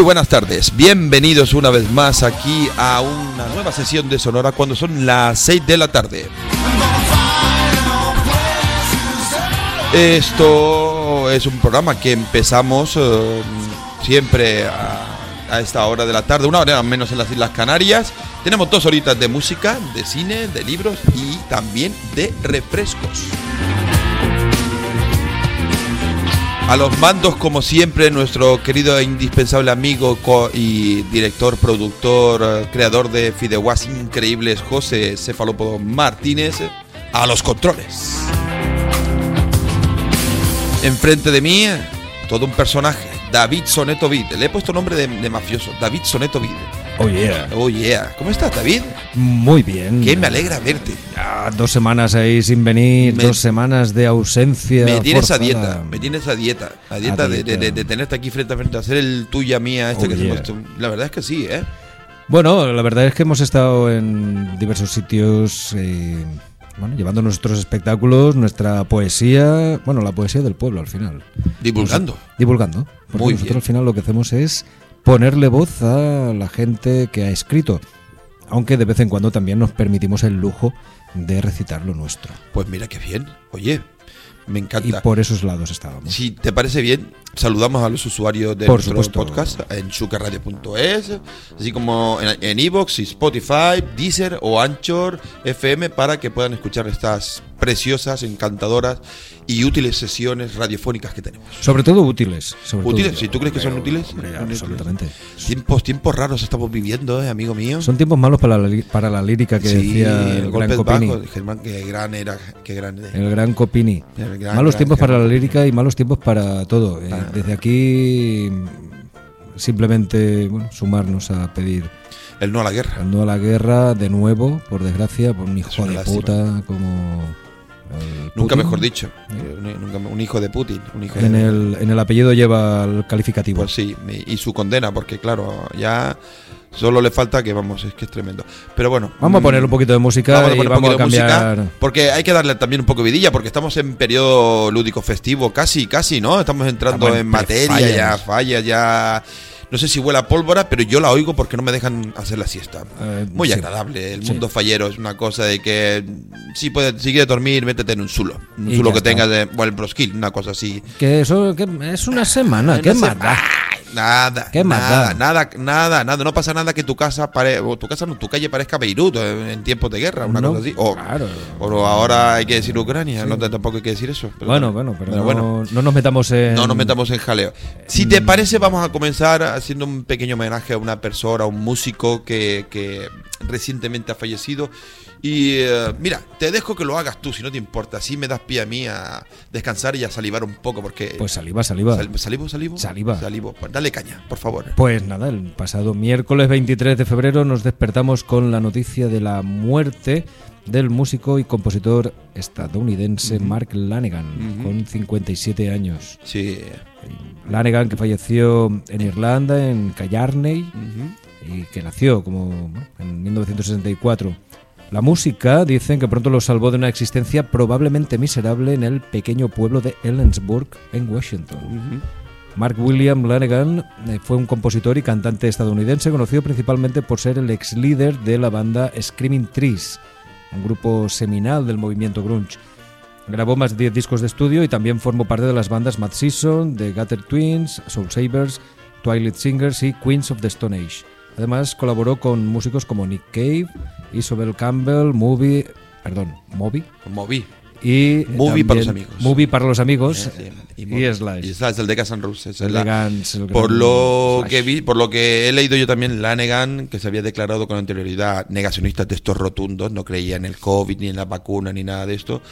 Muy buenas tardes, bienvenidos una vez más aquí a una nueva sesión de Sonora cuando son las 6 de la tarde. Esto es un programa que empezamos eh, siempre a, a esta hora de la tarde, una hora menos en las Islas Canarias. Tenemos dos horitas de música, de cine, de libros y también de refrescos. A los mandos, como siempre, nuestro querido e indispensable amigo y director, productor, creador de Fideuás increíbles, José Cefalópodo Martínez, a los controles. Enfrente de mí, todo un personaje, David Soneto Vid. Le he puesto nombre de, de mafioso, David Soneto Vid. Oh yeah. Oh yeah. ¿Cómo estás, David? Muy bien. Que me alegra verte. Dos semanas ahí sin venir, Me- dos semanas de ausencia. Me tienes a forzada. dieta, me tienes a dieta, a dieta, de, dieta. de- de- de tenerte aquí frente a frente, hacer el tuya mía, este Oh, que yeah. hacemos. La verdad es que sí, ¿eh? Bueno, la verdad es que hemos estado en diversos sitios, eh, bueno, llevando nuestros espectáculos, nuestra poesía, bueno, la poesía del pueblo al final. Divulgando. Nos- divulgando. Porque Muy nosotros bien. al final lo que hacemos es ponerle voz a la gente que ha escrito. Aunque de vez en cuando también nos permitimos el lujo de recitar lo nuestro. Pues mira qué bien. Oye, me Y encanta. por esos lados estábamos. Si te parece bien, saludamos a los usuarios de Por nuestro supuesto. podcast en chucarradio.es, así como en en Evox y Spotify, Deezer o Anchor FM para que puedan escuchar estas preciosas, encantadoras y útiles sesiones radiofónicas que tenemos. Sobre todo útiles. sobre todo ¿Útiles? ¿Si tú crees que son útiles? hombre, Son útiles. absolutamente. Tiempos, tiempos raros estamos viviendo, ¿eh, amigo mío. Son tiempos malos para la, para la lírica que Sí, decía el gran Copini. Germán, qué gran era, qué gran era. El gran Copini. El gran, malos gran tiempos para la lírica y malos tiempos para todo. Eh, Ah. Desde aquí, simplemente bueno, sumarnos a pedir El no a la guerra. el no a la guerra de nuevo, por desgracia, por un Es hijo de lástima. puta como. Nunca mejor dicho. Eh, Un, nunca- un hijo de Putin. Un hijo En de- el, en el apellido lleva el calificativo. Pues sí, y su condena, porque claro, ya solo le falta que vamos, es que es tremendo. Pero bueno. vamos a mm, poner un poquito de música Vamos a y poner un a poquito de cambiar. música, porque hay que darle también un poco de vidilla, porque estamos en periodo lúdico festivo, casi, casi, ¿no? Estamos entrando Estamos en en materia, ya, falla, ya. No sé si huele a pólvora, pero yo la oigo porque no me dejan hacer la siesta. Eh, Muy sí. agradable. El Sí. mundo fallero es una cosa de que si puedes, si quieres dormir, métete en un zulo. Un Y zulo que está. tengas de, bueno, el brosquil, una cosa así. Que eso que es una semana, ¿qué más Nada, ¿Qué más nada, da? nada, nada, nada. No pasa nada que tu casa pare, o tu casa no, tu calle parezca Beirut en tiempos de guerra, una No, cosa así. O, claro. o ahora hay que decir Ucrania, no tampoco hay que decir eso. pero Bueno, bueno, pero, no, bueno. no nos metamos en. No nos metamos en jaleo. Si Mm. te parece, vamos a comenzar haciendo un pequeño homenaje a una persona, a un músico que, que recientemente ha fallecido. Y eh, mira, te dejo que lo hagas tú, si no te importa. Así me das pie a mí a descansar y a salivar un poco, porque... Pues saliva, saliva. Sal- ¿Salivo, salivo? Saliva. Salivo. Pues dale caña, por favor. Pues nada, el pasado miércoles 23 de febrero nos despertamos con la noticia de la muerte del músico y compositor estadounidense Mark Lanegan, Ujú. con 57 años. Sí. Lanegan que falleció en Irlanda, en Killarney, Ujú. Y que nació como en 1964. La música dicen que pronto lo salvó de una existencia probablemente miserable en el pequeño pueblo de Ellensburg, en Washington. Mark William Lanegan eh, fue un compositor y cantante estadounidense conocido principalmente por ser el ex líder de la banda Screaming Trees, un grupo seminal del movimiento grunge. Grabó más de 10 discos de estudio y también formó parte de las bandas Mad Season, The Gutter Twins, Soul Savers, Twilight Singers y Queens of the Stone Age. Además colaboró con músicos como Nick Cave, Isobel Campbell, Movie, perdón, Moby Moví. y Movie para los amigos. Movie para los amigos Y, y Slash. Y Slash, el de Guns N' Roses. El el por lo Slash. que vi, por lo que he leído yo también, Lanegan, que se había declarado con anterioridad negacionista de estos rotundos, no creía en el COVID, ni en la vacuna, ni nada de esto,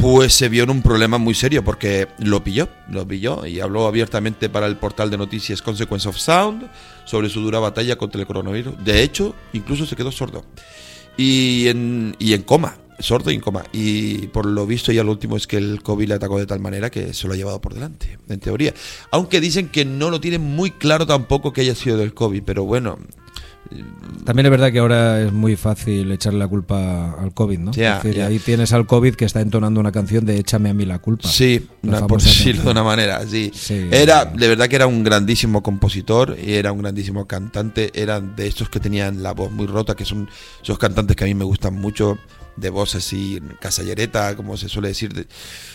pues se vio en un problema muy serio porque lo pilló, lo pilló y habló abiertamente para el portal de noticias Consequence of Sound sobre su dura batalla contra el coronavirus. De hecho, incluso se quedó sordo y en, y en coma, sordo y en coma. Y por lo visto ya lo último es que el COVID le atacó de tal manera que se lo ha llevado por delante, en teoría. Aunque dicen que no lo tienen muy claro tampoco que haya sido del COVID, pero bueno, También es verdad que ahora es muy fácil echarle la culpa al COVID, ¿no? Es decir, ahí tienes al COVID que está entonando una canción de Échame a mí la culpa. Sí, La una- por decirlo de una manera, sí. Sí. Era, de verdad que era un grandísimo compositor, y era un grandísimo cantante, eran de estos que tenían la voz muy rota, que son esos cantantes que a mí me gustan mucho, de voz así, casallereta, como se suele decir. de-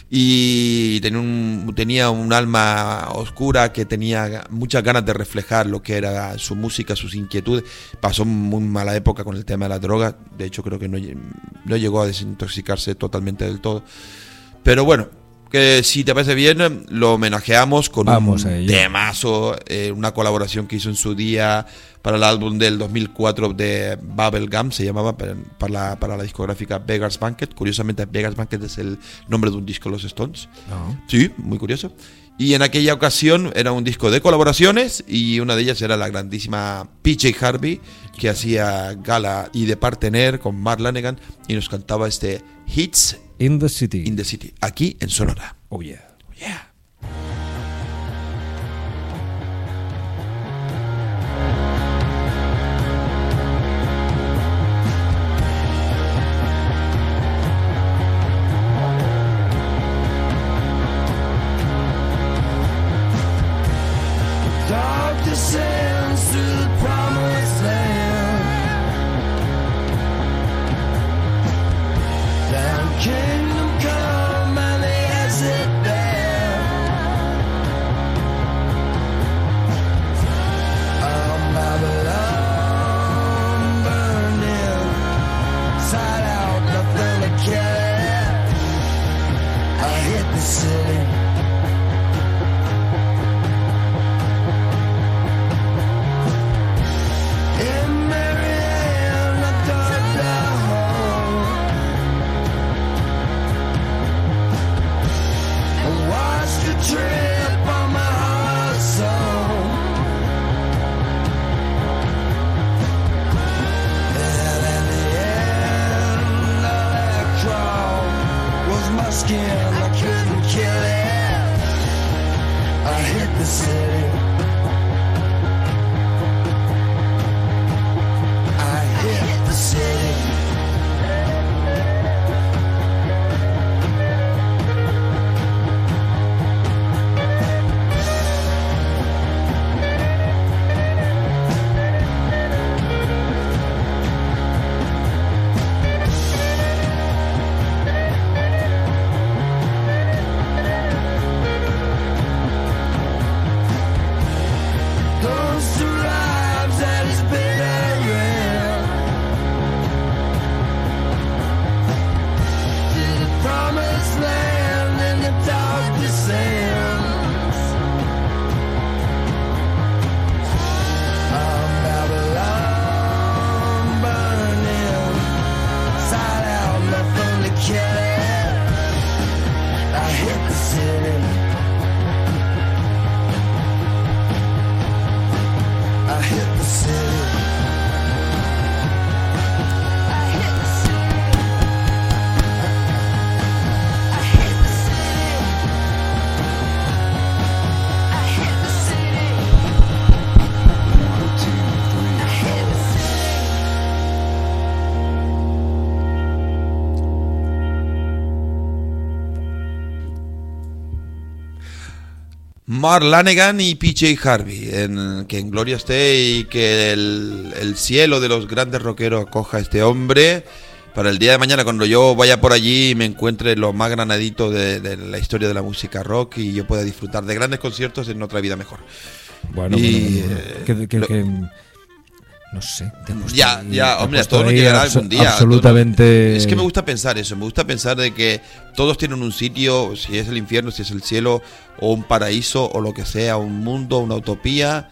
y tenía un, tenía un alma oscura que tenía muchas ganas de reflejar lo que era su música, sus inquietudes. Pasó muy mala época con el tema de la droga, de hecho creo que no, no llegó a desintoxicarse totalmente del todo. Pero bueno, que si te parece bien, lo homenajeamos con Vamos un temazo, eh, una colaboración que hizo en su día para el álbum del 2004 de Bubblegum, se llamaba para, para la, para la discográfica Beggars Banquet. Curiosamente, Beggars Banquet es el nombre de un disco de los Stones. No. Sí, muy curioso. Y en aquella ocasión era un disco de colaboraciones y una de ellas era la grandísima PJ Harvey, que hacía gala y de partener con Mark Lanegan y nos cantaba este Hits In the City. in the City, aquí en Sonora. Oh, yeah. Yeah. can't Mark Lanegan y PJ Harvey, en, que en gloria esté y que el, el cielo de los grandes rockeros acoja a este hombre para el día de mañana cuando yo vaya por allí y me encuentre lo más granadito de, de la historia de la música rock y yo pueda disfrutar de grandes conciertos en otra vida mejor. Bueno, Y, bueno, bueno. eh, Que- que- lo- que- no sé. te he puesto Ya, ya, hombre, a puesto todos nos ahí llegará algún día. Absolutamente. Es que me gusta pensar eso, me gusta pensar de que todos tienen un sitio, si es el infierno, si es el cielo, o un paraíso, o lo que sea, un mundo, una utopía.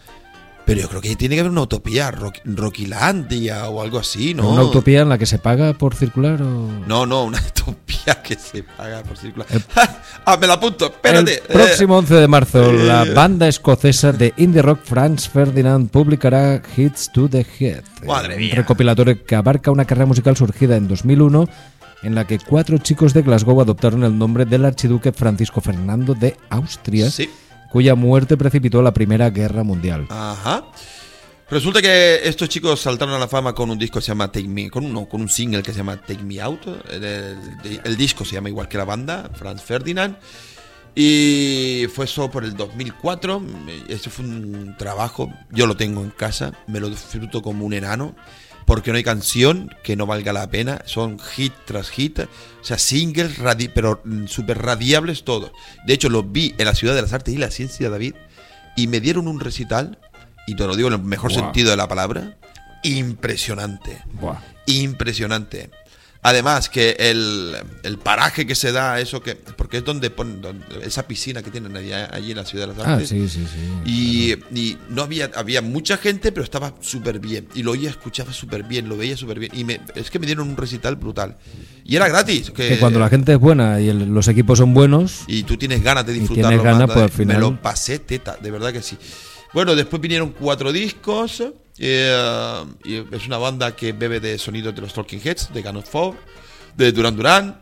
Pero yo creo que tiene que haber una utopía, Rock, Rockilandia o algo así, ¿no? ¿Una utopía en la que se paga por circular o.? No, no, una utopía que se paga por circular. El- ah, me la apunto, espérate. El próximo 11 de marzo, eh, la banda escocesa de indie rock Franz Ferdinand publicará Hits to the Head, Madre un mía. recopilatorio que abarca una carrera musical surgida en 2001 en la que cuatro chicos de Glasgow adoptaron el nombre del archiduque Francisco Fernando de Austria, Sí. Cuya muerte precipitó la Primera Guerra Mundial. Ajá. Resulta que estos chicos saltaron a la fama con un disco que se llama Take Me, con, un- con un single que se llama Take Me Out. El, el- el disco se llama igual que la banda, Franz Ferdinand. Y fue eso por el 2004. Ese fue un trabajo, yo lo tengo en casa, me lo disfruto como un enano. Porque no hay canción que no valga la pena. Son hit tras hit. O sea, singles, radi- pero mm, súper radiables todos. De hecho, los vi en la Ciudad de las Artes y la Ciencia, David. Y me dieron un recital. Y te lo digo en el mejor sentido de la palabra. Impresionante impresionante. Además, que el, el paraje que se da, eso que. Porque es donde ponen. donde- esa piscina que tienen allí, allí en la ciudad de las Ah, artes. sí, sí, sí. Y, y no había, había mucha gente, pero estaba súper bien. Y lo oía, escuchaba súper bien, lo veía súper bien. Y me, es que me dieron un recital brutal. Y era gratis. Que, Que cuando la gente es buena y el- los equipos son buenos, y tú tienes ganas de Y disfrutarlo tienes ganas, pues, al final- Me lo pasé teta, de verdad que sí. Bueno, después vinieron cuatro discos. Eh, y es una banda que bebe de sonidos de los Talking Heads, de Gun of Four, de Duran Duran.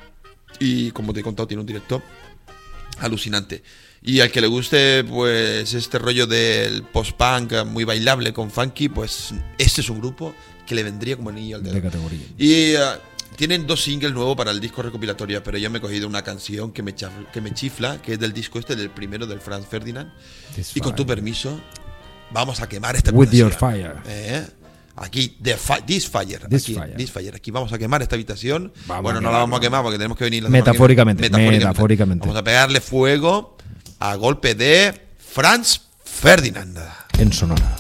Y como te he contado, tiene un director alucinante. Y al que le guste, pues, este rollo del post-punk muy bailable con funky, pues, este es un grupo que le vendría como anillo al dedo. de categoría. Y eh, tienen dos singles nuevos para el disco recopilatorio, pero yo me he cogido una canción que me, chaf- que me chifla, que es del disco este, del primero del Franz Ferdinand. This Y con tu permiso, vamos a quemar esta With habitación. your fire. Eh, Aquí, the fi- this fire. This aquí, fire. this fire. Aquí vamos a quemar esta habitación. Vamos bueno, no la vamos a quemar porque tenemos que venir la Metafóricamente, viene. metafóricamente. Vamos a pegarle fuego a golpe de Franz Ferdinand. En Sonora.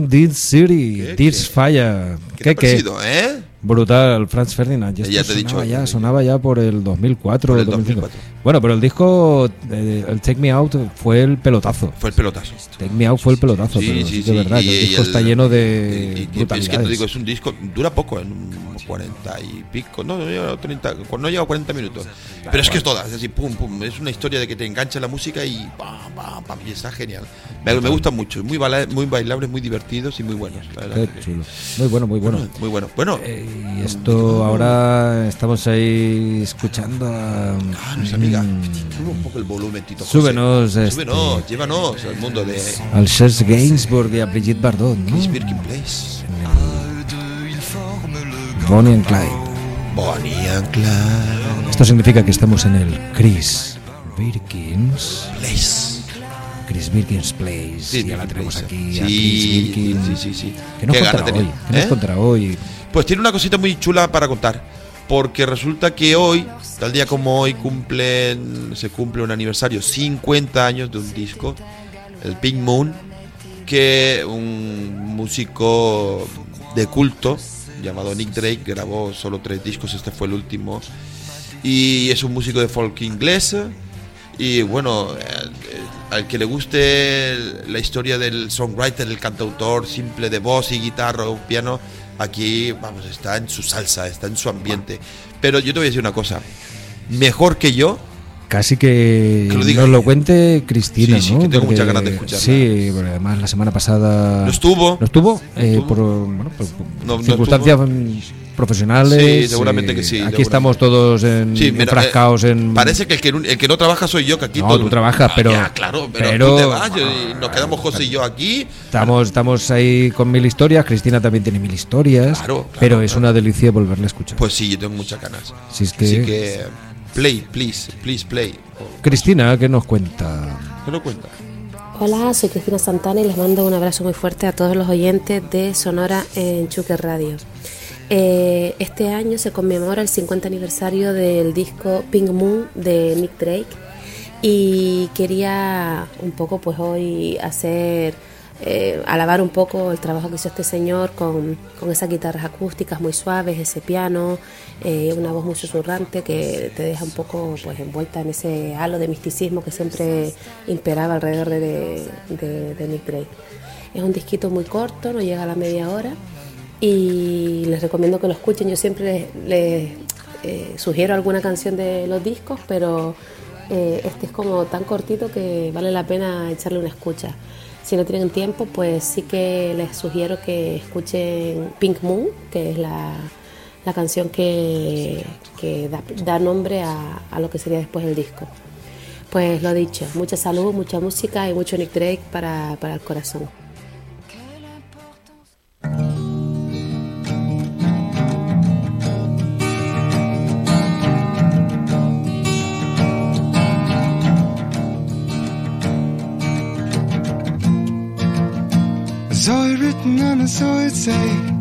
Barn This City, ¿Qué, This qué? Fire. ¿Qué, ¿Qué, parecido, eh? Brutal, Franz Ferdinand. Y esto ya te he sonaba dicho, ya, sonaba ya por el 2004 Por o el 2005. 2004. Bueno, pero el disco, eh, el Take Me Out, fue el pelotazo. Fue el pelotazo. Take Me Out fue el pelotazo, pero sí, de verdad, que el disco está lleno de y- es que te digo, es un disco, dura poco, en unos 40 y pico, no, no llega a 30, no llega a 40 minutos. Pero es que es toda, es así, pum, pum, es una historia de que te engancha la música y pam, pam, pam, y está genial. Me, me gusta mucho, muy, baila- muy bailables, muy divertidos y muy buenos, la verdad. Qué chulo. Muy bueno, muy bueno. Muy bueno. Bueno, Eh, y esto ahora estamos ahí escuchando a... ah, nuestra amiga, Mm, sube un poco el volumen, Tito. José. Súbenos, este- Súbenos, llévanos al mundo de al Serge Gainsbourg y a Brigitte Bardot, ¿no? Chris Birkin Place. Bonnie and Clyde. Bonnie and Clyde Esto significa que estamos en el Chris Birkins. Place. Chris Birkins Place. Sí, ya la tenemos aquí. a Sí, Chris Birkin. sí, sí, sí. ¿Qué nos contará hoy? ¿Qué nos ¿Eh? contará hoy? Pues tiene una cosita muy chula para contar. Porque resulta que hoy, tal día como hoy, se cumple un aniversario, 50 años de un disco, el Pink Moon, que un músico de culto llamado Nick Drake grabó solo tres discos, este fue el último. Y es un músico de folk inglés. Y bueno, al que le guste la historia del songwriter, el cantautor simple de voz y guitarra o piano, aquí, vamos, está en su salsa, está en su ambiente. Pero yo te voy a decir una cosa, mejor que yo, Casi que, Que lo diga nos lo ella. cuente Cristina, Sí, sí, ¿no? que tengo Porque- muchas ganas de escucharla. Sí, porque además la semana pasada... no estuvo. ¿No estuvo? Eh, estuvo. por bueno, por- por No- circunstancias profesionales. Sí, seguramente eh, que sí, Aquí seguramente. estamos todos en, Sí, mira, enfrascados eh, en... Parece que el, que el que no trabaja soy yo, que aquí No, todo. tú trabajas, Ah, pero- ya, claro, pero, pero- tú te vas yo- y nos quedamos José y yo aquí. Estamos, estamos ahí con mil historias. Cristina también tiene mil historias. Claro, claro, pero es claro. una delicia volverle a escuchar. Pues sí, yo tengo muchas ganas. Si es que- Así que, play, please, please play. Cristina, ¿qué nos cuenta? ¿Qué lo cuenta? Hola, soy Cristina Santana y les mando un abrazo muy fuerte a todos los oyentes de Sonora en Chuque Radio. Eh, este año se conmemora el 50 aniversario del disco Pink Moon de Nick Drake y quería un poco pues hoy hacer eh, alabar un poco el trabajo que hizo este señor con, con esas guitarras acústicas muy suaves, ese piano, eh, una voz muy susurrante que te deja un poco pues envuelta en ese halo de misticismo que siempre imperaba alrededor de, de, de- Nick Drake. Es un disquito muy corto, no llega a la media hora y les recomiendo que lo escuchen. Yo siempre les, les, eh, sugiero alguna canción de los discos, pero eh, este es como tan cortito que vale la pena echarle una escucha. Si no tienen tiempo, pues sí que les sugiero que escuchen Pink Moon, que es la, la canción que, que da, da nombre a, a lo que sería después el disco. Pues lo dicho, mucha salud, mucha música y mucho Nick Drake para, para el corazón. Saw it written and I saw it say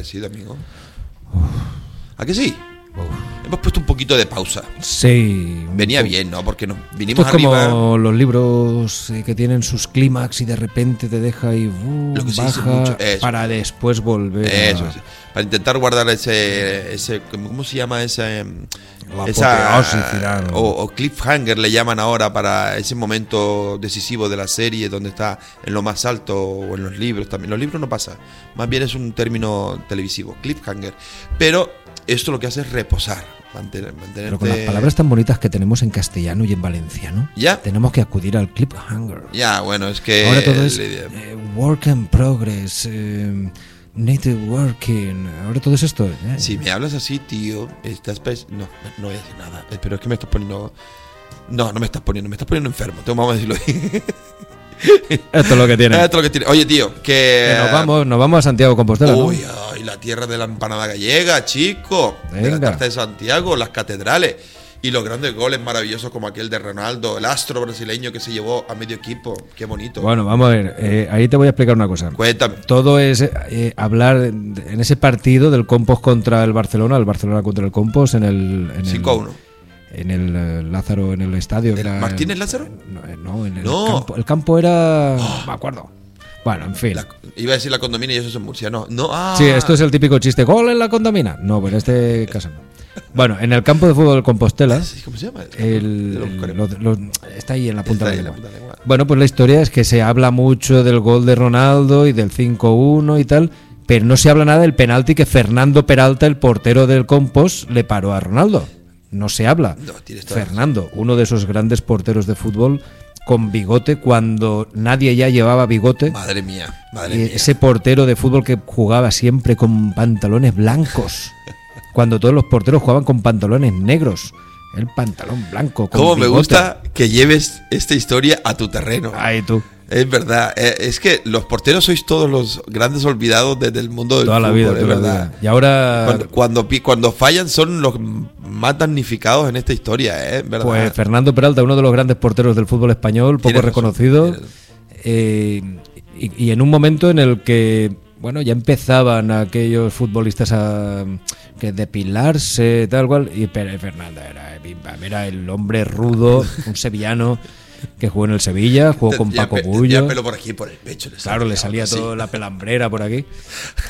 parecido, amigo? ¿A que sí? Hemos puesto un poquito de pausa. Sí. Venía bien, ¿no? Porque nos Esto vinimos es como los libros eh, que tienen sus clímax y de repente te deja y uh, Lo que se dice baja mucho, eso. para después volver. a- Eso, sí. Para intentar guardar ese, ese ¿cómo se llama esa, em, La esa o, o cliffhanger le llaman ahora para ese momento decisivo de la serie donde está en lo más alto o en los libros también. Los libros no pasa, más bien es un término televisivo, cliffhanger. Pero esto lo que hace es reposar, mantener, mantenerte. Pero con las palabras tan bonitas que tenemos en castellano y en valenciano, Ya. tenemos que acudir al cliffhanger. Ya, bueno, es que Ahora todo es eh, work in progress, eh, native working. Ahora todo es esto. eh. Si me hablas así, tío, estás no, no voy a decir nada. Pero es que me estás poniendo. No, no me estás poniendo, me estás poniendo enfermo. Tengo vamos a decirlo. Esto es lo que tiene. Esto es lo que tiene. Oye, tío, que. Que nos vamos, nos vamos a Santiago Compostela. ¿no? Uy, ay, la tierra de la empanada gallega, chico. De la Venga. tarta de Santiago, las catedrales. Y los grandes goles maravillosos como aquel de Ronaldo, el astro brasileño que se llevó a medio equipo. Qué bonito. Bueno, vamos a ver. eh, ahí te voy a explicar una cosa. Cuéntame. Todo es eh, hablar en ese partido del Compos contra el Barcelona, el Barcelona contra el Compos en el. En el- 5-1. En el eh, Lázaro, en el estadio. ¿El era- Martínez Lázaro? No, eh, no, en el No. Ah. campo. El campo era. No me acuerdo. Bueno, en fin. La- iba a decir la condomina y eso es en Murcia. No, no. Ah, Sí, esto es el típico chiste. ¿Gol en la condomina? No, pero en este caso no. Bueno, en el campo de fútbol de Compostela. Sí, ¿Cómo se llama? El, lo- lo- está ahí en la punta de la en la punta lengua. Bueno, pues la historia es que se habla mucho del gol de Ronaldo y del 5-1 y tal, pero no se habla nada del penalti que Fernando Peralta, el portero del Compos, le paró a Ronaldo. No se habla. No, Fernando, uno de esos grandes porteros de fútbol con bigote cuando nadie ya llevaba bigote. Madre mía, madre Y mía. ese portero de fútbol que jugaba siempre con pantalones blancos. Cuando todos los porteros jugaban con pantalones negros. El pantalón blanco. con Cómo me gusta que lleves esta historia a tu terreno. Ay, tú. Es verdad, eh, es que los porteros sois todos los grandes olvidados desde el mundo del Toda la vida, es verdad. vida. Y ahora, Cuando, cuando, cuando fallan son los más damnificados en esta historia, ¿eh? ¿Verdad? pues Fernando Peralta, uno de los grandes porteros del fútbol español, poco Tienes reconocido. eh, y, y en un momento en el que, bueno, ya empezaban aquellos futbolistas a que depilarse, tal cual. Y Pere- Fernando era, era el hombre rudo, un sevillano que jugó en el Sevilla, jugó con Paco Bullo. pelo por aquí, por el pecho. le Claro, le salía toda así. la pelambrera por aquí.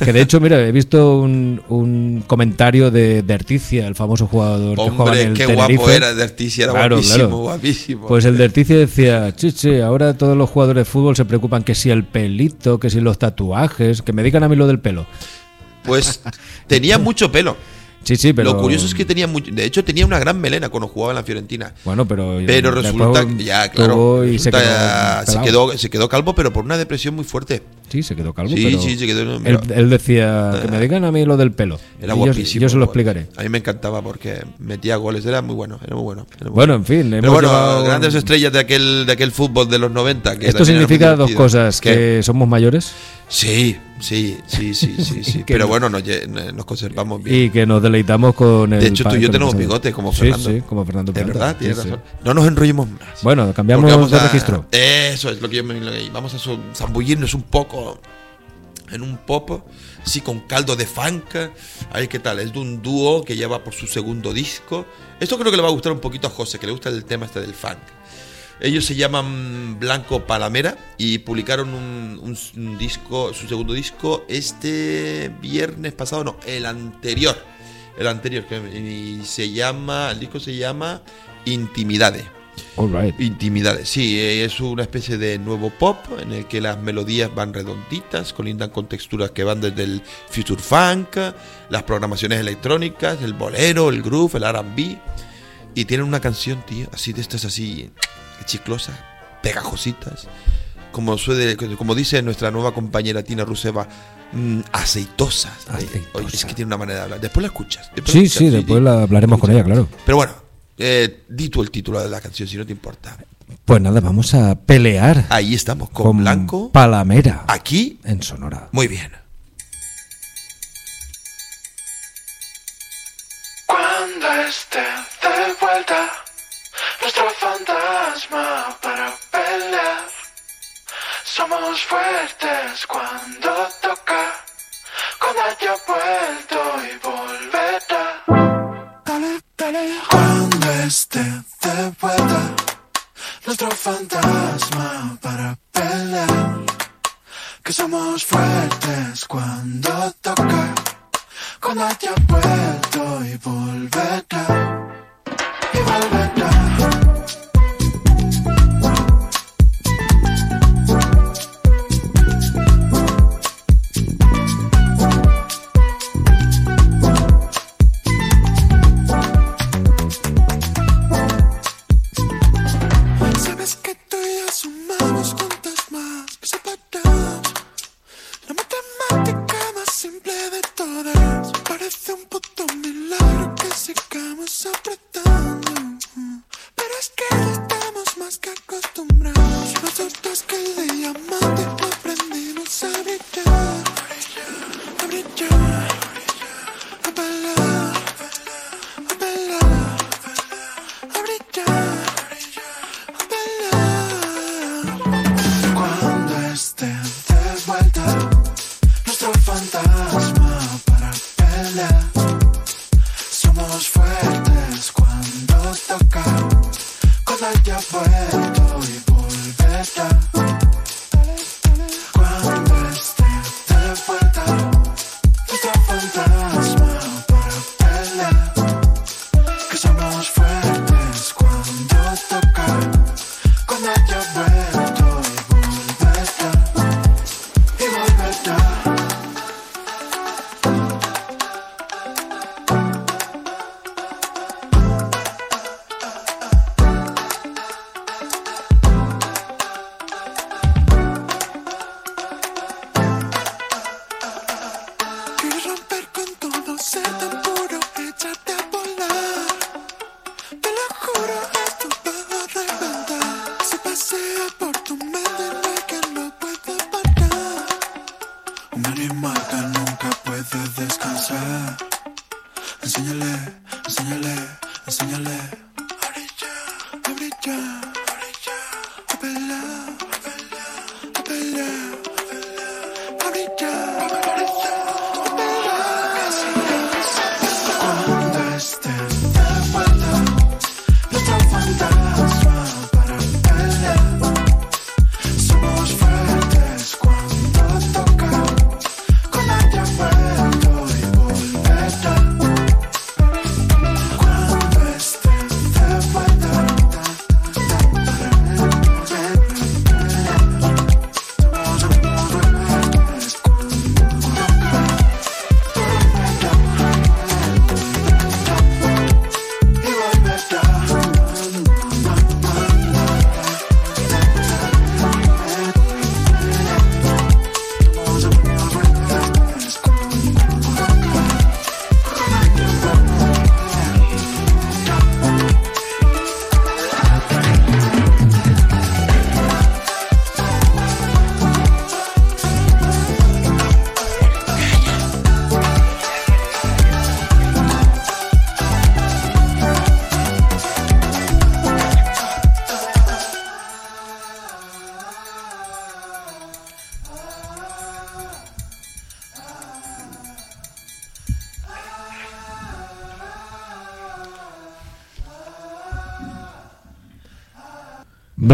Que de hecho, mira, he visto un, un comentario de, de Articia, el famoso jugador que jugaba en Hombre, el qué Tenerife. guapo era de Articia, era Claro, guapísimo, claro. guapísimo. Pues el de Articia decía, chiche, ahora todos los jugadores de fútbol se preocupan que si el pelito, que si los tatuajes, que me digan a mí lo del pelo. Pues tenía mucho pelo. Sí, sí, pero... Lo curioso es que tenía mucho. De hecho, tenía una gran melena cuando jugaba en la Fiorentina. Bueno, pero... Pero resulta que ya, claro, y se quedó, se, quedó, se quedó calvo, pero por una depresión muy fuerte. Sí, se quedó calvo, Sí, pero sí, se quedó. Él, él decía, que me digan a mí lo del pelo. era yo- guapísimo. Yo, se lo explicaré. A mí me encantaba porque metía goles, era muy bueno, era muy bueno. era muy Bueno, en fin, Pero bueno, llevado- grandes estrellas de aquel, de aquel fútbol de los 90. Que Esto significa dos cosas, ¿Qué? que somos mayores Sí, sí, sí, sí, sí, sí. Pero no- bueno, nos, nos conservamos bien. y que nos deleitamos con el... De hecho, tú y yo tenemos pasado. bigote como Sí, Fernando. Sí, como Fernando De Peralta. verdad, tienes Sí, sí. razón. No nos enrollemos más. Bueno, cambiamos vamos de a- registro. Eso es lo que yo me Vamos a zambullirnos un poco en un pop, sí, con caldo de funk. A ver qué tal. Es de un dúo que lleva por su segundo disco. Esto creo que le va a gustar un poquito a José, que le gusta el tema este del funk. Ellos se llaman Blanco Palamera y publicaron un, un- un disco, su segundo disco, este viernes pasado, no, el anterior. El anterior, y se llama, el disco se llama Intimidades. All right. Intimidades, sí, eh, es una especie de nuevo pop en el que las melodías van redonditas, colindan con texturas que van desde el future funk, las programaciones electrónicas, el bolero, el groove, el RB. Y tienen una canción, tío, así de estas así chiclosas, pegajositas, como, suele, como dice nuestra nueva compañera Tina Ruseva, mm, aceitosas. Aceitosa. Es que tiene una manera de hablar. Después la escuchas. Sí, sí, después la hablaremos con ella, claro. Pero bueno, eh, di tú el título de la canción si no te importa. Pues nada, vamos a pelear. Ahí estamos, con, Blanco. Palamera. Aquí. En Sonora. Muy bien. Cuando estés fantasma para pelear. Somos fuertes cuando toca, cuando haya vuelto y volverá. Dale, dale. Cuando esté de vuelta, nuestro fantasma para pelear. Que somos fuertes cuando toca, cuando haya vuelto y volverá. Y volverá. Simple de todas. Parece un puto milagro que sigamos apretando. Pero es que ya estamos más que acostumbrados. Nosotros que el diamante aprendimos a brillar. A brillar. A bailar. A bailar. A brillar. Cuando cuando toca, cuando haya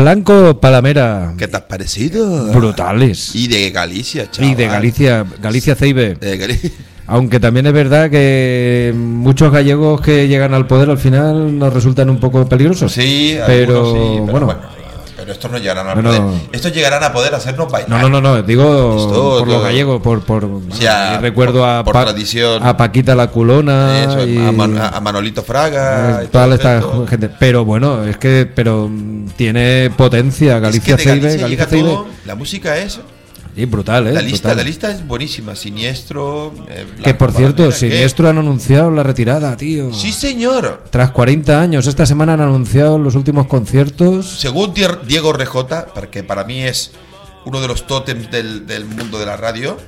Blanco Palamera. ¿Qué te has parecido? Brutales. Y de Galicia, chaval. Y de Galicia, Galicia Ceibe. De Aunque también es verdad que muchos gallegos que llegan al poder al final nos resultan un poco peligrosos. Sí, pero, sí, pero bueno. bueno. Estos no llegarán a Bueno. poder. Estos llegarán a poder hacernos bailar. No, no, no, no, digo Esto, por los gallegos, por, por sea, y recuerdo por- a, por Pa- tradición. a Paquita la culona Eso, y a, Man- a Manolito Fraga. eh, y toda esta gente. Pero bueno, es que pero mm, tiene potencia Galicia es que Ceibe, Galicia Ceibe. todo, La música es. Sí, brutal, ¿eh? La lista, Brutal. la lista es buenísima. Siniestro. eh, Que por cierto. Siniestro han anunciado la retirada, tío. Sí, señor. Tras 40 años, esta semana han anunciado los últimos conciertos. Según Diego Rejota, porque para mí es uno de los tótems del, del mundo de la radio,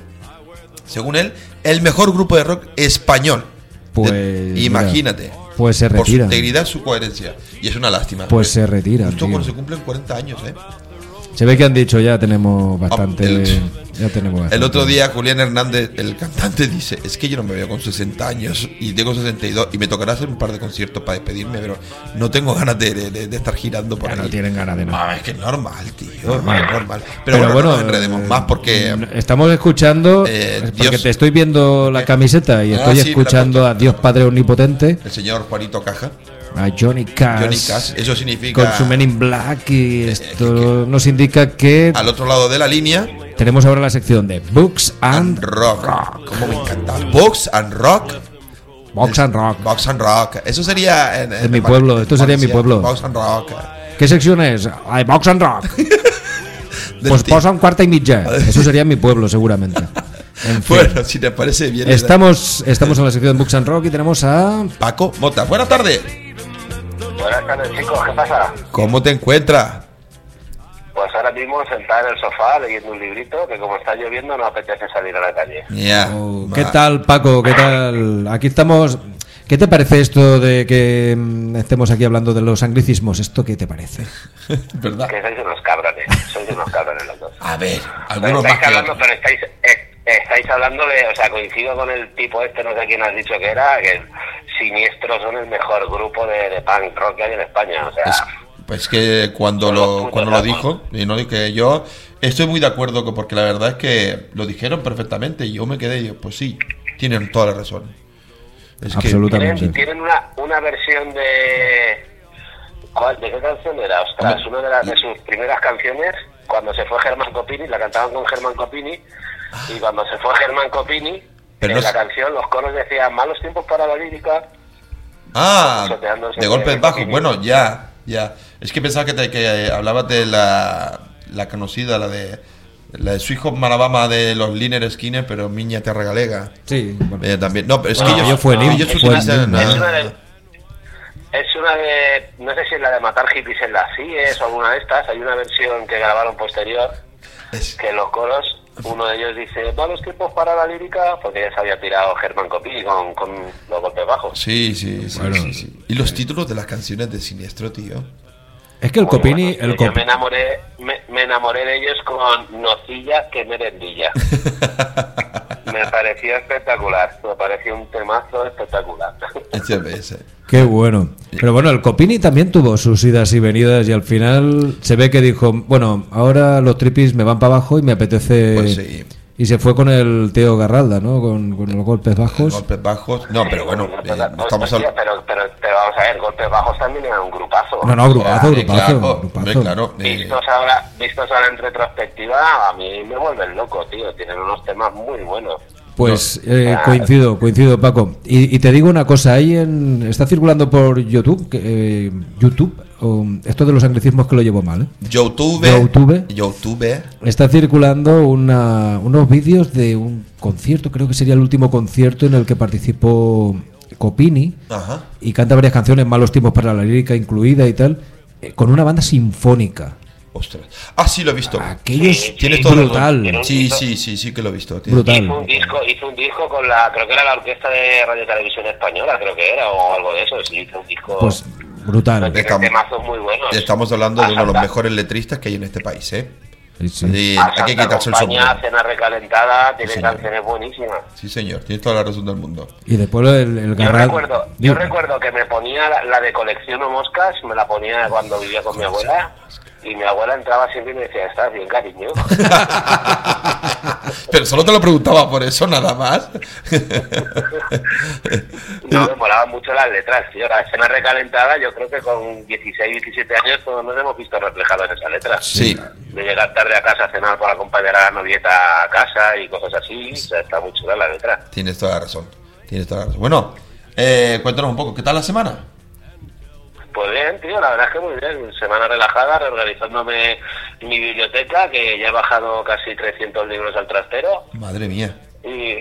según él, el mejor grupo de rock español. Pues, De- mira. imagínate. Pues se Por su retira. integridad, su coherencia. Y es una lástima. Pues se retira, Justo tío. cuando se cumplen 40 años, ¿eh? Se ve que han dicho ya tenemos bastante. el- ya tenemos El otro día Julián Hernández, el cantante, dice, es que yo no me veo con 60 años y tengo 62 y me tocará hacer un par de conciertos para despedirme, pero no tengo ganas de, de- de estar girando por Ya ahí. no tienen ganas de nada. Ah, es que es normal, tío. Normal. es normal. Pero, bueno, no nos enredemos eh, más porque... Estamos escuchando. Eh, porque Dios- te estoy viendo la camiseta y Ah, estoy sí, escuchando a Dios Padre Omnipotente, El señor Juanito Caja, a Johnny Cash. Johnny Cash, eso significa... Con su Men in Black y Eh, esto nos indica que Al otro lado de la línea, tenemos ahora la sección de Books and and rock. Como me encanta. Box and rock. Box and Rock. Box and rock. Eso sería en, En mi pueblo, esto sería en mi pueblo. Box and rock. ¿Qué sección es? Ay, Box and Rock. Pues tío. posa un cuarta y mitja. Eso sería en mi pueblo, seguramente. En fin. Bueno, si te parece bien. Estamos, estamos en la sección de Books and Rock y tenemos a. Paco Mota. Buenas tardes. Buenas tardes, chicos. ¿Qué pasa? ¿Cómo te encuentras? Pues ahora mismo sentado en el sofá leyendo un librito que como está lloviendo no apetece salir a la calle. Ya. Oh, ¿Qué tal, Paco? ¿Qué tal? Aquí estamos. ¿Qué te parece esto de que mm, estemos aquí hablando de los anglicismos? ¿Esto qué te parece? ¿Verdad? Que sois unos cabrones, sois unos cabrones los dos. A ver, algunos estáis hablando, pero estáis, eh, estáis hablando de, o sea, coincido con el tipo este, no sé quién has dicho que era, que Siniestros son el mejor grupo de, de punk rock que hay en España, o sea, Es- pues que cuando lo, cuando lo dijo, y no que yo estoy muy de acuerdo con, porque la verdad es que lo dijeron perfectamente y yo me quedé y digo, pues sí, tienen toda la razón. Es que- Absolutamente. tienen, tienen una, una versión de... ¿cuál, ¿De qué canción era? Ostras, Hombre. una de, las, de sus primeras canciones, cuando se fue Germán Copini, la cantaban con Germán Copini, y cuando se fue Germán Copini, Pero en no la canción los coros decían malos tiempos para la lírica, Ah, de golpes bajos. Bueno, ya, ya. Es que pensaba que, te, que eh, hablabas de la, la conocida, la de la de su hijo Marabama de los Liner Skinner, pero Miña Terra Galega. Sí, bueno. Eh, también. No, pero es Bueno, que ellos, ello fue utilizan. himno. Es una de, es una de, no sé si es la de matar hippies en las CIES o alguna de estas, hay una versión que grabaron posterior, es- que en los coros uno de ellos dice, malos tiempos para la lírica, porque ya se había tirado Germán Copini con, con los golpes bajos. Sí, sí, sí, Bueno. sí, sí. Y los títulos de las canciones de Siniestro, tío. Es que el Muy Copini. El Yo me enamoré, me, me enamoré de ellos con Nocilla que merendilla. me pareció espectacular, me pareció un temazo espectacular. Qué bueno. Pero bueno, el Copini también tuvo sus idas y venidas y al final se ve que dijo, bueno, ahora los tripis me van para abajo y me apetece... Pues sí. Y se fue con el Teo Garralda, ¿no? Con, con los golpes bajos. Golpes bajos. No, pero bueno, No, eh, pero, no estamos hostia, hablando. pero, pero, pero vamos a ver, golpes bajos también era un grupazo. No, no, grupazo, grupazo, claro, grupazo. claro. eh, Vistos ahora, vistos ahora en retrospectiva, a mí me vuelven loco, tío. Tienen unos temas muy buenos. Pues eh, coincido, coincido, Paco. Y, y te digo una cosa, ahí en, está circulando por YouTube, eh, YouTube, esto de los anglicismos que lo llevo mal, ¿eh? YouTube. YouTube. YouTube. Está circulando una- unos vídeos de un concierto, creo que sería el último concierto en el que participó Copini Ajá. y canta varias canciones, Malos tiempos para la lírica incluida y tal, eh, con una banda sinfónica. Ostras. Ah, sí, lo he visto. Aquello es Sí, todo brutal. Tiene Sí, disco- sí, sí, sí que lo he visto. tío. Brutal. Hizo un disco, hizo un disco con la, creo que era la orquesta de Radio Televisión Española, creo que era, o algo de eso. Sí, hizo un disco. Pues brutal. muy buenos. Estamos hablando de uno de los mejores letristas que hay en este país, ¿eh? Sí, sí. Sí, a hay que quitarse el Compañía, sombrero. Cena Recalentada, tiene señor. canciones buenísimas. Sí, señor, tienes toda la razón del mundo. Y después el, el Yo recuerdo, yo recuerdo que me ponía la, la de colecciono moscas, me la ponía cuando vivía con mi abuela y mi abuela entraba siempre y me decía, ¿estás bien, cariño? Pero solo te lo preguntaba por eso, nada más. No, me molaban mucho las letras, tío. La escena recalentada, yo creo que con 16, 17 años todos nos hemos visto reflejados en esa letra. Sí. De llegar tarde a casa a cenar para acompañar a la novieta a casa y cosas así, o sea, está muy chula la letra. Tienes toda la razón. Tienes toda la razón. Bueno, eh, cuéntanos un poco, ¿qué tal la semana? Pues bien, tío, la verdad es que muy bien. Semana relajada, reorganizándome mi biblioteca, que ya he bajado casi 300 libros al trastero. Madre mía. Y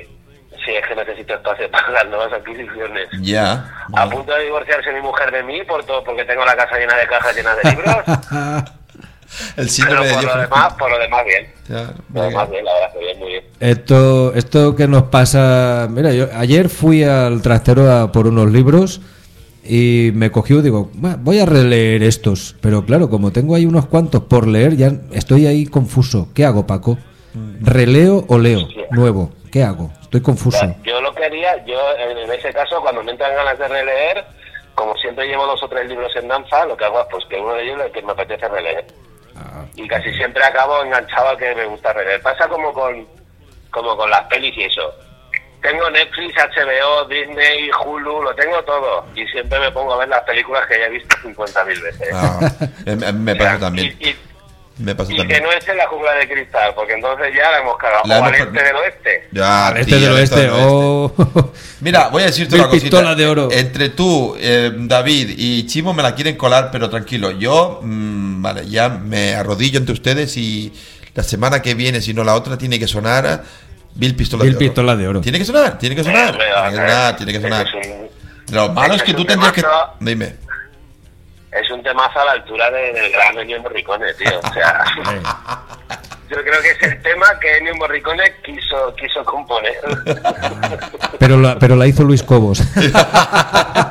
sí, es que necesito espacio para las nuevas adquisiciones. Ya. A punto de divorciarse mi mujer de mí por todo, porque tengo la casa llena de cajas llenas de libros. El pero síndrome de por Dios. lo demás, por lo demás bien. Ya, Por lo demás bien, la verdad que bien, muy bien. Esto, esto que nos pasa. Mira, yo ayer fui al trastero a por unos libros y me cogió, digo, "Va, voy a releer estos. Pero claro, como tengo ahí unos cuantos por leer, ya estoy ahí confuso. ¿Qué hago, Paco? ¿Releo o leo? Hostia. Nuevo. ¿Qué hago? Estoy O confuso. sea, yo lo que haría, yo en, ese caso, cuando me entran ganas de releer, como siempre llevo dos o tres libros en danza, lo que hago es pues, que uno de ellos es el que me apetece releer. Y casi siempre acabo enganchado al que me gusta releer. Pasa como con, como con las pelis y eso. Tengo Netflix, HBO, Disney, Hulu, lo tengo todo. Y siempre me pongo a ver las películas que ya he visto 50.000 veces. Ah, me, me pasa también. Y, y- Me pasa y que no es en la jungla de cristal, porque entonces ya la hemos cagado. La o al este del oeste. Ya, Al este tío, del oeste. del oeste. Oh. Mira, voy a decirte Mil una cosita. pistolas de oro. Entre tú, eh, David y Chimo me la quieren colar, pero tranquilo. Yo, mm, vale, ya me arrodillo ante ustedes y la semana que viene, si no la otra, tiene que sonar Bill Pistola Bill de Oro. Pistola de Oro. Tiene que sonar, tiene que sonar. Tiene que sonar, tiene que sonar. Es un, Lo malo es que tú tendrías que. Dime. es un temazo a la altura de- del gran Ennio Morricone, tío. O sea, yo creo que es el tema que Ennio Morricone quiso, quiso componer. Pero la, pero la hizo Luis Cobos.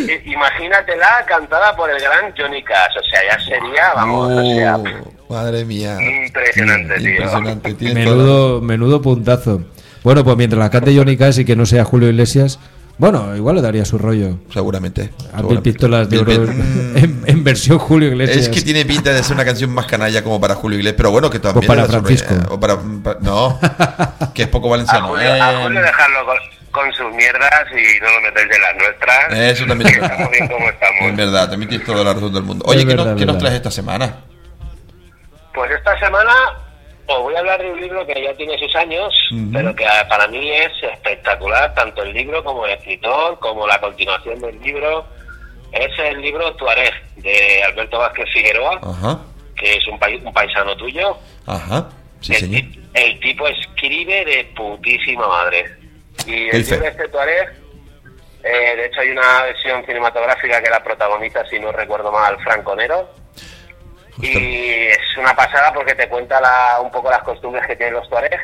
Y- imagínatela cantada por el gran Johnny Cash. O sea, ya sería, vamos, o sea, Oh, madre mía. impresionante, tío. Impresionante. menudo, menudo puntazo. Bueno, pues mientras la cante Johnny Cash y que no sea Julio Iglesias, bueno, igual le daría su rollo. Seguramente. A. Pistolas de Oro en, en versión Julio Iglesias. Es que tiene pinta de ser una canción más canalla como para Julio Iglesias, pero bueno, que también. O para le da su Francisco. rollo, O para, pa- no, que es poco A valenciano. A Eh, Julio dejarlo con, con sus mierdas y no lo metéis de las nuestras. Eso también es. Estamos bien como estamos. Es verdad, también tienes toda la razón del mundo. Oye, Es ¿qué, verdad, nos, qué nos traes esta semana? Pues esta semana os voy a hablar de un libro que ya tiene sus años, pero que para mí es espectacular, tanto el libro como el escritor, como la continuación del libro. Es el libro Tuareg, de Alberto Vázquez Figueroa, que es un, pai- un paisano tuyo. ajá, sí, el, señor. el tipo escribe de putísima madre. Y el libro este Tuareg, eh, de hecho hay una versión cinematográfica que la protagoniza, si no recuerdo mal, Franco Nero. Justo. Y es una pasada porque te cuenta la- un poco las costumbres que tienen los tuareg.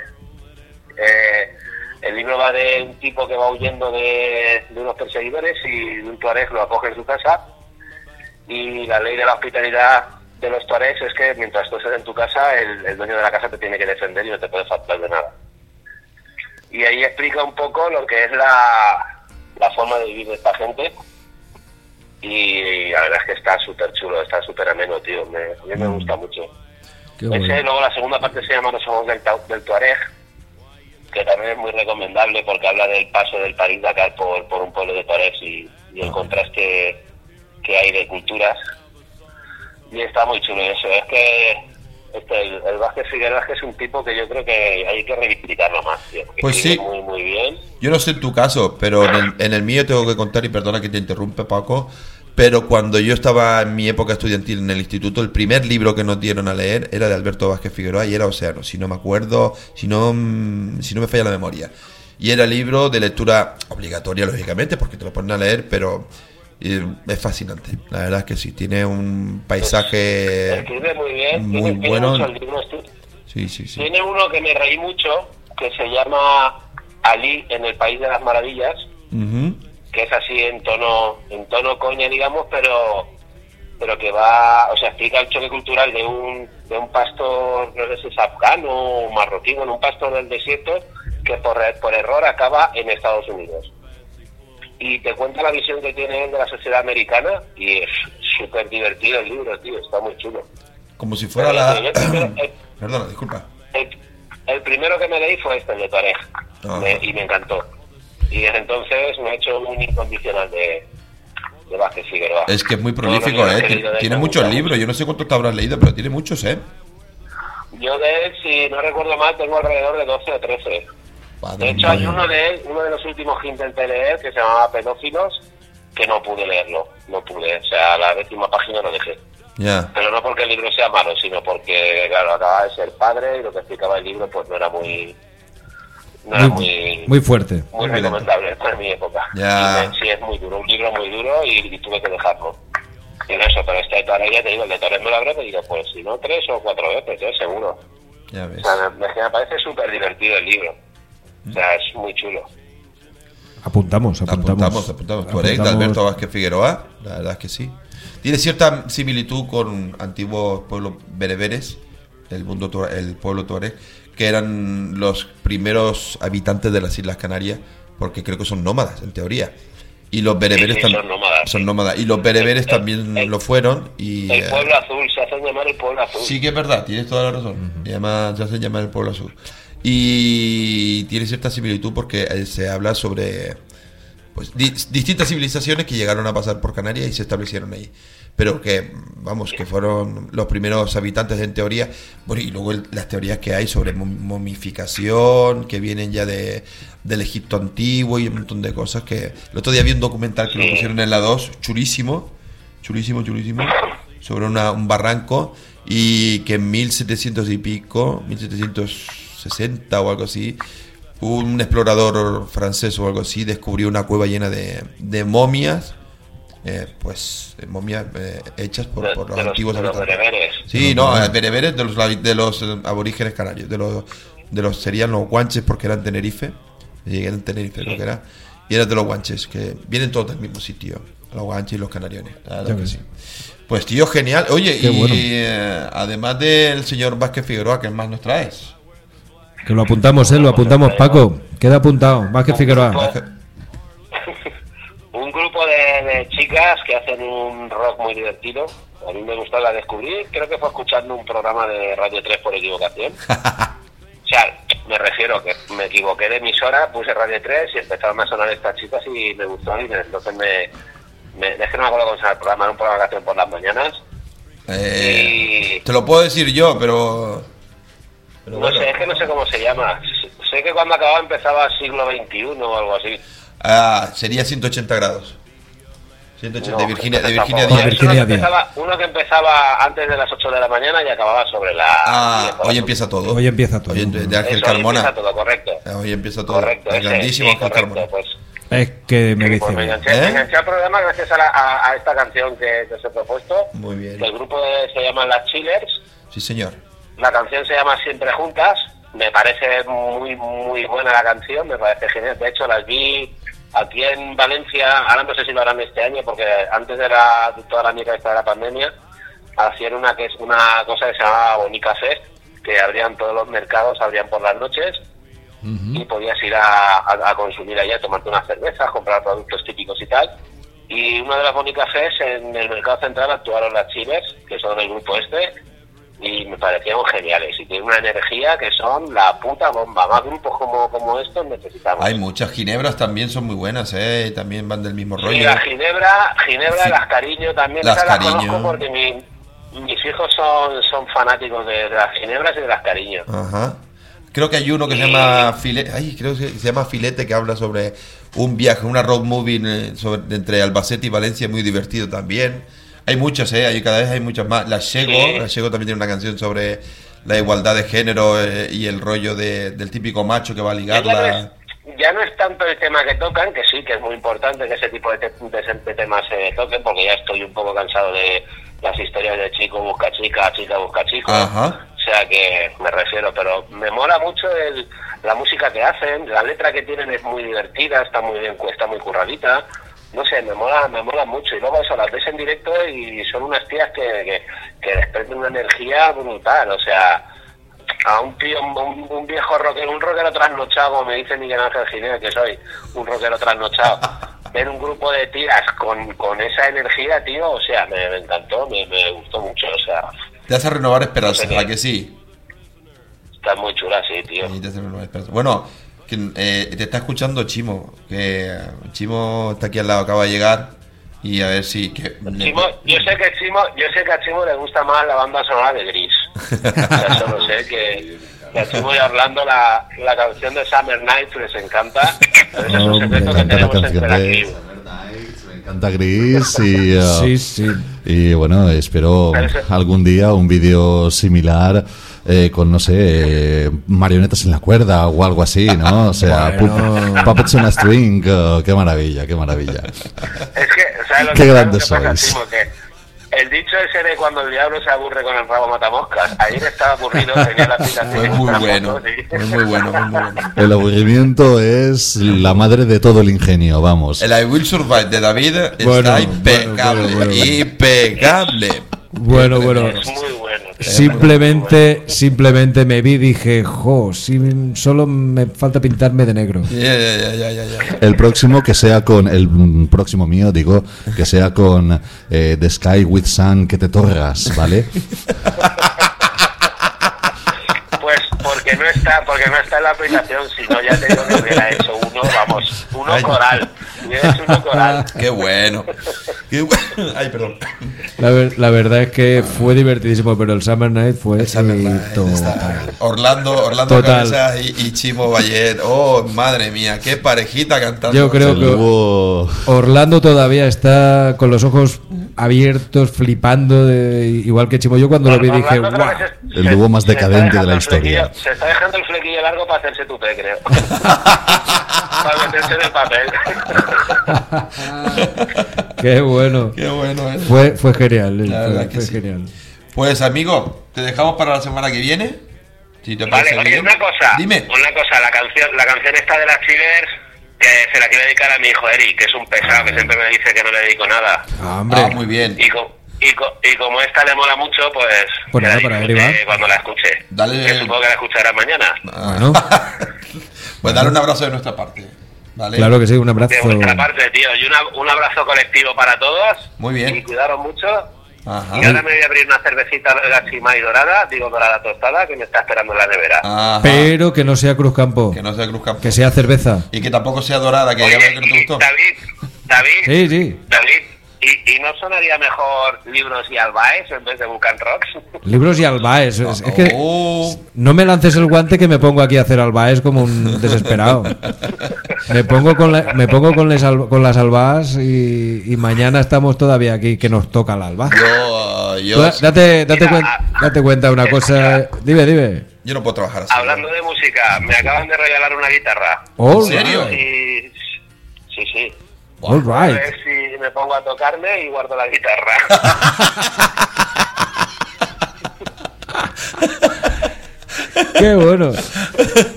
Eh, el libro va de un tipo que va huyendo de, de unos perseguidores y un tuareg lo acoge en su casa. Y la ley de la hospitalidad de los tuaregs es que mientras tú estés en tu casa, el, el dueño de la casa te tiene que defender y no te puede faltar de nada. Y ahí explica un poco lo que es la, la forma de vivir de esta gente. Y la verdad es que está súper chulo, está súper ameno, tío. Me, a mí me gusta mucho. Qué Ese, bueno. luego la segunda parte se llama Los Somos del, Tau- del Tuareg, que también es muy recomendable porque habla del paso del París Dakar por, por un pueblo de Tuaregs y, y el contraste que hay de culturas. Y está muy chulo eso. Es que este, el, el Vázquez Figueroa es un tipo que yo creo que hay que reivindicarlo más, tío. Pues sí. Muy, muy bien. Yo no sé en tu caso, pero en el, en el mío tengo que contar, y perdona que te interrumpe, Paco, pero cuando yo estaba en mi época estudiantil en el instituto, el primer libro que nos dieron a leer era de Alberto Vázquez Figueroa y era Océano, si no me acuerdo, si no, mm, si no me falla la memoria. Y era libro de lectura obligatoria, lógicamente, porque te lo ponen a leer, pero eh, es fascinante. La verdad es que sí, tiene un paisaje Escribe muy bien. muy tiene, tiene bueno. tío. Sí, sí, sí. Tiene uno que me reí mucho, que se llama Ali en el País de las Maravillas, Ujú. que es así en tono en tono coña, digamos, pero pero que va, o sea, explica el choque cultural de un de un pastor, no sé si es afgano o marroquí, un pastor del desierto que por, por error acaba en Estados Unidos. Y te cuenta la visión que tiene él de la sociedad americana y es súper divertido el libro, tío, está muy chulo. Como si fuera la... Primero- eh, Perdona, disculpa. el, el primero que me leí fue este, el de Ajá. Me- y me encantó. Y desde entonces me he hecho un incondicional de, de Vázquez Figueroa. Es que es muy prolífico, ¿eh? Tiene muchos libros. Yo no sé cuántos te habrás leído, pero tiene muchos, ¿eh? Yo de él, si no recuerdo mal, tengo alrededor de 12 o 13. De hecho, hay uno de él, uno de los últimos que intenté leer, que se llamaba Pedófilos, que no pude leerlo. No pude. O sea, a la décima página lo dejé. Pero no porque el libro sea malo, sino porque, claro, acababa de ser padre y lo que explicaba el libro, pues no era muy. No era Muy, muy muy fuerte. muy Muy recomendable para mi época. Ya. Y me- sí, es muy duro, un libro muy duro y, y tuve que dejarlo. Y en eso, pero este Tuareg, ya te digo, el de Torres me lo habré pedido, pues si no tres o cuatro veces, ¿eh? seguro. Ya O sea, me, me parece súper divertido el libro. O sea, es muy chulo. Apuntamos, apuntamos. Apuntamos, apuntamos. Tuareg de Apuntamos- Alberto Vázquez Figueroa, la verdad es que sí. Tiene cierta similitud con antiguos pueblos bereberes, el, mundo, el pueblo tuareg, que eran los primeros habitantes de las Islas Canarias, porque creo que son nómadas, en teoría. Y los bereberes Sí, sí, también son nómadas, son sí. nómadas. Y los bereberes El- también el- lo fueron. Y, El eh, pueblo azul, se hacen llamar el pueblo azul. Sí que es verdad, tienes toda la razón. Y además ya se llama el pueblo azul. Y tiene cierta similitud porque eh, se habla sobre pues, di- distintas civilizaciones que llegaron a pasar por Canarias y se establecieron ahí. Pero que, vamos, que fueron los primeros habitantes en teoría. Bueno, y luego el- las teorías que hay sobre mom- momificación, que vienen ya de, del Egipto antiguo y un montón de cosas que... El otro día vi un documental que lo pusieron en la 2, chulísimo, chulísimo, chulísimo, sobre una- un barranco y que en 1700 y pico, 1760 o algo así, un explorador francés o algo así descubrió una cueva llena de, de momias, eh, pues eh, momias eh, hechas por, de, por los de los, antiguos de los habitantes. bereberes. Sí, no, eh, bereberes de los, de los eh, aborígenes canarios, de los, de los serían los guanches porque eran Tenerife, eran Tenerife creo que era, y eran de los guanches, que vienen todos del mismo sitio, los guanches y los canariones, claro que sí. Pues tío, genial. Oye, Qué y bueno. eh, además del señor Vázquez Figueroa, ¿qué más nos traes? Que lo apuntamos, ¿eh? Lo apuntamos, Paco. Queda apuntado. Vázquez Figueroa. Un grupo de, de chicas que hacen un rock muy divertido. A mí me gustó la descubrí. Creo que fue escuchando un programa de Radio 3 por equivocación. O sea, me refiero que me equivoqué de emisora, puse Radio 3 y empezaron a sonar estas chicas y me gustó. Y me- entonces me, me. Es que no me acuerdo cómo se el programa, era un programa que hacían por las mañanas. Eh, Y- Te lo puedo decir yo, pero... pero No bueno. sé, es que no sé cómo se llama. Sé que cuando acababa empezaba siglo XXI o algo así. Ah, sería 180 grados. 180 No, de Virginia, de. Virginia Díaz. Virginia uno, que empezaba, uno que empezaba antes de las 8 de la mañana y acababa sobre la... Ah, 10 por hoy la empieza todo. Hoy empieza todo. Hoy de Ángel Eso, hoy Carmona. empieza todo, correcto. Ah, Hoy empieza todo. Correcto, El ese, grandísimo sí, Ángel correcto, Carmona. pues, Es que me sí, dice. pues me, enganché, ¿Eh? me enganché al programa gracias a, la- a- a esta canción que, que os he propuesto. Muy bien. El grupo de- se llama Las Chillers. Sí, señor. La canción se llama Siempre Juntas. Me parece muy, muy buena la canción, me parece genial. De hecho, las vi aquí en Valencia, ahora no sé si lo harán este año, porque antes de, la, de toda la mierda esta de la pandemia, hacían una que es una cosa que se llamaba Bonica Fest, que abrían todos los mercados, abrían por las noches, y podías ir a, a- a consumir allá, tomarte unas cervezas, comprar productos típicos y tal. Y una de las Bonica Fest en el mercado central actuaron las Chivers, que son el grupo este, y me parecieron geniales y tienen una energía que son la puta bomba. Más grupos como, como estos necesitamos. Hay muchas ginebras también son muy buenas, ¿eh? También van del mismo Sí, rollo. la Ginebra, Ginebra, Sí. las Cariño también, Las Cariño. conozco porque mi- mis hijos son, son fanáticos de, de las Ginebras y de las Cariño. Ajá. Creo que hay uno que se Y- llama Filete, ay, creo que se llama Filete que habla sobre un viaje, una road movie eh, sobre, entre Albacete y Valencia muy divertido también. Hay muchas, eh, hay, cada vez hay muchas más. La Chego, Sí. la Chego también tiene una canción sobre la igualdad de género eh, y el rollo de- del típico macho que va a Ya no, ligarla. es, ya no es tanto el tema que tocan, que sí, que es muy importante que ese tipo de, te- de- temas se toquen, porque ya estoy un poco cansado de las historias de chico busca chica, chica busca chico. Ajá. O sea que me refiero, pero me mola mucho el, la música que hacen, la letra que tienen es muy divertida, está muy bien, está muy curradita. No sé, me mola, me mola mucho. Y luego eso, las ves en directo y son unas tías que, que, que desprenden una energía brutal. O sea, a un tío, un, un viejo rockero, un rockero trasnochado, como me dice Miguel Ángel Ginés, que soy un rockero trasnochado, ver un grupo de tías con, con esa energía, tío, o sea, me, me encantó, me, me gustó mucho, o sea, Te hace renovar esperanza, No sé qué. ¿a que sí? está muy chula, sí, tío. Sí, te hace renovar esperanza. Bueno, que, eh, te está escuchando Chimo, que Chimo está aquí al lado, acaba de llegar y a ver si... Que, Chimo, yo sé que Chimo, yo sé que a Chimo le gusta más la banda sonora de Gris. O sea, solo sé que, que a Chimo y a Orlando la, la canción de Summer Nights les encanta. Pero ese es un secreto que tenemos entre aquí. Encanta Gris y, uh, Sí, sí. y bueno, espero algún día un vídeo similar eh, con, no sé, eh, marionetas en la cuerda o algo así, ¿no? O sea, Bueno. pu- puppets on a string, uh, qué maravilla, qué maravilla. Es que, ¿sabes lo Qué que, grandes pasa, sois. Que el dicho ese de cuando el diablo se aburre con el rabo matamoscas. Ayer estaba aburrido, tenía la cita Fue muy bueno, fue muy bueno, muy bueno. El aburrimiento es la madre de todo el ingenio, vamos. El I Will Survive de David Bueno, está bueno, impecable, bueno, bueno. impecable. Bueno, bueno. Es muy bueno. tío. Simplemente, simplemente me vi y dije, jo, si solo me falta pintarme de negro. El próximo que sea con el próximo mío, digo, que sea con eh, The Sky with Sun que te torras, ¿vale? Porque no está, porque no está en la aplicación, si no ya te digo que hubiera hecho uno, vamos, uno Ay. coral. Hubiera hecho uno coral. Qué bueno. Qué bueno. Ay, perdón. La, ver- la verdad es que fue divertidísimo, pero el Summer Night fue total. está- Orlando, Orlando Total. Cabezas y, y Chimo Bayer. Oh, madre mía, qué parejita cantando. Yo creo El que Orlando todavía está con los ojos abiertos, flipando, de- igual que Chimo. Yo cuando lo vi dije, guau. se- El dúo más decadente de la historia. Se está dejando el flequillo largo para hacerse tupé, creo. para meterse en el papel. Qué bueno. Qué bueno es. Fue, fue genial, eh, La fue, verdad que fue sí. genial. Pues amigo, te dejamos para la semana que viene. Si te Vale, parece oye, bien. una cosa. Dime. Una cosa, la canción, la canción esta de las Chivers, que se la quiero dedicar a mi hijo Eric, que es un pesado que siempre me dice que no le dedico nada. Ah, hombre. Ah, muy bien. Y, co- y, co- y como esta le mola mucho, pues. Pues nada, para Eric. Cuando la escuche. Dale- Que supongo que la escuchará mañana. Bueno, pues dale un abrazo de nuestra parte. ¿Vale? claro que sí, un abrazo. De vuestra parte, tío. Y una- un abrazo colectivo para todos. Muy bien. Y cuidaros mucho. Ajá. Y ahora me voy a abrir una cervecita belga y dorada, digo dorada tostada, que me está esperando en la nevera. Ajá. Pero que no sea Cruz Campo, Que no sea Cruz Campo. que sea cerveza. Y que tampoco sea dorada, que Oye, ya veo que no te gustó. David, David, Sí, sí. David, ¿y, y no sonaría mejor libros y albaes en vez de Vulcan Rocks? Libros y albaes. Es, es que Oh, no me lances el guante que me pongo aquí a hacer albaes como un desesperado. Me pongo con, la- me pongo con, les con las albas y, y mañana estamos todavía aquí que nos toca el alba. yo, yo, Tú date, date, Mira, cuen- date cuenta de una cosa. Dime, dime. yo no puedo trabajar así. Hablando de música, me acaban de regalar una guitarra. All ¿En serio? Y... Sí, sí. All A right. ver si me pongo a tocarme y guardo la guitarra. Qué bueno.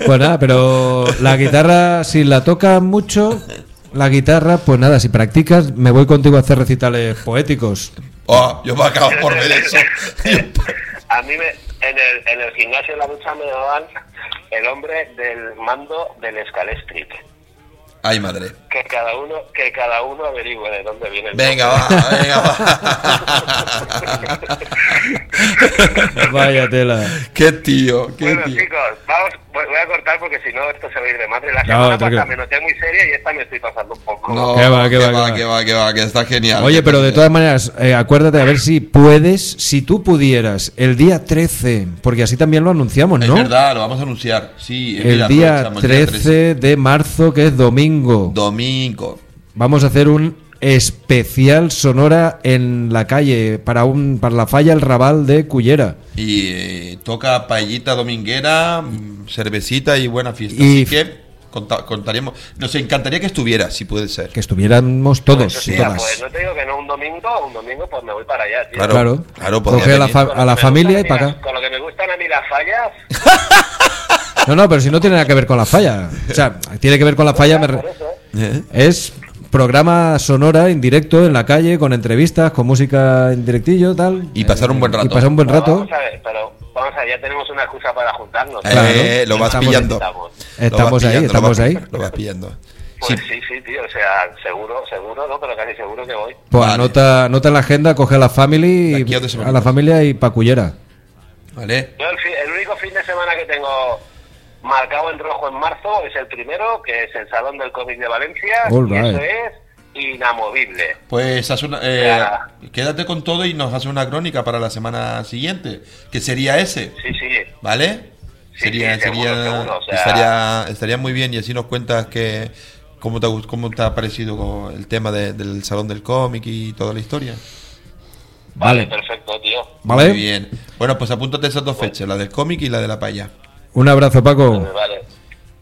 Pues nada, pero la guitarra, si la tocas mucho, la guitarra, pues nada, si practicas, me voy contigo a hacer recitales poéticos. Oh, yo me acabo por ver eso. A mí me, en, el, en el gimnasio de la lucha me daban el hombre del mando del Scalestric. Ay, madre. Que cada uno, que cada uno averigüe de dónde viene el Venga, nombre. va, venga, va. Vaya tela. qué tío, qué Bueno, tío. chicos, vamos, voy a cortar porque si no esto se va a ir de madre. La No, semana tranquilo. pasada me noté muy seria y esta me estoy pasando un poco. No, Qué va, qué que va, va, qué que va. que va, que está genial. Oye, que pero de todas maneras, eh, acuérdate a ver si puedes, si tú pudieras, el día 13, porque así también lo anunciamos, Es ¿no? verdad, lo vamos a anunciar. Sí, eh, El mira, día aprovechamos, el día 13 de marzo, que es domingo. Domingo. Vamos a hacer un especial sonora en la calle para un para la falla El Raval de Cullera. Y eh, toca paellita dominguera, mm, cervecita y buena fiesta. Y- Así que conta- contaríamos. Nos encantaría que estuviera, si puede ser. Que estuviéramos todos Eso sí, todas. pues no te digo que no un domingo, un domingo pues me voy para allá, tío. Claro, Claro. claro, Coge a la, fa- a familia y para acá. Con lo que me gustan a mí las fallas, No, no, pero si no tiene nada que ver con la falla. O sea, tiene que ver con la falla. me re- por eso. ¿Eh? Es programa sonora en directo en la calle, con entrevistas, con música en directillo, tal. Y pasar un buen rato. Y pasar un buen Pero rato. Vamos a ver, pero vamos a ver, ya tenemos una excusa para juntarnos. Eh, Claro. lo vas Estamos- pillando. Estamos. Estamos Lo vas ahí, pillando, estamos lo vas- ahí. Lo vas pillando. Pues Sí, sí, sí, tío, o sea, seguro, seguro, no, pero casi seguro que voy. Pues Vale. anota, anota en la agenda, coge a la family, a la familia y pa' Cullera. ¿Vale? Yo el, fi- el único fin de semana que tengo marcado en rojo en marzo es el primero, que es el Salón del Cómic de Valencia, All y eso right. es inamovible. Pues haz una, eh, Ya. quédate con todo y nos hace una crónica para la semana siguiente, que sería ese, Sí, sí. ¿vale? Sí, sería, sí, seguro, sería, seguro, o sea- estaría, estaría muy bien y así nos cuentas que cómo te, cómo te ha parecido el tema de- del salón del cómic y toda la historia. Vale, Vale. perfecto, tío. ¿Vale? Muy bien. Bueno, pues apúntate esas dos fechas, la del cómic y la de la paella. Un abrazo, Paco. Vale.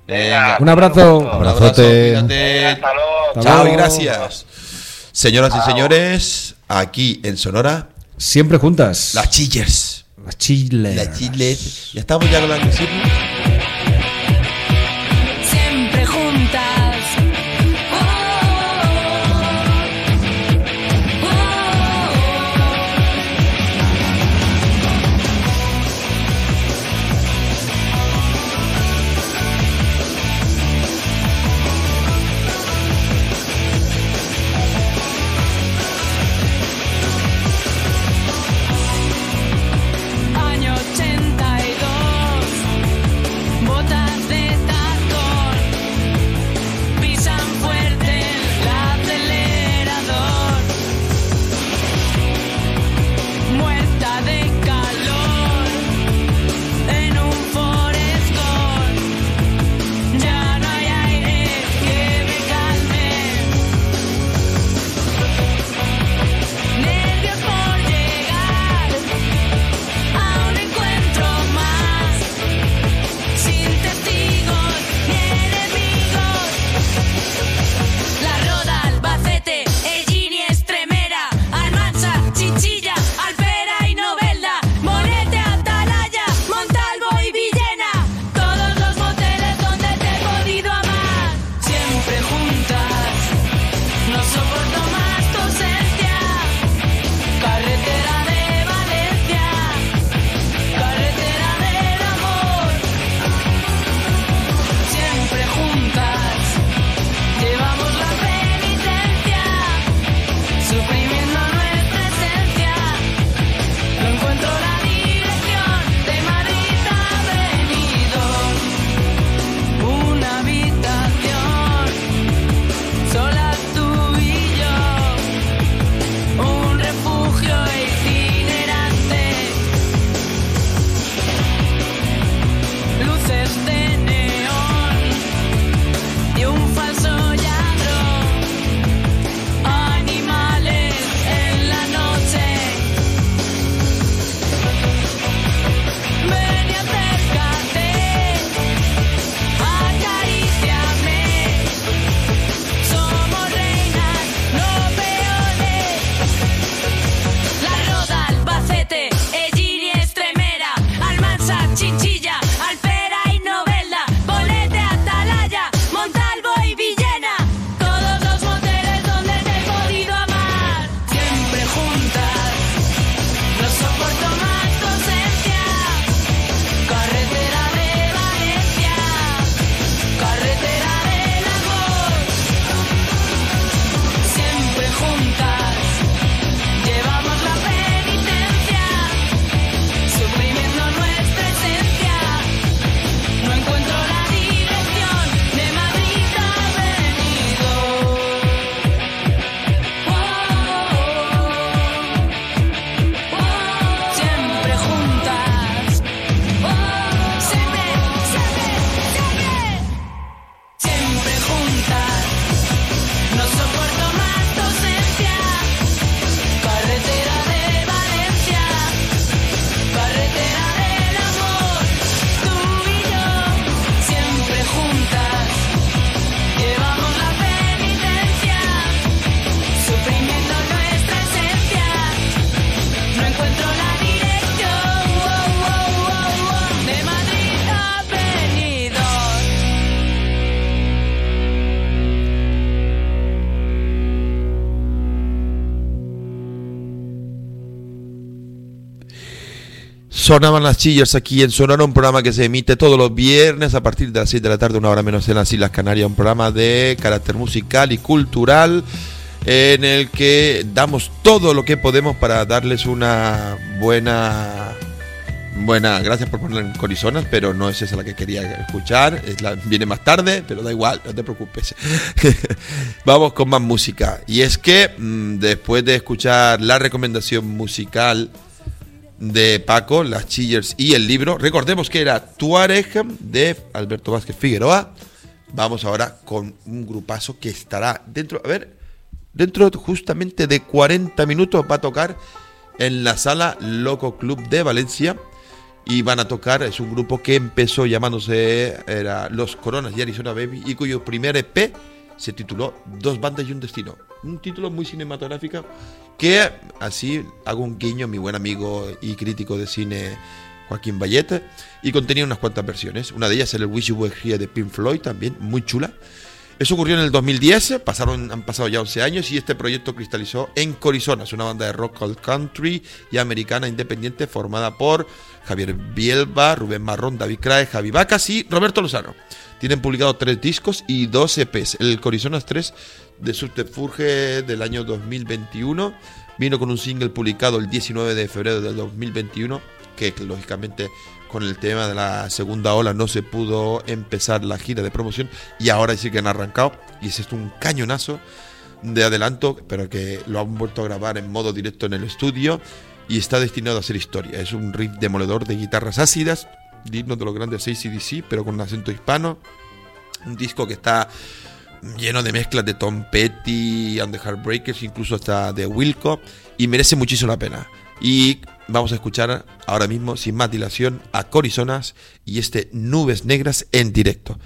Venga. Un abrazo. Un Abrazote. abrazo, Venga, cuídate. hasta luego. Hasta Chao y gracias. Señoras y señores, aquí en Sonora Siempre juntas. Las Chillers. Las Chillers. Las Chillers. Ya estamos ya con la Sonaban las chillas aquí en Sonora, un programa que se emite todos los viernes a partir de las 6 de la tarde, una hora menos en las Islas Canarias, un programa de carácter musical y cultural en el que damos todo lo que podemos para darles una buena buena, gracias por poner corizonas, pero no es esa la que quería escuchar, es la, viene más tarde, pero da igual, no te preocupes. Vamos con más música. Y es que mm, después de escuchar la recomendación musical de Paco, las Chillers y el libro. Recordemos que era Tuareg de Alberto Vázquez Figueroa. Vamos ahora con un grupazo que estará dentro, a ver, dentro justamente de 40 minutos va a tocar en la sala Loco Club de Valencia y van a tocar, es un grupo que empezó llamándose era Los Coronas y Arizona Baby y cuyo primer EP se tituló Dos bandas y un destino. Un título muy cinematográfico que así hago un guiño a mi buen amigo y crítico de cine Joaquín Bayet y contenía unas cuantas versiones. Una de ellas era el Wish You Were Here de Pink Floyd, también muy chula. Eso ocurrió en el 2010, pasaron, han pasado ya 11 años y este proyecto cristalizó en Corizonas, una banda de rock country y americana independiente formada por Javier Bielba, Rubén Marrón, David Crae, Javi Vacas y Roberto Lozano. Tienen publicado tres discos y dos EPs. El Corizonas 3 de Subterfuge del año 2021 vino con un single publicado el 19 de febrero del 2021 que lógicamente con el tema de la segunda ola no se pudo empezar la gira de promoción y ahora sí que han arrancado y es esto un cañonazo de adelanto, pero que lo han vuelto a grabar en modo directo en el estudio y está destinado a ser historia. Es un riff demoledor de guitarras ácidas, digno de los grandes ACDC, pero con un acento hispano. Un disco que está lleno de mezclas de Tom Petty, and the Heartbreakers, incluso hasta de Wilco, y merece muchísimo la pena. Y vamos a escuchar ahora mismo, sin más dilación, a Corizonas y este Nubes Negras en directo.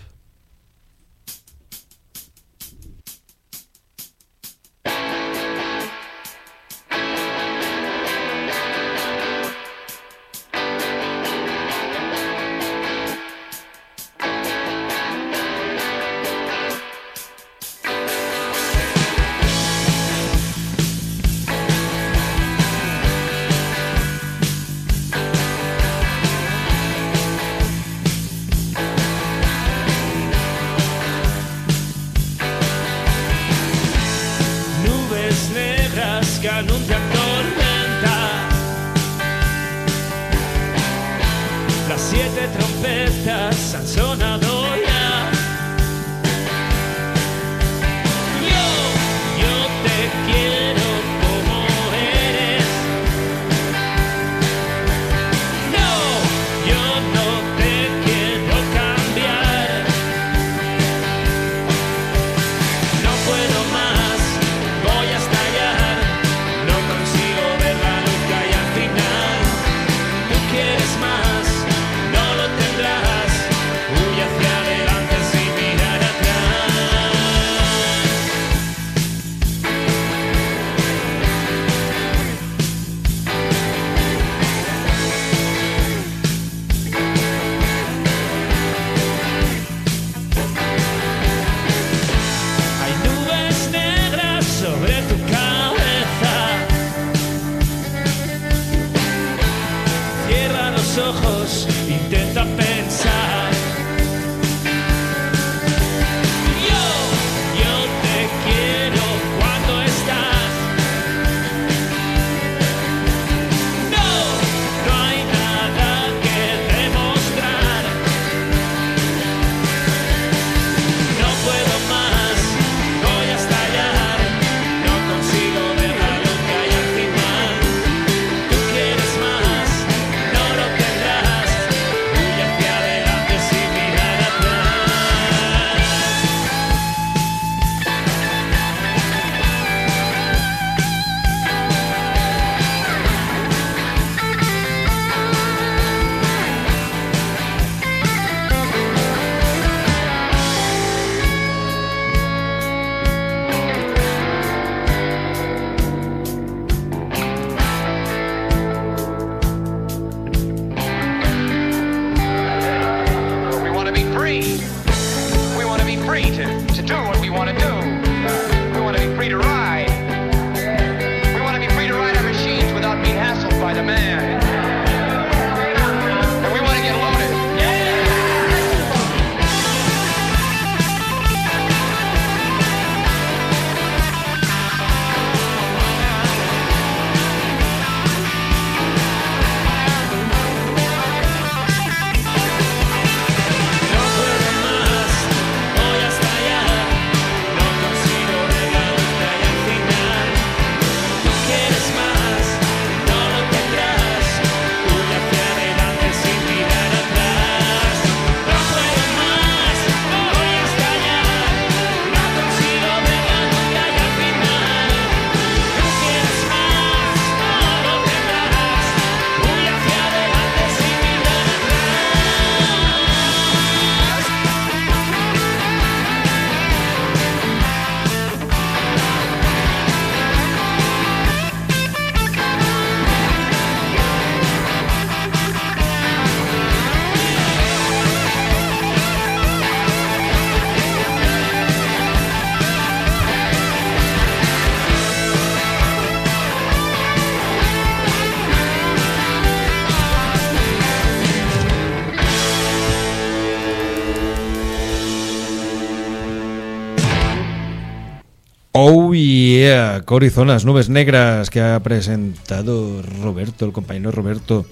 Corizonas, Nubes Negras, que ha presentado Roberto, el compañero Roberto.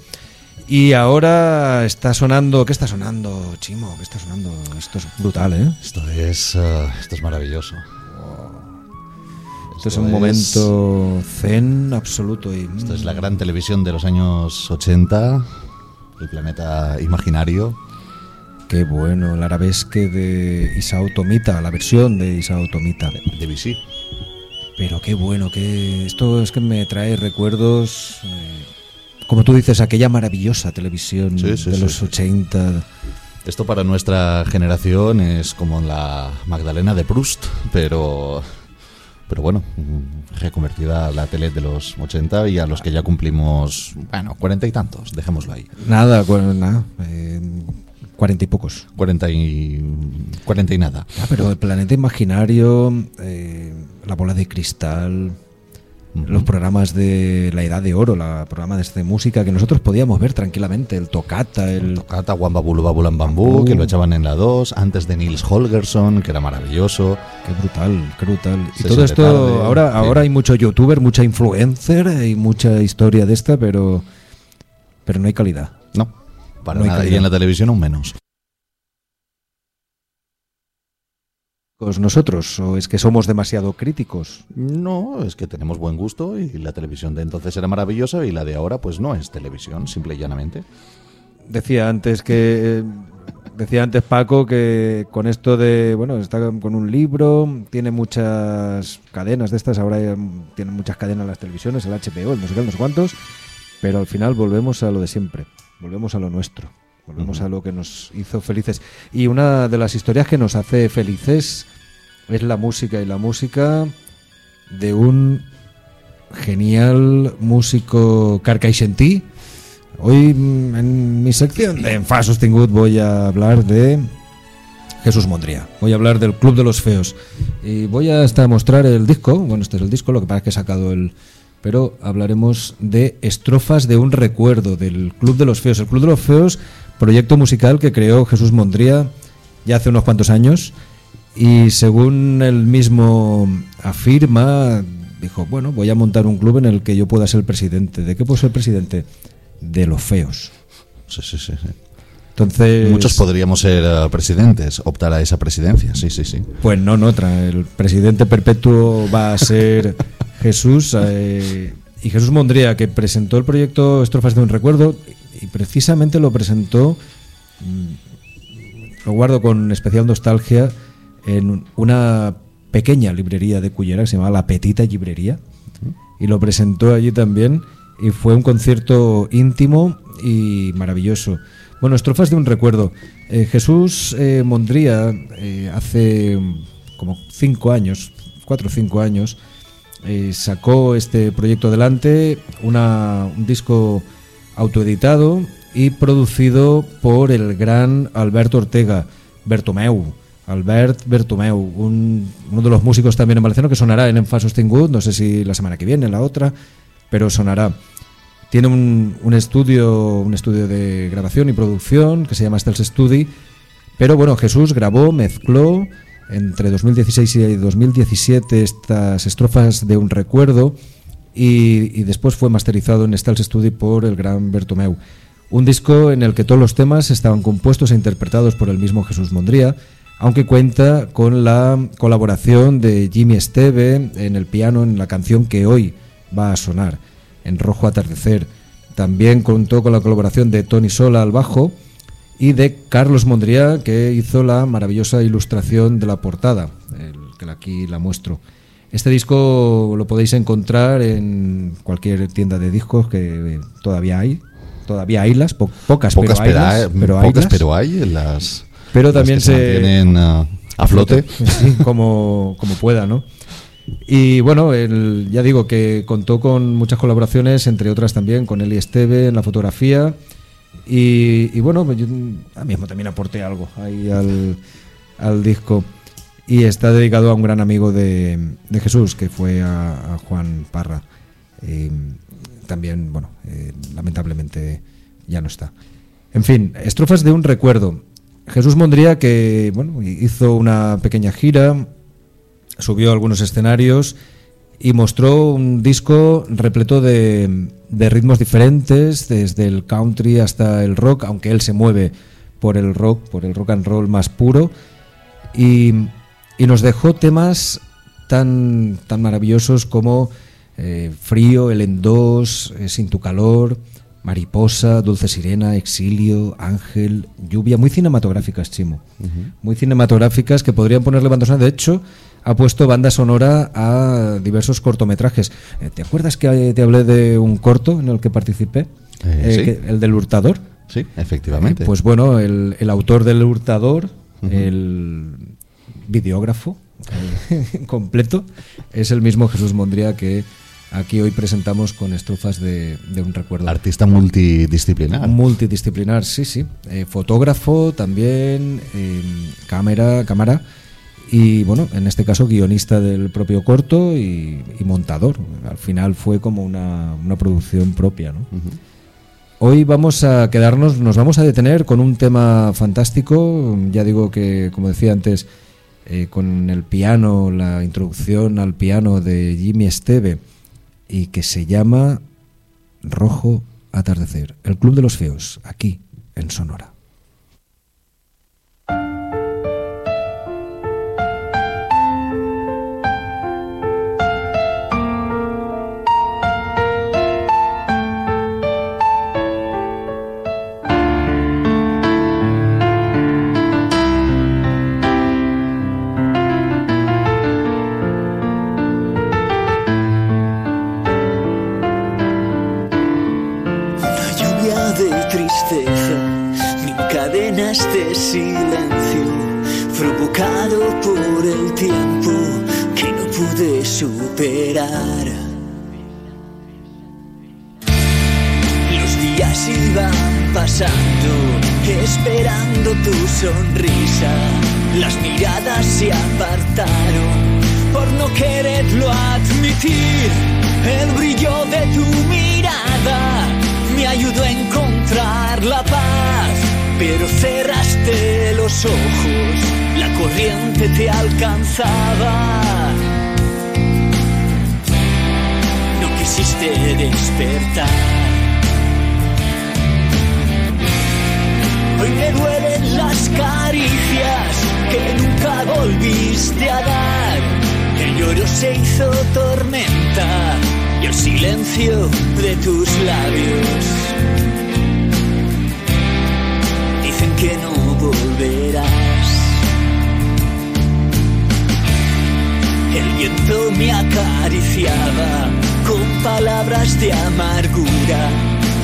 Y ahora está sonando, ¿qué está sonando, Chimo? ¿Qué está sonando? Esto es brutal, ¿eh? Esto es, eh, esto es maravilloso. Esto es un momento zen absoluto y Esto es la gran televisión de los años 80, el planeta imaginario. qué bueno, el arabesque de Isao Tomita, la versión de Isao Tomita. De BC. Pero qué bueno, que esto es que me trae recuerdos, eh, como tú dices, aquella maravillosa televisión Sí, sí, de sí, los sí. 80. Esto para nuestra generación es como la Magdalena de Proust, pero, pero bueno, reconvertida a la tele de los 80 y a los que ya cumplimos, bueno, cuarenta y tantos, dejémoslo ahí. Nada, nada, eh, cuarenta y pocos. Cuarenta y, cuarenta y nada. Ah, pero el planeta imaginario, la bola de cristal, los programas de la Edad de Oro, la programas de música que nosotros podíamos ver tranquilamente, el Tocata, el... Tocata, Babulan Bambú, Uh. que lo echaban en la 2, antes de Nils Holgersson, que era maravilloso. Qué brutal, qué brutal. Y todo esto, tarde, ahora, sí. ahora hay mucho youtuber, mucha influencer y mucha historia de esta, pero, pero no hay calidad. No, para No nada. Y en la televisión aún menos. Nosotros, o es que somos demasiado críticos. No, es que tenemos buen gusto y la televisión de entonces era maravillosa y la de ahora pues no es televisión, simple y llanamente. Decía antes que decía antes Paco que con esto de bueno está con un libro tiene muchas cadenas de estas ahora tienen muchas cadenas las televisiones el HBO el no sé qué, no sé cuántos pero al final volvemos a lo de siempre volvemos a lo nuestro volvemos a lo que nos hizo felices y una de las historias que nos hace felices es la música y la música de un genial músico carcaixentí Hoy mm, en mi sección de Enfado Sostingut voy a hablar de Jesús Mondría. Voy a hablar del Club de los Feos. Y voy a hasta mostrar el disco. Bueno, este es el disco, lo que pasa es que he sacado el... Pero hablaremos de Estrofas de un recuerdo del Club de los Feos. El Club de los Feos, proyecto musical que creó Jesús Mondría ya hace unos cuantos años. Y según él mismo afirma, dijo, bueno, voy a montar un club en el que yo pueda ser presidente. ¿De qué puedo ser presidente? De los feos. Sí, sí, sí. sí. Entonces... Muchos podríamos ser eh, presidentes, optar a esa presidencia, sí, sí, sí. Pues no, no, tra- el presidente perpetuo va a ser Jesús eh, y Jesús Mondría, que presentó el proyecto Estrofas de un Recuerdo y precisamente lo presentó, mm, lo guardo con especial nostalgia, en una pequeña librería de Cullera que se llama La Petita Librería y lo presentó allí también y fue un concierto íntimo y maravilloso. Bueno, estrofas de un recuerdo. Eh, Jesús eh, Mondría eh, hace como cinco años, cuatro o cinco años, eh, sacó este proyecto adelante, una- un disco autoeditado y producido por el gran Alberto Ortega, Bertomeu. Albert Bertomeu, un- uno de los músicos también en Valenciano que sonará en Enfado Sostingut, no sé si la semana que viene, la otra, pero sonará. Tiene un, un estudio, un estudio de grabación y producción que se llama Stels Study, pero bueno, Jesús grabó, mezcló entre 2016 y 2017 estas estrofas de un recuerdo y, después fue masterizado en Stels Study por el gran Bertomeu. Un disco en el que todos los temas estaban compuestos e interpretados por el mismo Jesús Mondría, aunque cuenta con la colaboración de Jimmy Esteve en el piano en la canción que hoy va a sonar, en Rojo Atardecer. También contó con la colaboración de Tony Sola al bajo y de Carlos Mondría, que hizo la maravillosa ilustración de la portada, que aquí la muestro. Este disco lo podéis encontrar en cualquier tienda de discos que eh, todavía hay. Todavía hay las, po- pocas, Pocas, pero hay. pero hay, pero pocas, pero hay las, Pero las también que se- mantienen eh, a flote. Sí, como, como pueda, ¿no? Y bueno, el- ya digo que contó con muchas colaboraciones, entre otras también con Eli Esteve en la fotografía. Y, y bueno, yo mismo también aporté algo ahí al, al disco. Y está dedicado a un gran amigo de, Jesús, que fue a, Juan Parra. También, bueno, eh, lamentablemente ya no está. En fin, estrofas de un recuerdo. Jesús Mondría que bueno, hizo una pequeña gira subió algunos escenarios y mostró un disco repleto de ritmos diferentes, desde el country hasta el rock, aunque él se mueve por el rock, por el rock and roll más puro, y, y nos dejó temas tan, tan maravillosos como eh, Frío, El en dos, eh, Sin tu calor, Mariposa, Dulce Sirena, Exilio, Ángel, Lluvia, muy cinematográficas, Chimo. Muy cinematográficas que podrían ponerle banda sonora. De hecho, ha puesto banda sonora a diversos cortometrajes. Eh, ¿Te acuerdas que te hablé de un corto en el que participé? Eh, sí. que- el del hurtador. Sí, efectivamente. Pues bueno, el, el autor del hurtador, el videógrafo eh, completo, es el mismo Jesús Mondría que aquí hoy presentamos con estrofas de, de un recuerdo. Artista multidisciplinar. Multidisciplinar, sí, sí. Eh, fotógrafo también, eh, cámara, cámara y bueno, en este caso guionista del propio corto y, y montador. Al final fue como una, una producción propia, ¿no? Hoy vamos a quedarnos, nos vamos a detener con un tema fantástico. Ya digo que, como decía antes, eh, con el piano, la introducción al piano de Jimmy Esteve, y que se llama Rojo Atardecer, el Club de los Feos, aquí en Sonora. Sonrisa. Las miradas se apartaron por no quererlo admitir. El brillo de tu mirada me ayudó a encontrar la paz, pero cerraste los ojos, la corriente te alcanzaba. No quisiste despertar. Hoy me duelen las caricias que nunca volviste a dar. El lloro se hizo tormenta y el silencio de tus labios. Dicen que no volverás. El viento me acariciaba con palabras de amargura,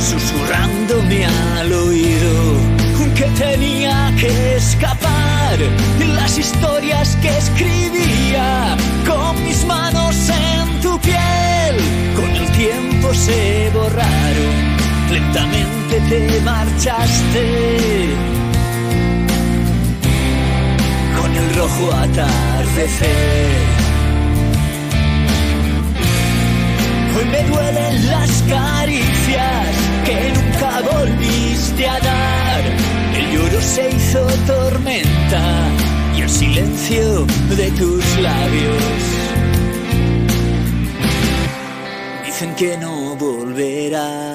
susurrándome al oído que tenía que escapar. Las historias que escribía con mis manos en tu piel, con el tiempo se borraron. Lentamente te marchaste con el rojo atardecer. Me duelen las caricias que nunca volviste a dar. El lloro se hizo tormenta y el silencio de tus labios. Dicen que no volverás.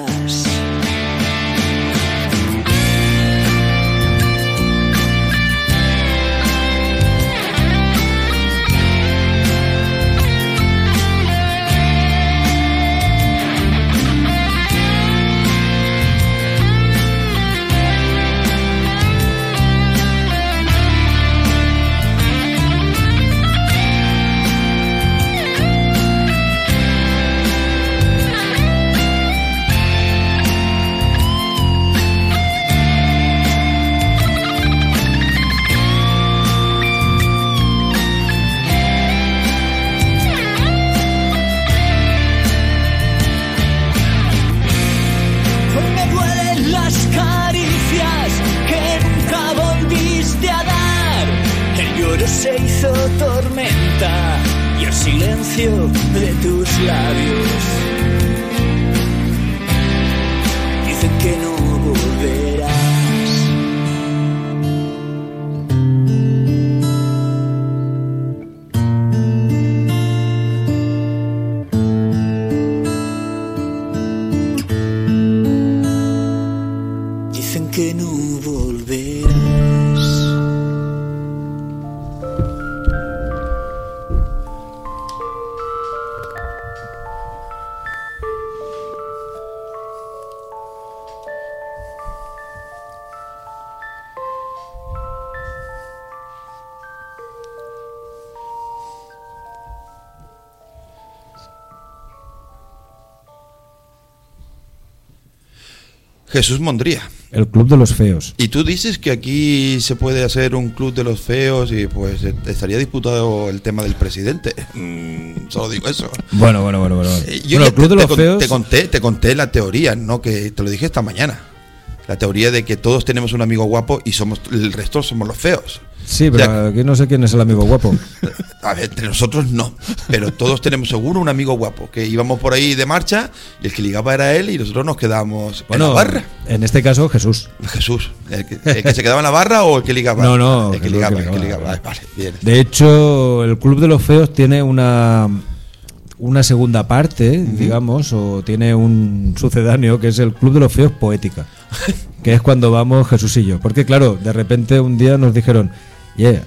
De tus labios. Dicen que no volverás. Jesús Mondría. El Club de los Feos. Y tú dices que aquí se puede hacer un club de los feos y pues eh, estaría disputado el tema del presidente. Mm, solo digo eso. Bueno, bueno, bueno, bueno. Eh, yo Bueno, el Club te, de los Feos. te conté, te conté la teoría, ¿no? Que te lo dije esta mañana. La teoría de que todos tenemos un amigo guapo y somos el resto somos los feos. Sí, O pero sea, aquí no sé quién es el amigo guapo. a ver, entre nosotros no, pero todos tenemos seguro un amigo guapo que íbamos por ahí de marcha y el que ligaba era él y nosotros nos quedábamos en la Bueno, barra. en este caso Jesús. Jesús, el que, el que se quedaba en la barra o el que ligaba. No, no, el que el que ligaba, el que ligaba. Ay, vale, bien. De hecho, el Club de los Feos tiene una una segunda parte, digamos, o tiene un sucedáneo que es el Club de los Feos Poética, que es cuando vamos Jesús y yo. Porque claro, de repente un día nos dijeron, yeah,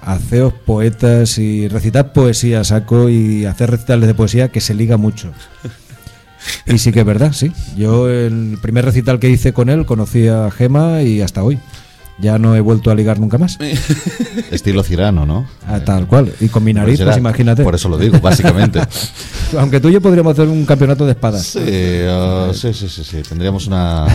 haceos poetas y recitad poesía saco y hacer recitales de poesía que se liga mucho. Y sí que es verdad, sí. Yo el primer recital que hice con él conocí a Gema y hasta hoy. Ya no he vuelto a ligar nunca más. Estilo Cirano, ¿no? Ah, tal cual. Y con mi nariz, Será- pues imagínate. Por eso lo digo, básicamente. Aunque tú y yo podríamos hacer un campeonato de espadas. Sí, ah, sí, sí, sí, sí. Tendríamos una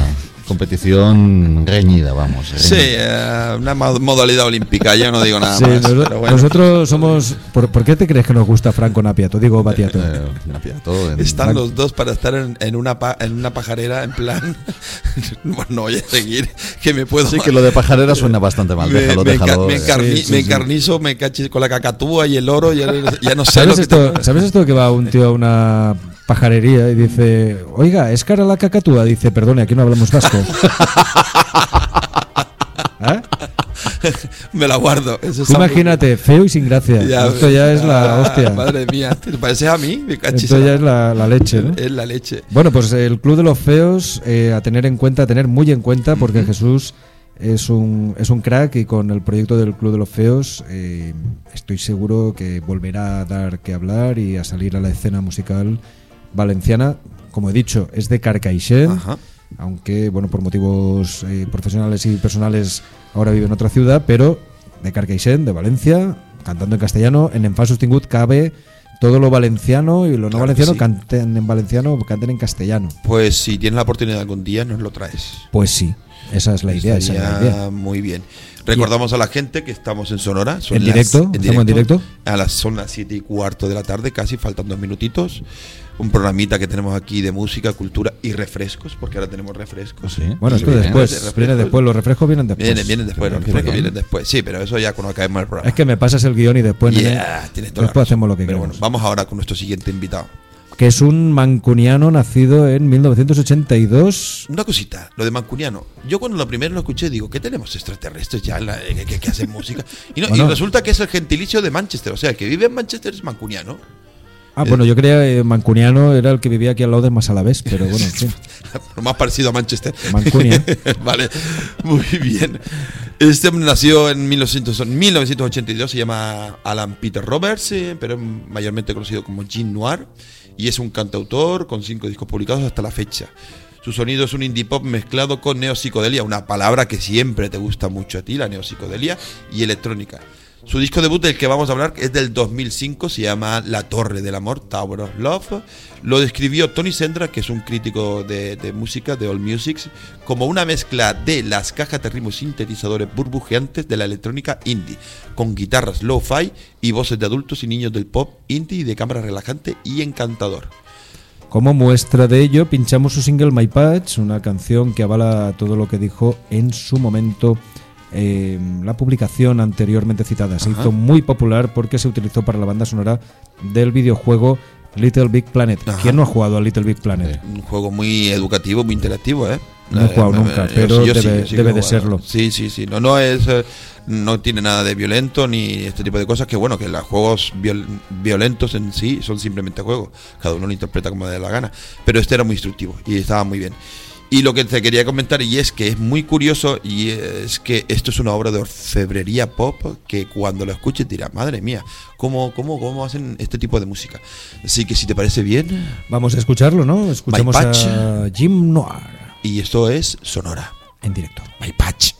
competición reñida, vamos. Sí, eh, una mo- modalidad olímpica, ya no digo nada Sí, más. nos- pero bueno. Nosotros somos. ¿por, por qué te crees que nos gusta Franco Napiato? Digo Batiato. Eh, Napiato en- Están los dos para estar en, en una pa- en una pajarera en plan. bueno, no voy a seguir, que me puedo. Sí, que lo de pajarera suena bastante mal. me, Déjalo, me enca- déjalo. me eh. encarni- Sí, sí, me sí. encarnizo, me caché con la cacatúa y el oro, ya, ya no sé lo ¿Sabes que esto. ¿Sabes esto que va un tío a una pajarería y dice, oiga, ¿es cara la cacatúa? Dice, perdone, aquí no hablamos vasco. ¿Eh? Me la guardo. Eso muy- imagínate, feo y sin gracia. Ya, esto ya es la ah, hostia. Madre mía, ¿te pareces a mí? Me Esto ya es la, la leche, ¿no? Es la leche. Bueno, pues el Club de los Feos, eh, a tener en cuenta, a tener muy en cuenta, porque Jesús es un, es un crack y con el proyecto del Club de los Feos eh, estoy seguro que volverá a dar que hablar y a salir a la escena musical valenciana. Como he dicho, es de Carcaixent, aunque, bueno, por motivos eh, profesionales y personales ahora vive en otra ciudad, pero de Carcaixent, de Valencia, cantando en castellano. En Enfant Sostingut cabe todo lo valenciano y lo no Claro valenciano sí. canten en valenciano, canten en castellano. Pues si tienes la oportunidad algún día, nos lo traes. Pues sí, esa es la idea, esa es la idea. muy bien. Recordamos a la gente que estamos en Sonora. son ¿En las- directo? ¿Estamos en directo? A las, son las 7 y cuarto de la tarde, casi, faltan dos minutitos. Un programita que tenemos aquí de música, cultura y refrescos, porque ahora tenemos refrescos. Sí. Bueno, esto viene después, viene después, los refrescos vienen después. Vienen, vienen después, los refrescos vienen después. Sí, pero eso ya cuando acabemos el programa. Es que me pasas el guion y después, Yeah, tienes toda después hacemos lo que Pero queremos. bueno, vamos ahora con nuestro siguiente invitado. Que es un mancuniano nacido en 1982. Una cosita, lo de Mancuniano. Yo cuando lo primero lo escuché digo, ¿qué tenemos extraterrestres ya la- que, que- que hacen música? Y, no, y resulta que es el gentilicio de Manchester. O sea, el que vive en Manchester es Mancuniano. Ah, bueno, yo creía que mancuniano era el que vivía aquí al lado de Masalavés, pero bueno, en fin. Lo más parecido a Manchester. Mancunia. vale, muy bien. Este nació en 1900 en 1982, se llama Alan Peter Roberts, eh, pero es mayormente conocido como Jean Noir, y es un cantautor con cinco discos publicados hasta la fecha. Su sonido es un indie pop mezclado con neopsicodelia, una palabra que siempre te gusta mucho a ti, la neopsicodelia, y electrónica. Su disco debut del que vamos a hablar es del 2005, se llama La Torre del Amor, Tower of Love. Lo describió Tony Sendra, que es un crítico de, música, de All Music, como una mezcla de las cajas de ritmos sintetizadores burbujeantes de la electrónica indie, con guitarras lo-fi y voces de adultos y niños del pop indie de cámara relajante y encantador. Como muestra de ello, pinchamos su single My Patch, una canción que avala todo lo que dijo en su momento eh, la publicación anteriormente citada. Se Ajá. hizo muy popular porque se utilizó para la banda sonora del videojuego Little Big Planet. Ajá. ¿Quién no ha jugado a Little Big Planet? Un juego muy educativo, muy interactivo, ¿eh? No he jugado nunca, yo pero yo debe- de serlo. Sí, sí, sí. No, no es. eh, No tiene nada de violento ni este tipo de cosas. Que bueno, que los juegos viol- violentos en sí son simplemente juegos. Cada uno lo interpreta como le dé la gana. Pero este era muy instructivo y estaba muy bien. Y lo que te quería comentar, y es que es muy curioso, y es que esto es una obra de orfebrería pop que cuando lo escuches dirás, madre mía, ¿cómo, cómo, cómo hacen este tipo de música? Así que si te parece bien, Vamos a escucharlo, ¿no? Escuchamos My Patch. a Jim Noir y esto es Sonora. en directo. My Patch.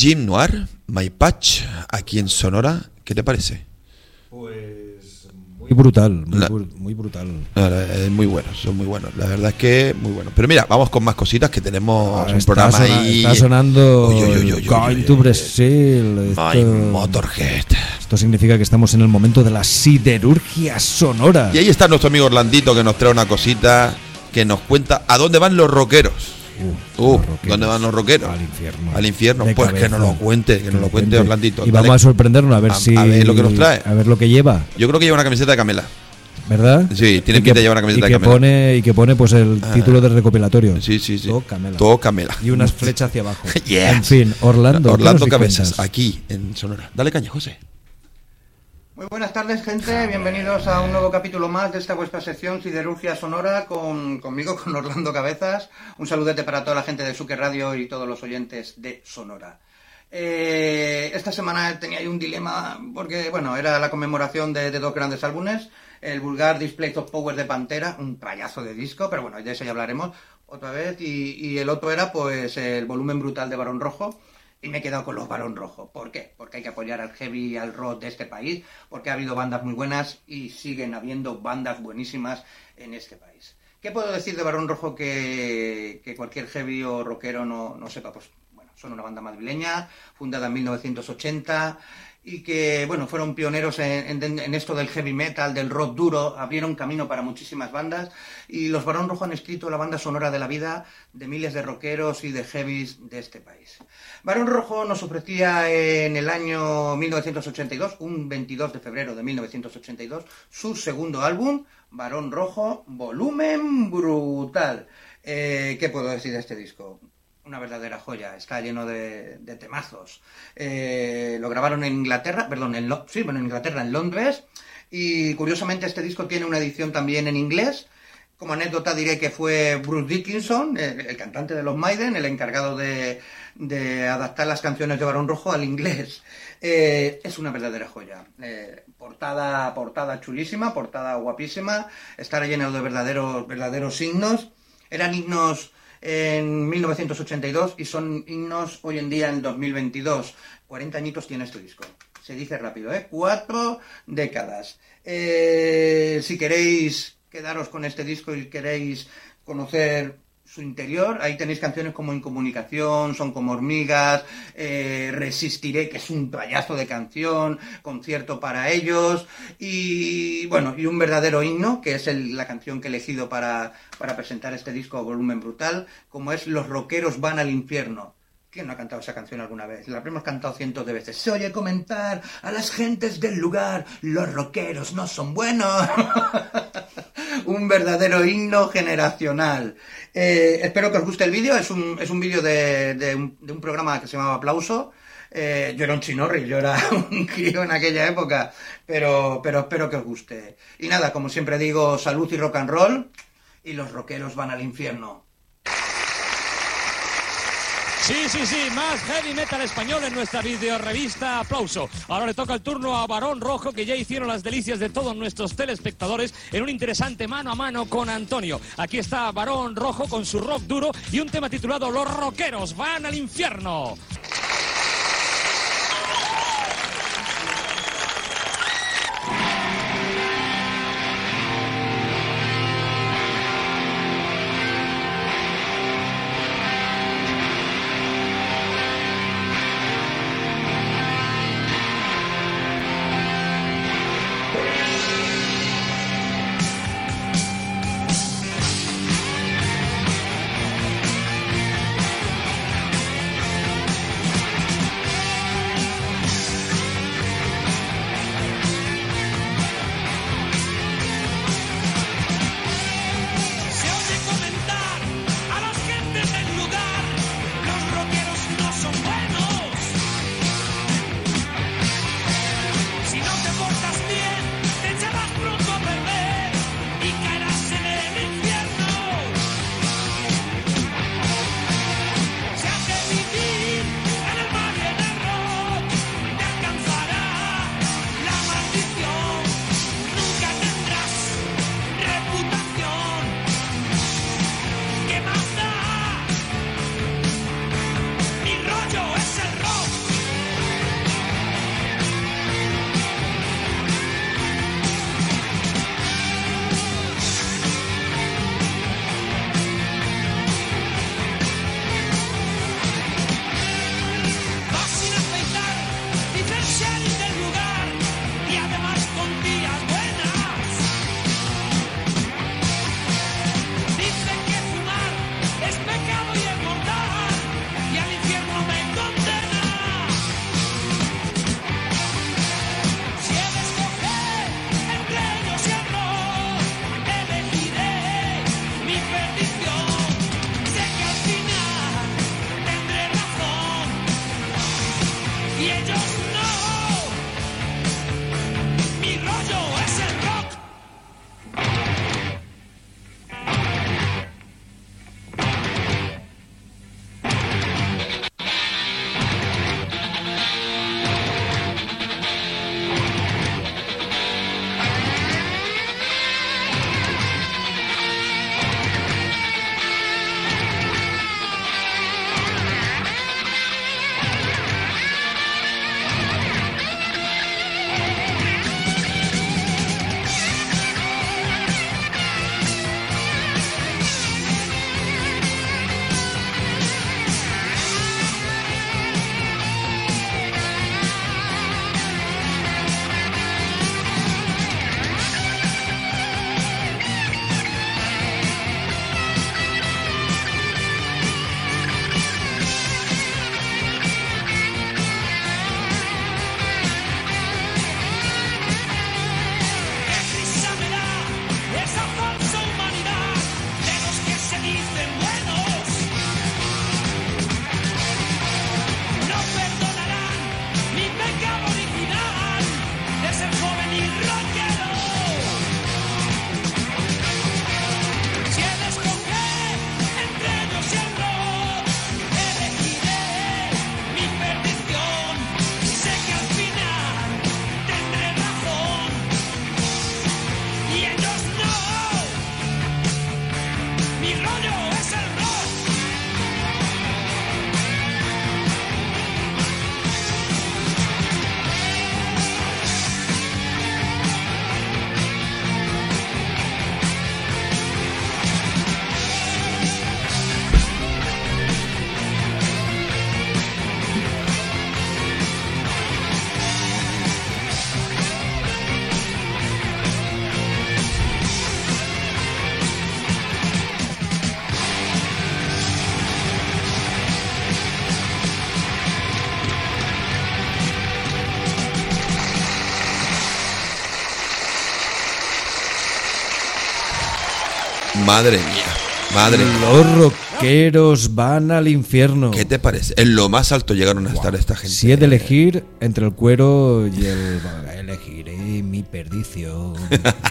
Jim Noir, My Patch, aquí en Sonora, ¿qué te parece? Pues muy brutal, muy, La- bru- muy brutal. Es muy bueno, son muy buenos. La verdad es que muy bueno. Pero mira, vamos con más cositas que tenemos Ahora un programa sona- ahí. está sonando Going to. Brazil. My Motorhead. esto significa que estamos en el momento de la siderurgia sonora. Y ahí está nuestro amigo Orlandito que nos trae una cosita que nos cuenta a dónde van los rockeros. Uh. ¿dónde van los rockeros? Al infierno. Al infierno. De Pues que nos lo cuente, que nos lo cuente Orlandito. Y Dale. vamos a sorprendernos a ver A- si. a ver lo que nos trae. A ver lo que lleva, Yo creo que lleva una camiseta de Camela. ¿verdad? Sí, tiene pinta que- de llevar una camiseta y de que Camela. Pone, y que pone pues el Ah. título del recopilatorio. Sí, sí, sí. Todo Camela. Todo Camela. Y unas flechas hacia abajo. Yes. En fin, Orlando. ¿qué Orlando Cabezas, aquí en Sonora. Dale caña, José. Muy buenas tardes, gente. Bienvenidos a un nuevo capítulo más de esta vuestra sección Siderurgia Sonora con, conmigo, con Orlando Cabezas. Un saludete para toda la gente de Suque Radio y todos los oyentes de Sonora. Eh, esta semana tenía yo un dilema porque, bueno, era la conmemoración de, de dos grandes álbumes. El vulgar Display of Power de Pantera, un trayazo de disco, pero bueno, de eso ya hablaremos otra vez. Y, y el otro era, pues, el volumen brutal de Barón Rojo. Y me he quedado con los Barón Rojo. ¿Por qué? Porque hay que apoyar al heavy y al rock de este país, porque ha habido bandas muy buenas y siguen habiendo bandas buenísimas en este país. ¿Qué puedo decir de Barón Rojo que, cualquier heavy o rockero no, no sepa? Pues bueno, son una banda madrileña, fundada en 1980 y que, bueno, fueron pioneros en, esto del heavy metal, del rock duro, abrieron camino para muchísimas bandas y los Barón Rojo han escrito la banda sonora de la vida de miles de rockeros y de heavies de este país. Barón Rojo nos ofrecía en el año 1982, un 22 de febrero de 1982, su segundo álbum, Barón Rojo, volumen brutal. Eh, ¿Qué puedo decir de este disco? Una verdadera joya, está lleno de, temazos. Eh, lo grabaron en Inglaterra, perdón, en, sí, bueno, en Inglaterra, en Londres, y curiosamente este disco tiene una edición también en inglés, como anécdota diré que fue Bruce Dickinson, el, cantante de los Maiden, el encargado de, adaptar las canciones de Barón Rojo al inglés. Eh, es una verdadera joya. Eh, portada, portada chulísima, portada guapísima, está lleno de verdaderos, verdaderos himnos. Eran himnos en 1982 y son himnos hoy en día en 2022. 40 añitos tiene este disco. Se dice rápido, ¿eh? Cuatro décadas. Eh, si queréis quedaros con este disco y queréis conocer su interior, ahí tenéis canciones como Incomunicación, Son como hormigas, eh, Resistiré, que es un trayazo de canción, Concierto para ellos, y bueno, y un verdadero himno, que es el- la canción que he elegido para, para presentar este disco Volumen Brutal, como es Los rockeros van al infierno. ¿Quién no ha cantado esa canción alguna vez? La hemos cantado cientos de veces. Se oye comentar a las gentes del lugar, los rockeros no son buenos. un verdadero himno generacional. Eh, espero que os guste el vídeo. Es un, es un vídeo de, de un, programa que se llamaba Aplauso. Eh, yo era un chinorri, yo era un crío en aquella época, pero, pero espero que os guste. Y nada, como siempre digo, salud y rock and roll, y los rockeros van al infierno. Sí, sí, sí, más heavy metal español en nuestra videorevista Aplauso. Ahora le toca el turno a Barón Rojo, que ya hicieron las delicias de todos nuestros telespectadores en un interesante mano a mano con Antonio. Aquí está Barón Rojo con su rock duro y un tema titulado Los rockeros van al infierno. Madre mía, madre mía. Los rockeros van al infierno. ¿Qué te parece? En lo más alto llegaron a estar esta gente. Si he de elegir entre el cuero y el... Elegiré mi perdición.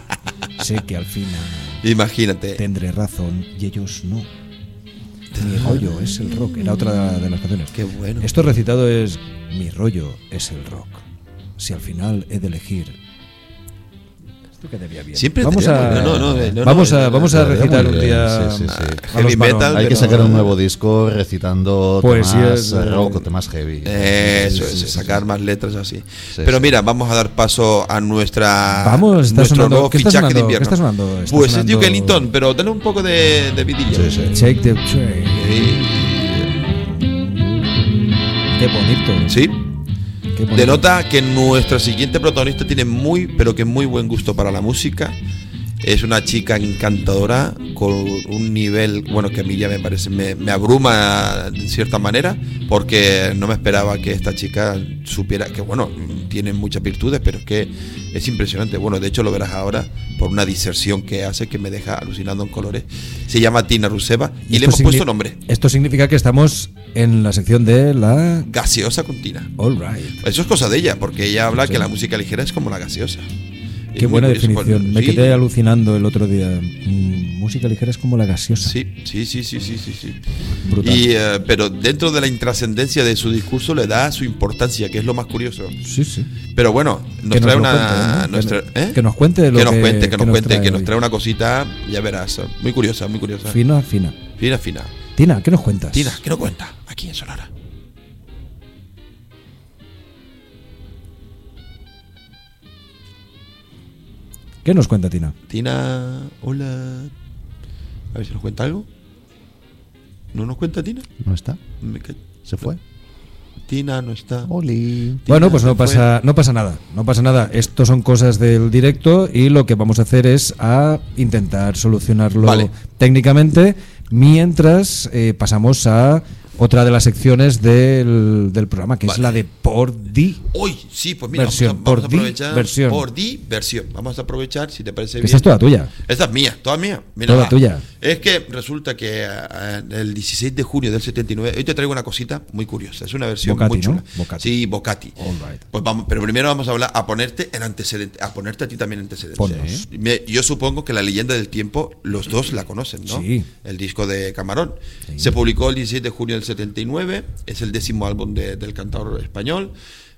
sé que al final Imagínate. tendré razón y ellos no. Mi rollo es el rock. Era otra de las canciones. Qué bueno. Esto recitado es Mi rollo es el rock. Si al final he de elegir. Esto quedaría bien. Siempre vamos a, no, no, no, no, vamos a, vamos a recitar un día. sí, sí, sí. a los Heavy metal, Hay que sacar un nuevo disco recitando Poesías temas de- rock o temas heavy. Eso es, sacar más letras así. Sí, Pero mira, vamos a dar paso a nuestra Vamos, está nuestro sonando- nuevo ¿qué está fichaje de invierno. ¿Qué está sonando? Está pues sonando- es Duke Ellington, pero dale un poco de, de vidilla. Sí, sí. Shake the train. Qué bonito. Sí. Denota que nuestra siguiente protagonista tiene muy, pero que muy buen gusto para la música. Es una chica encantadora con un nivel, bueno, que a mí ya me parece, me, me abruma de cierta manera, porque no me esperaba que esta chica supiera que, bueno, tiene muchas virtudes, pero es que es impresionante. Bueno, de hecho lo verás ahora por una diserción que hace que me deja alucinando en colores. Se llama Tina Ruseva y, le hemos puesto nombre. Esto significa que estamos en la sección de la. Gaseosa con Tina. All right. Eso es cosa de ella, porque ella habla Sí. que la música ligera es como la gaseosa. Qué muy buena definición. Me sí. quedé alucinando el otro día. Mm, música ligera es como la gaseosa. Sí, sí, sí, sí, sí, sí, sí. Brutal. Y, eh, pero dentro de la intrascendencia de su discurso le da su importancia, que es lo más curioso. Sí, sí. Pero bueno, nos Que trae una. cuente, ¿no? nuestra- Que- ¿eh? que nos cuente lo que nos cuente, que, que nos nos cuente, trae que nos hoy. trae una cosita, ya verás. Muy curiosa, muy curiosa. Fina, fina. Fina, fina. Tina, ¿qué nos cuentas? Tina, ¿qué nos cuenta? Aquí en Sonora. ¿Qué nos cuenta Tina? Tina, hola. A ver si nos cuenta algo. ¿No nos cuenta Tina? ¿No está? Me ca- ¿Se fue? Tina no está. Oli. Tina Bueno, pues no fue. pasa, no pasa nada, no pasa nada. Esto son cosas del directo y lo que vamos a hacer es a intentar solucionarlo Vale. técnicamente mientras eh, pasamos a otra de las secciones del, del programa, que es la de Por Di. Hoy, sí, pues mira, Versión, vamos a, vamos por a di aprovechar. versión. Por di versión. Vamos a aprovechar, si te parece bien. esa es toda tuya. Esta es mía, toda mía. Mira, Toda tuya. Es que resulta que eh, el 16 de junio del 79, hoy te traigo una cosita muy curiosa. Es una versión Bocati, muy chula. ¿no? Bocati. Sí, Bocati. All right. Pues vamos, pero primero vamos a hablar, a ponerte en antecedente, a ponerte a ti también antecedentes. Me- Yo supongo que la leyenda del tiempo, los dos la conocen, ¿no? Sí. El disco de Camarón. Sí. Se publicó el 16 de junio del 79, es el décimo álbum de- del cantador español.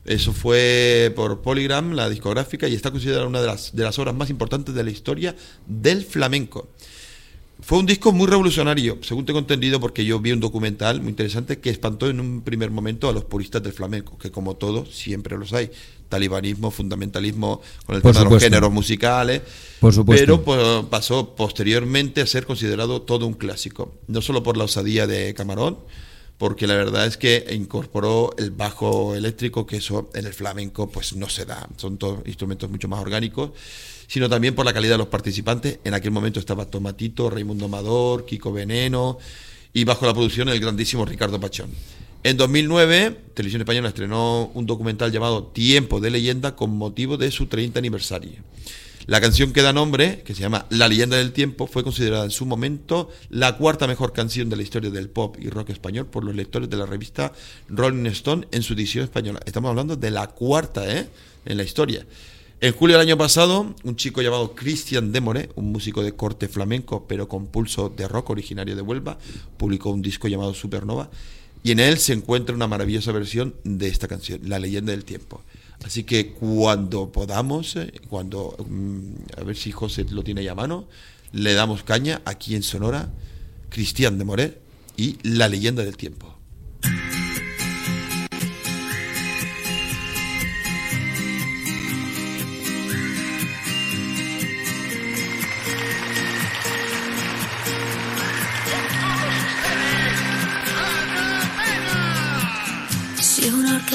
Eso fue por Polygram, la discográfica, y está considerada una de las, de las obras más importantes de la historia del flamenco. Fue un disco muy revolucionario, según tengo entendido, porque yo vi un documental muy interesante que espantó en un primer momento a los puristas del flamenco, que como todo, siempre los hay. Talibanismo, fundamentalismo con el Por tema de los géneros musicales. Por supuesto. Pero pues, pasó posteriormente a ser considerado todo un clásico. No solo por la osadía de Camarón, porque la verdad es que incorporó el bajo eléctrico, que eso en el flamenco pues no se da, son todos instrumentos mucho más orgánicos, sino también por la calidad de los participantes. En aquel momento estaba Tomatito, Raimundo Amador, Kiko Veneno y bajo la producción el grandísimo Ricardo Pachón. En 2009, Televisión Española estrenó un documental llamado Tiempo de Leyenda con motivo de su 30 aniversario. La canción que da nombre, que se llama La leyenda del tiempo, fue considerada en su momento la cuarta mejor canción de la historia del pop y rock español por los lectores de la revista Rolling Stone en su edición española. Estamos hablando de la cuarta, ¿eh? En la historia. En julio del año pasado, un chico llamado Cristian Demore, un músico de corte flamenco pero con pulso de rock originario de Huelva, publicó un disco llamado Supernova y en él se encuentra una maravillosa versión de esta canción, La leyenda del tiempo. Así que cuando podamos, eh, cuando, mm, a ver si José lo tiene ya a mano, le damos caña aquí en Sonora, Cristian de Moret y La leyenda del tiempo.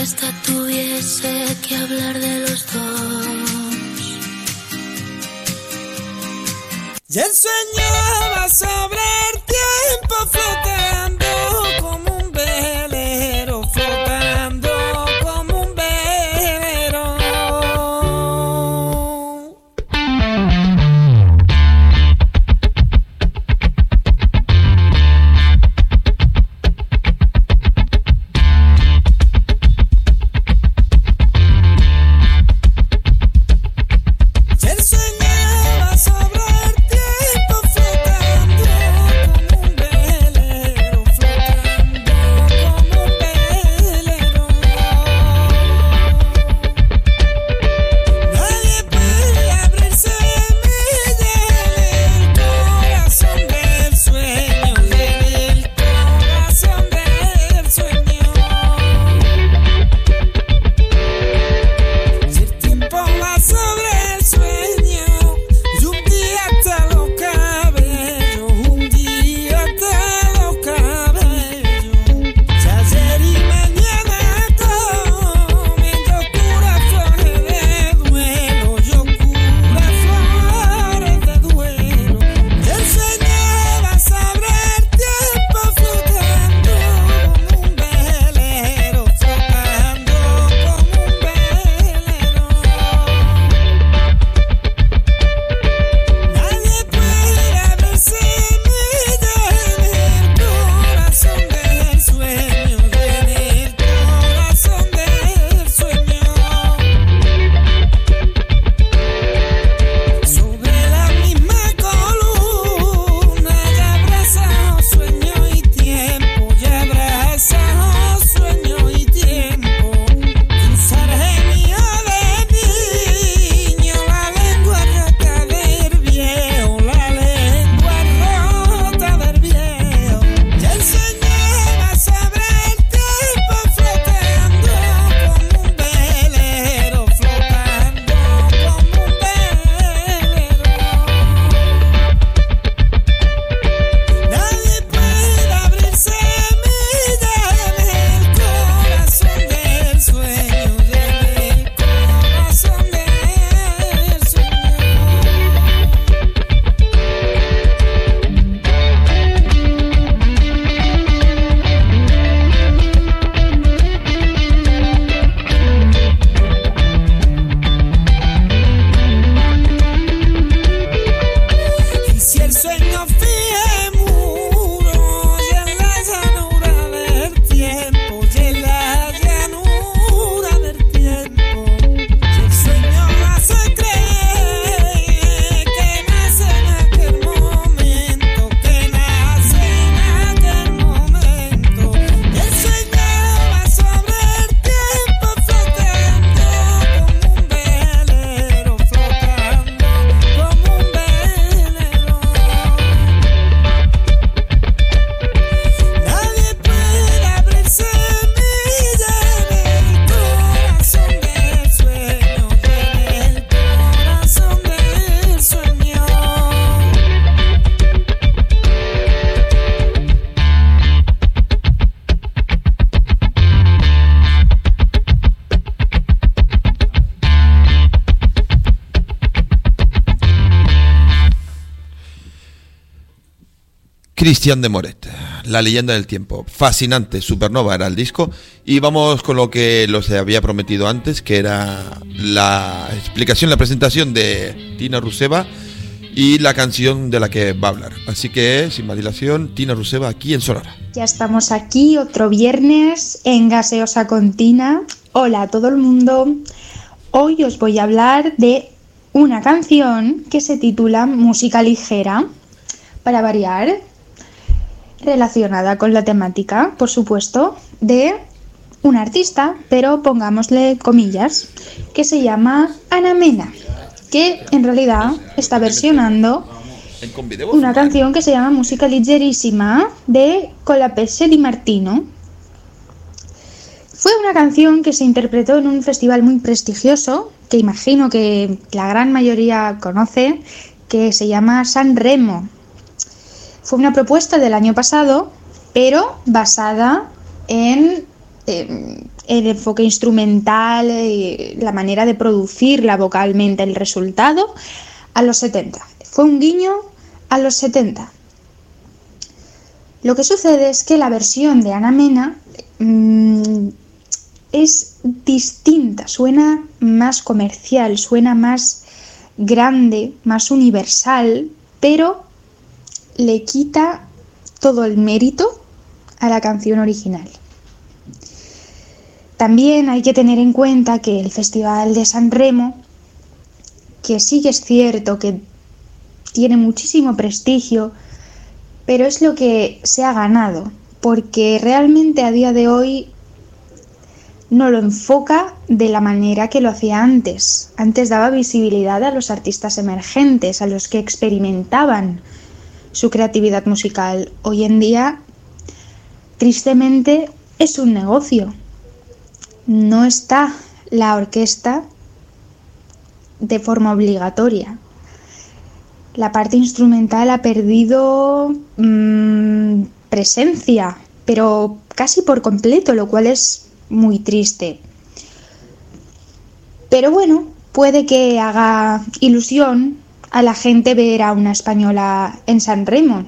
hasta tuviese que hablar de los dos. Ya soñaba sobre el tiempo flotar. Cristian de Moret, La leyenda del tiempo. Fascinante, supernova era el disco. Y vamos con lo que los había prometido antes, que era la explicación, la presentación de Tina Ruseva y la canción de la que va a hablar. Así que, sin más dilación, Tina Ruseva aquí en Sonora. Ya estamos aquí, otro viernes en Gaseosa con Tina. Hola a todo el mundo. Hoy os voy a hablar de una canción que se titula Música Ligera. Para variar, relacionada con la temática, por supuesto, de un artista, pero pongámosle comillas, que se llama Ana Mena, que en realidad está versionando una canción que se llama Música Ligerísima de Colapese di Martino. Fue una canción que se interpretó en un festival muy prestigioso, que imagino que la gran mayoría conoce, que se llama San Remo, fue una propuesta del año pasado, pero basada en eh, el enfoque instrumental, eh, la manera de producirla vocalmente, el resultado, a los 70. Fue un guiño a los 70. Lo que sucede es que la versión de Ana Mena mm, es distinta, suena más comercial, suena más grande, más universal, pero le quita todo el mérito a la canción original. También hay que tener en cuenta que el Festival de San Remo, que sí que es cierto que tiene muchísimo prestigio, pero es lo que se ha ganado, porque realmente a día de hoy no lo enfoca de la manera que lo hacía antes. Antes daba visibilidad a los artistas emergentes, a los que experimentaban su creatividad musical. Hoy en día, tristemente, es un negocio. No está la orquesta de forma obligatoria. La parte instrumental ha perdido mm, presencia, pero casi por completo, lo cual es muy triste. Pero bueno, puede que haga ilusión a la gente ver a una española en San Remo,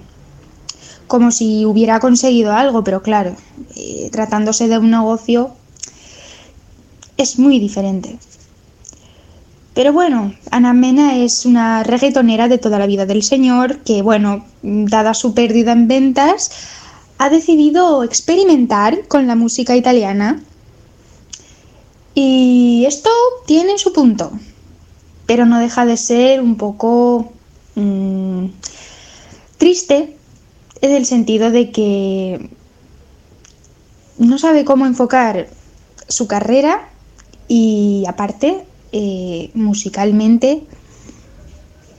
como si hubiera conseguido algo, pero claro, eh, tratándose de un negocio es muy diferente. Pero bueno, Ana Mena es una reggaetonera de toda la vida del señor que, bueno, dada su pérdida en ventas, ha decidido experimentar con la música italiana. Y esto tiene su punto, pero no deja de ser un poco mm, triste en el sentido de que no sabe cómo enfocar su carrera y aparte eh, musicalmente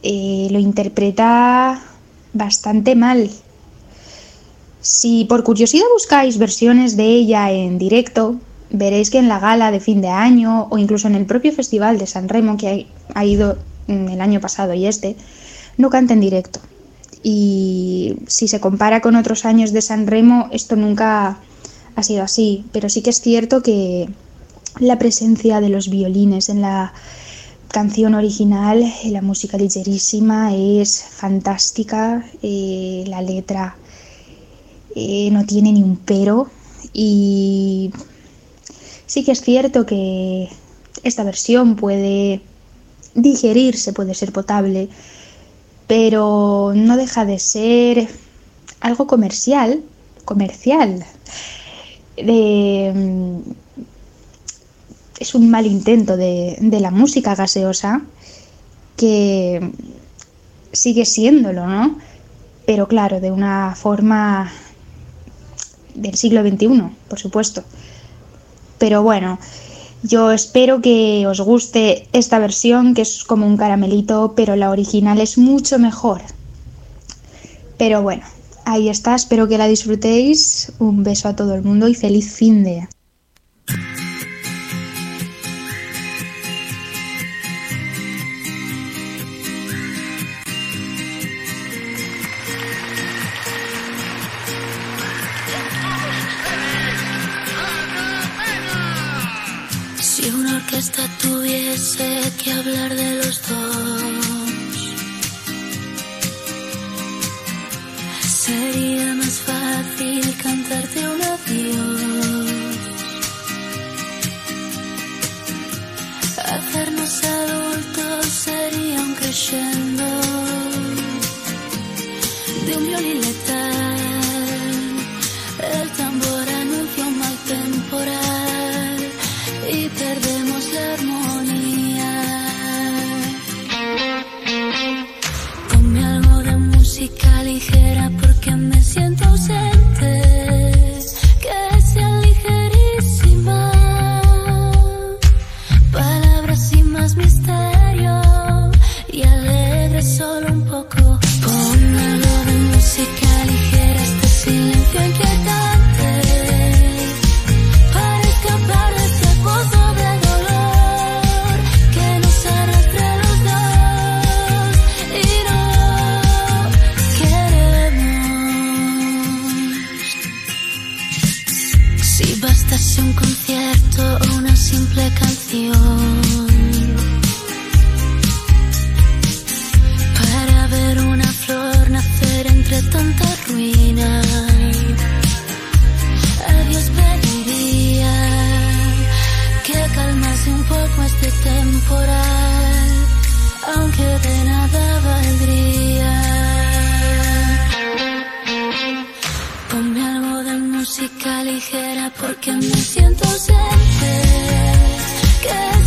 eh, lo interpreta bastante mal. Si por curiosidad buscáis versiones de ella en directo, veréis que en la gala de fin de año o incluso en el propio festival de San Remo que ha, ido el año pasado y este, no canta en directo. Y si se compara con otros años de San Remo, esto nunca ha sido así, pero sí que es cierto que la presencia de los violines en la canción original, eh, la música ligerísima es fantástica, eh, la letra eh, no tiene ni un pero y sí que es cierto que esta versión puede digerirse, puede ser potable, pero no deja de ser algo comercial, comercial. De, es un mal intento de, de la música gaseosa que sigue siéndolo, ¿no? Pero claro, de una forma del siglo XXI, por supuesto. Pero bueno, yo espero que os guste esta versión, que es como un caramelito, pero la original es mucho mejor. Pero bueno, ahí está, espero que la disfrutéis. Un beso a todo el mundo y feliz fin de. Orquesta tuviese que hablar de los dos, sería más fácil cantarte un adiós. Hacernos adultos aunque de nada valdría. Ponme algo de música ligera porque me siento ausente. Que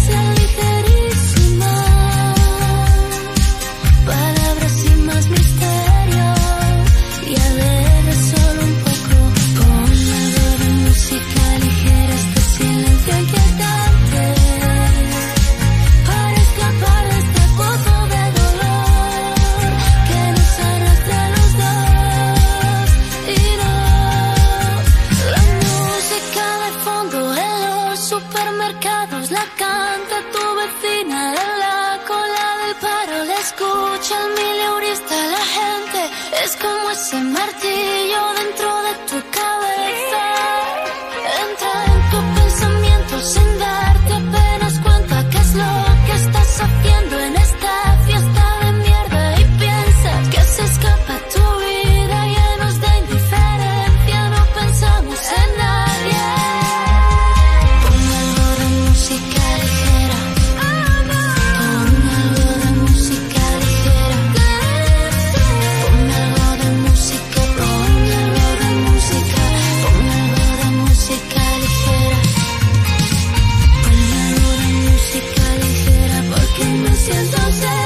porque me siento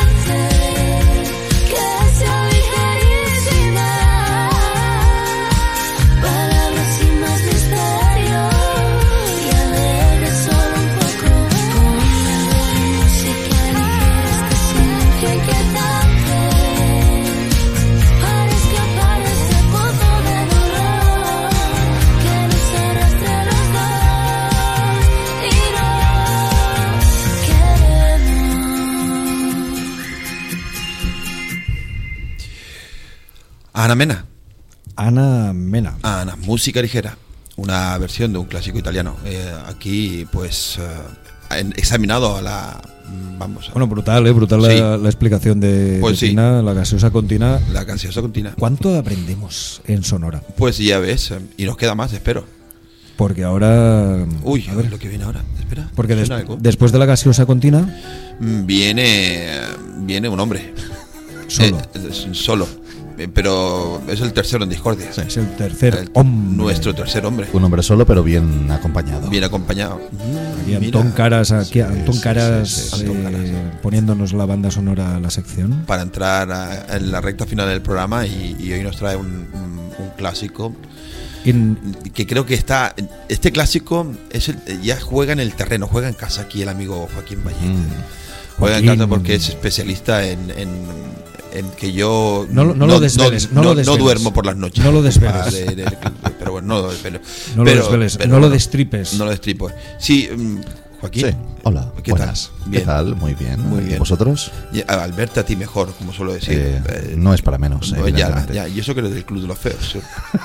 Ana Mena. Ana Mena. Ana, música ligera. Una versión de un clásico italiano. Eh, aquí, pues, eh, examinado a la. mm, Vamos. a- Bueno, brutal, ¿eh? Brutal Sí. la, la explicación de, Pues de sí. Tina, la gaseosa contina. La gaseosa contina. ¿Cuánto aprendemos en Sonora? Pues ya ves, eh, y nos queda más, espero. Porque ahora... Uy, a ver, lo que viene ahora. Espera. porque después de la gaseosa contina, Mm, Viene. Viene un hombre. Solo. Eh, solo. Eh, Pero es el tercero en discordia. es el tercer El- hombre. Nuestro tercer hombre. Un hombre solo, pero bien acompañado. Bien acompañado. Aquí. Antón Caras, aquí Antón sí, Caras, sí, sí, eh, poniéndonos la banda sonora a la sección. Para entrar a- en la recta final del programa y, y hoy nos trae un, un- un clásico In- que creo que está. Este clásico es el- ya juega en el terreno, juega en casa aquí el amigo Joaquín Valle. Mm. Juega en casa porque es especialista en, en- en que yo No lo- no lo desveles, no lo desveles. duermo por las noches. No lo desveles. Ah, de- de- pero bueno, no lo desvelo. No lo Pero- desveles, pero no lo destripes. No lo destripo. Sí, mm, Joaquín. Sí, hola, ¿Qué buenas. tal? ¿Qué tal? Muy bien. Muy ¿Y bien. vosotros? Y a- al verte a ti mejor, como suelo decir. Eh, Eh, no es para menos, ya, ya, y eso que eres del Club de los Feos. sí.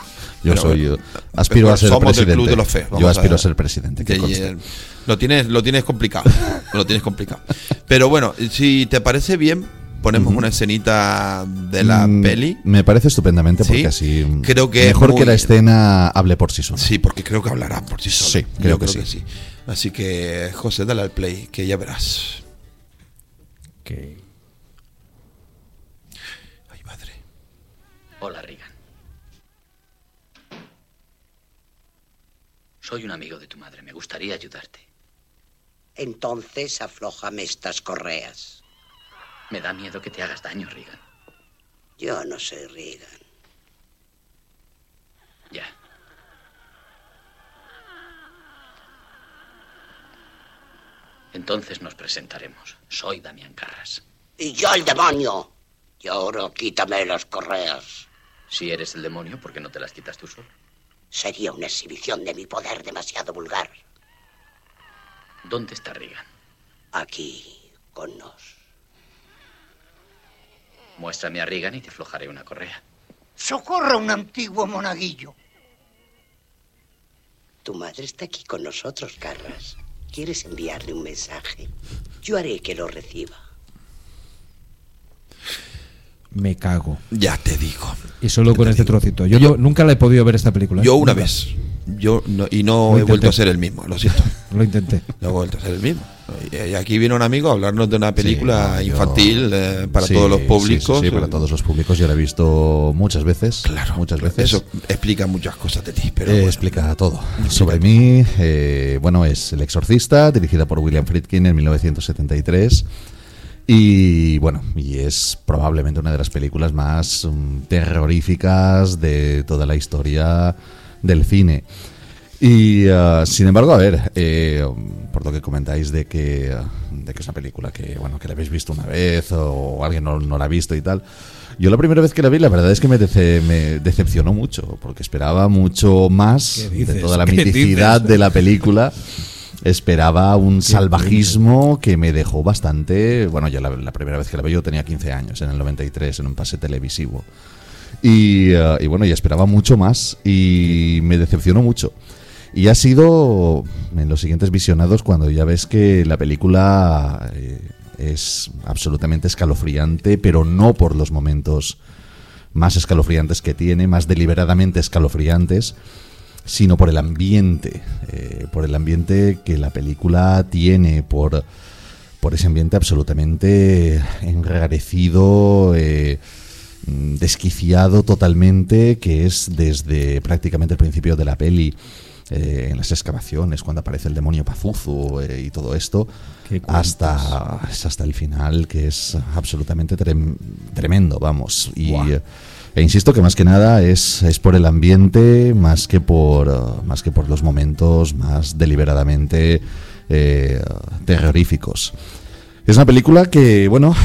Yo Pero soy, bueno, aspiro pero a ser somos del presidente. Club de los Feos. Yo aspiro a ser presidente, que que, conste. eh, lo tienes, lo tienes complicado. lo tienes complicado. Pero bueno, si te parece bien, ponemos una escenita de la Mm, peli. Me parece estupendamente porque Sí, así creo que mejor muy- que la escena hable por sí sola. Sí, porque creo que hablará por sí solo. Sí, creo que sí. Así que, José, dale al play, que ya verás. Ay, madre. Hola, Regan. Soy un amigo de tu madre. Me gustaría ayudarte. Entonces aflójame estas correas. Me da miedo que te hagas daño, Regan. Yo no soy Regan. Ya. Entonces nos presentaremos. Soy Damián Carras. Y yo el demonio. Y ahora quítame las correas. Si eres el demonio, ¿por qué no te las quitas tú solo? Sería una exhibición de mi poder demasiado vulgar. ¿Dónde está Regan? Aquí, con nos. Muéstrame a Regan y te aflojaré una correa. Socorra un antiguo monaguillo. Tu madre está aquí con nosotros, Carras. ¿Quieres enviarle un mensaje? Yo haré que lo reciba. Me cago. Ya te digo. Y solo con este trocito. Yo, no- nunca la he podido ver esta película. ¿eh? Yo una Nunca. vez. Yo no- y no Lo he vuelto a ser el mismo, lo siento. Lo intenté. No he vuelto a ser el mismo. Y aquí viene un amigo a hablarnos de una película yo- infantil eh, para Sí, todos los públicos. Sí, sí, para todos los públicos. Yo la he visto muchas veces. Claro. Muchas veces. Eso explica muchas cosas de ti, pero Eh, bueno. explica todo. Sobre mí, eh, bueno, es El Exorcista, dirigida por William Friedkin en 1973. Y bueno, y es probablemente una de las películas más mm, terroríficas de toda la historia del cine. Y ah, sin embargo, a ver, eh, por lo que comentáis de que, de que es una película que, bueno, que la habéis visto una vez o alguien no, no la ha visto y tal. Yo la primera vez que la vi, la verdad es que me, dece- me decepcionó mucho, porque esperaba mucho más ¿Qué de toda la ¿Qué miticidad de la película. Esperaba un salvajismo que me dejó bastante. Bueno, ya la, la primera vez que la vi yo tenía 15 años, en el 93, en un pase televisivo. Y, eh, y bueno, ya esperaba mucho más y me decepcionó mucho. Y ha sido en los siguientes visionados cuando ya ves que la película eh, es absolutamente escalofriante, pero no por los momentos más escalofriantes que tiene, más deliberadamente escalofriantes, sino por el ambiente, eh, por el ambiente que la película tiene, por, por ese ambiente absolutamente enrarecido, desquiciado totalmente, que es desde prácticamente el principio de la peli. eh, en las excavaciones, cuando aparece el demonio Pazuzu eh, y todo esto, hasta, hasta el final, que es absolutamente trem- tremendo, vamos. Y, eh, e insisto que más que nada es, es por el ambiente, más que por, más que por los momentos más deliberadamente terroríficos. Es una película que, bueno,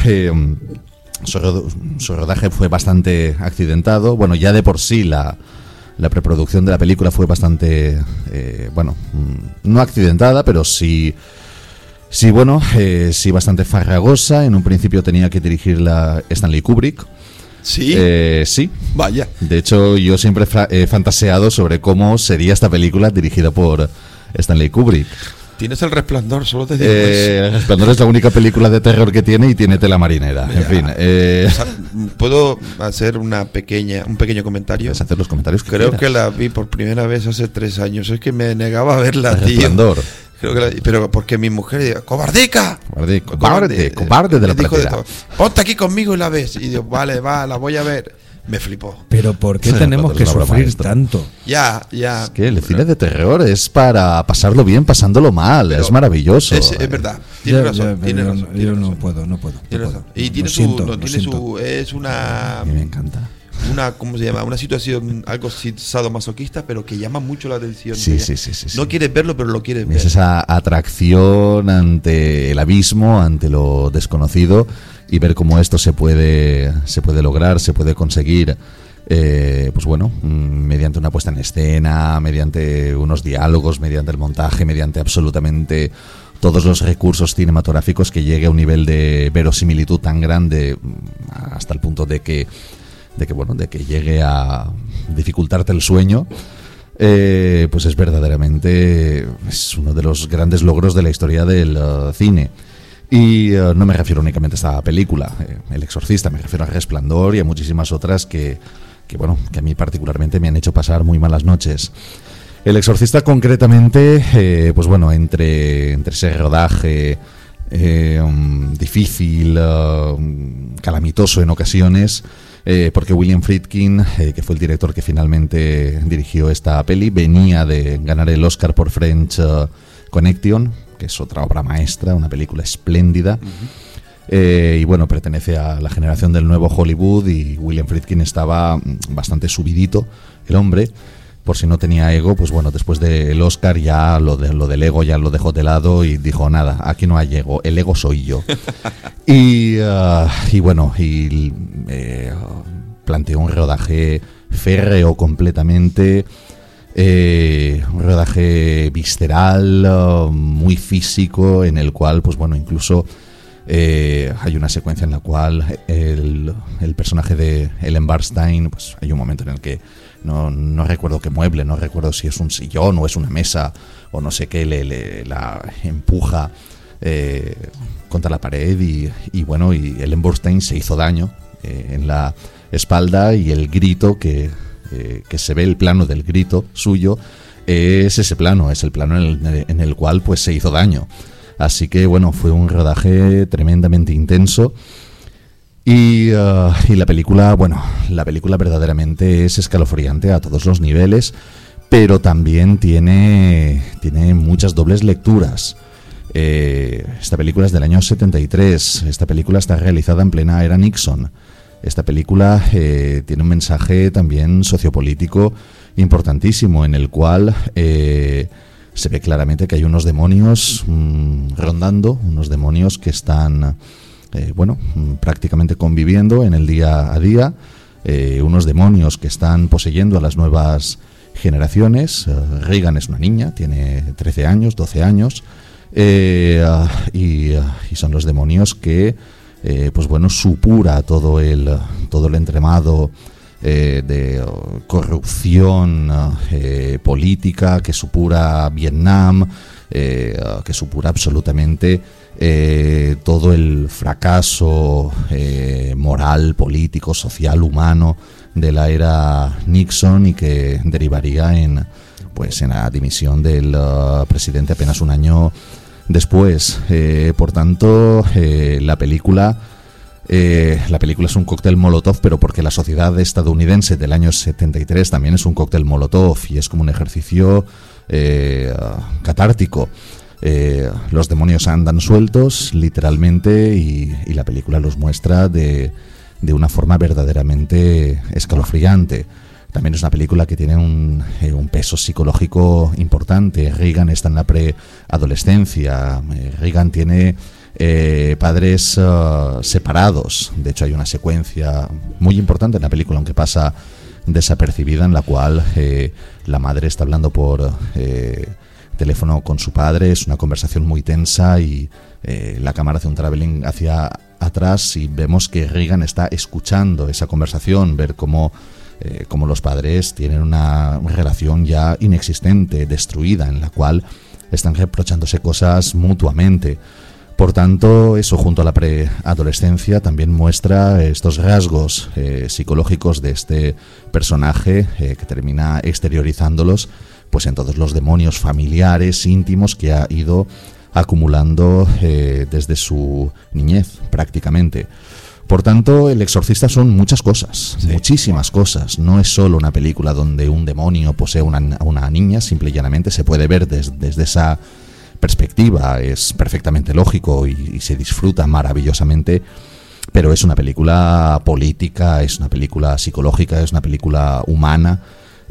su, ro- su rodaje fue bastante accidentado. Bueno, ya de por sí la, la preproducción de la película fue bastante, eh, bueno, mm, no accidentada, pero sí, sí bueno, eh, sí bastante farragosa. En un principio tenía que dirigirla Stanley Kubrick. Sí. Eh, sí. Vaya. De hecho, yo siempre he fantaseado sobre cómo sería esta película dirigida por Stanley Kubrick. Tienes el resplandor, solo te digo Eh, eso. Resplandor es la única película de terror que tiene y tiene tela marinera. En Ya. fin. eh, ¿Puedo hacer una pequeña, un pequeño comentario? Puedes hacer los comentarios que Creo quieras. que la vi por primera vez hace tres años. Es que me negaba a verla, El tío. Resplandor. Creo que la- pero porque mi mujer decía, ¡cobardica! Cobarde, cobarde, cobarde de la dijo de todo. Ponte aquí conmigo y la ves. Y digo, vale, va, la voy a ver. Me flipó. Pero ¿por qué tenemos que sufrir tanto? Ya, ya. Es que el cine de terror es para pasarlo bien, pasándolo mal. Pero es maravilloso. Es, es verdad. Tiene razón. ya, tiene yo, razón. no- yo no puedo, no puedo. no Tiene puedo. razón. Y Lo tiene su, siento, no, lo tiene su, es una, A mí me encanta. una, ¿cómo se llama? Una situación algo sadomasoquista, pero que llama mucho la atención. Sí, sí, sí, sí, No sí. quieres verlo, pero lo quieres ver. Es esa atracción ante el abismo, ante lo desconocido y ver cómo esto se puede, se puede lograr, se puede conseguir. eh, pues bueno, mm, mediante una puesta en escena, mediante unos diálogos, mediante el montaje, mediante absolutamente todos los recursos cinematográficos que llegue a un nivel de verosimilitud tan grande mm, hasta el punto de que de que bueno de que llegue a dificultarte el sueño eh, pues es verdaderamente es uno de los grandes logros de la historia del eh, cine. Y eh, no me refiero únicamente a esta película, eh, El Exorcista, me refiero a Resplandor y a muchísimas otras que, que, bueno, que a mí particularmente me han hecho pasar muy malas noches. El Exorcista concretamente, eh, pues bueno, entre, entre ese rodaje eh, um, difícil, uh, calamitoso en ocasiones, porque William Friedkin, que fue el director que finalmente dirigió esta peli, venía de ganar el Oscar por French uh, Connection, que es otra obra maestra, una película espléndida. Eh, y bueno, pertenece a la generación del nuevo Hollywood y William Friedkin estaba mm, bastante subidito, el hombre. Por si no tenía ego, pues bueno, después del Oscar ya lo, de, lo del ego ya lo dejó de lado y dijo, nada, aquí no hay ego, el ego soy yo. y, ah, y bueno, y eh, planteó un rodaje férreo completamente, eh, un rodaje visceral, ah, muy físico, en el cual, pues bueno, incluso Eh, hay una secuencia en la cual el, el personaje de Ellen Barstein, pues hay un momento en el que no, no recuerdo qué mueble, no recuerdo si es un sillón o es una mesa o no sé qué, le, le- la empuja eh, contra la pared y, y bueno, y Ellen Burstyn se hizo daño eh, en la espalda y el grito que, eh, que se ve, el plano del grito suyo, es ese plano, es el plano en el, en el cual pues se hizo daño. Así que bueno, fue un rodaje tremendamente intenso. Y, uh, y la película, bueno, la película verdaderamente es escalofriante a todos los niveles, pero también tiene, tiene muchas dobles lecturas. Eh, esta película es del año 73, esta película está realizada en plena era Nixon. Esta película eh, tiene un mensaje también sociopolítico importantísimo en el cual eh, se ve claramente que hay unos demonios mm, rondando, unos demonios que están, eh, bueno, mm, prácticamente conviviendo en el día a día, eh, unos demonios que están poseyendo a las nuevas generaciones. Reagan es una niña, tiene 13 años, 12 años, y, y son los demonios que, eh, pues bueno, supura todo el, todo el entremado eh, de corrupción eh, política que supura Vietnam, eh, que supura absolutamente todo el fracaso moral, político, social, humano de la era Nixon y que derivaría en pues en la dimisión del ah, presidente apenas un año después. Eh, por tanto, eh, la película eh, la película es un cóctel Molotov, pero porque la sociedad estadounidense del año 73 también es un cóctel Molotov y es como un ejercicio eh, catártico. Eh, los demonios andan sueltos, literalmente, y, y la película los muestra de, de una forma verdaderamente escalofriante. También es una película que tiene un, eh, un peso psicológico importante. Reagan está en la preadolescencia. Eh, Reagan tiene eh, padres separados. De hecho, hay una secuencia muy importante en la película, aunque pasa desapercibida, en la cual la madre está hablando por teléfono con su padre. Es una conversación muy tensa y la cámara hace un traveling hacia atrás y vemos que Reagan está escuchando esa conversación, ver cómo eh, como los padres tienen una relación ya inexistente, destruida, en la cual están reprochándose cosas mutuamente. Por tanto, eso junto a la preadolescencia también muestra estos rasgos eh, psicológicos de este personaje eh, que termina exteriorizándolos pues en todos los demonios familiares, íntimos que ha ido acumulando desde su niñez prácticamente. Por tanto, El Exorcista son muchas cosas, muchísimas cosas. No es solo una película donde un demonio posee una, a una niña, simple y llanamente se puede ver des- desde esa perspectiva, es perfectamente lógico y, y se disfruta maravillosamente, pero es una película política, es una película psicológica, es una película humana.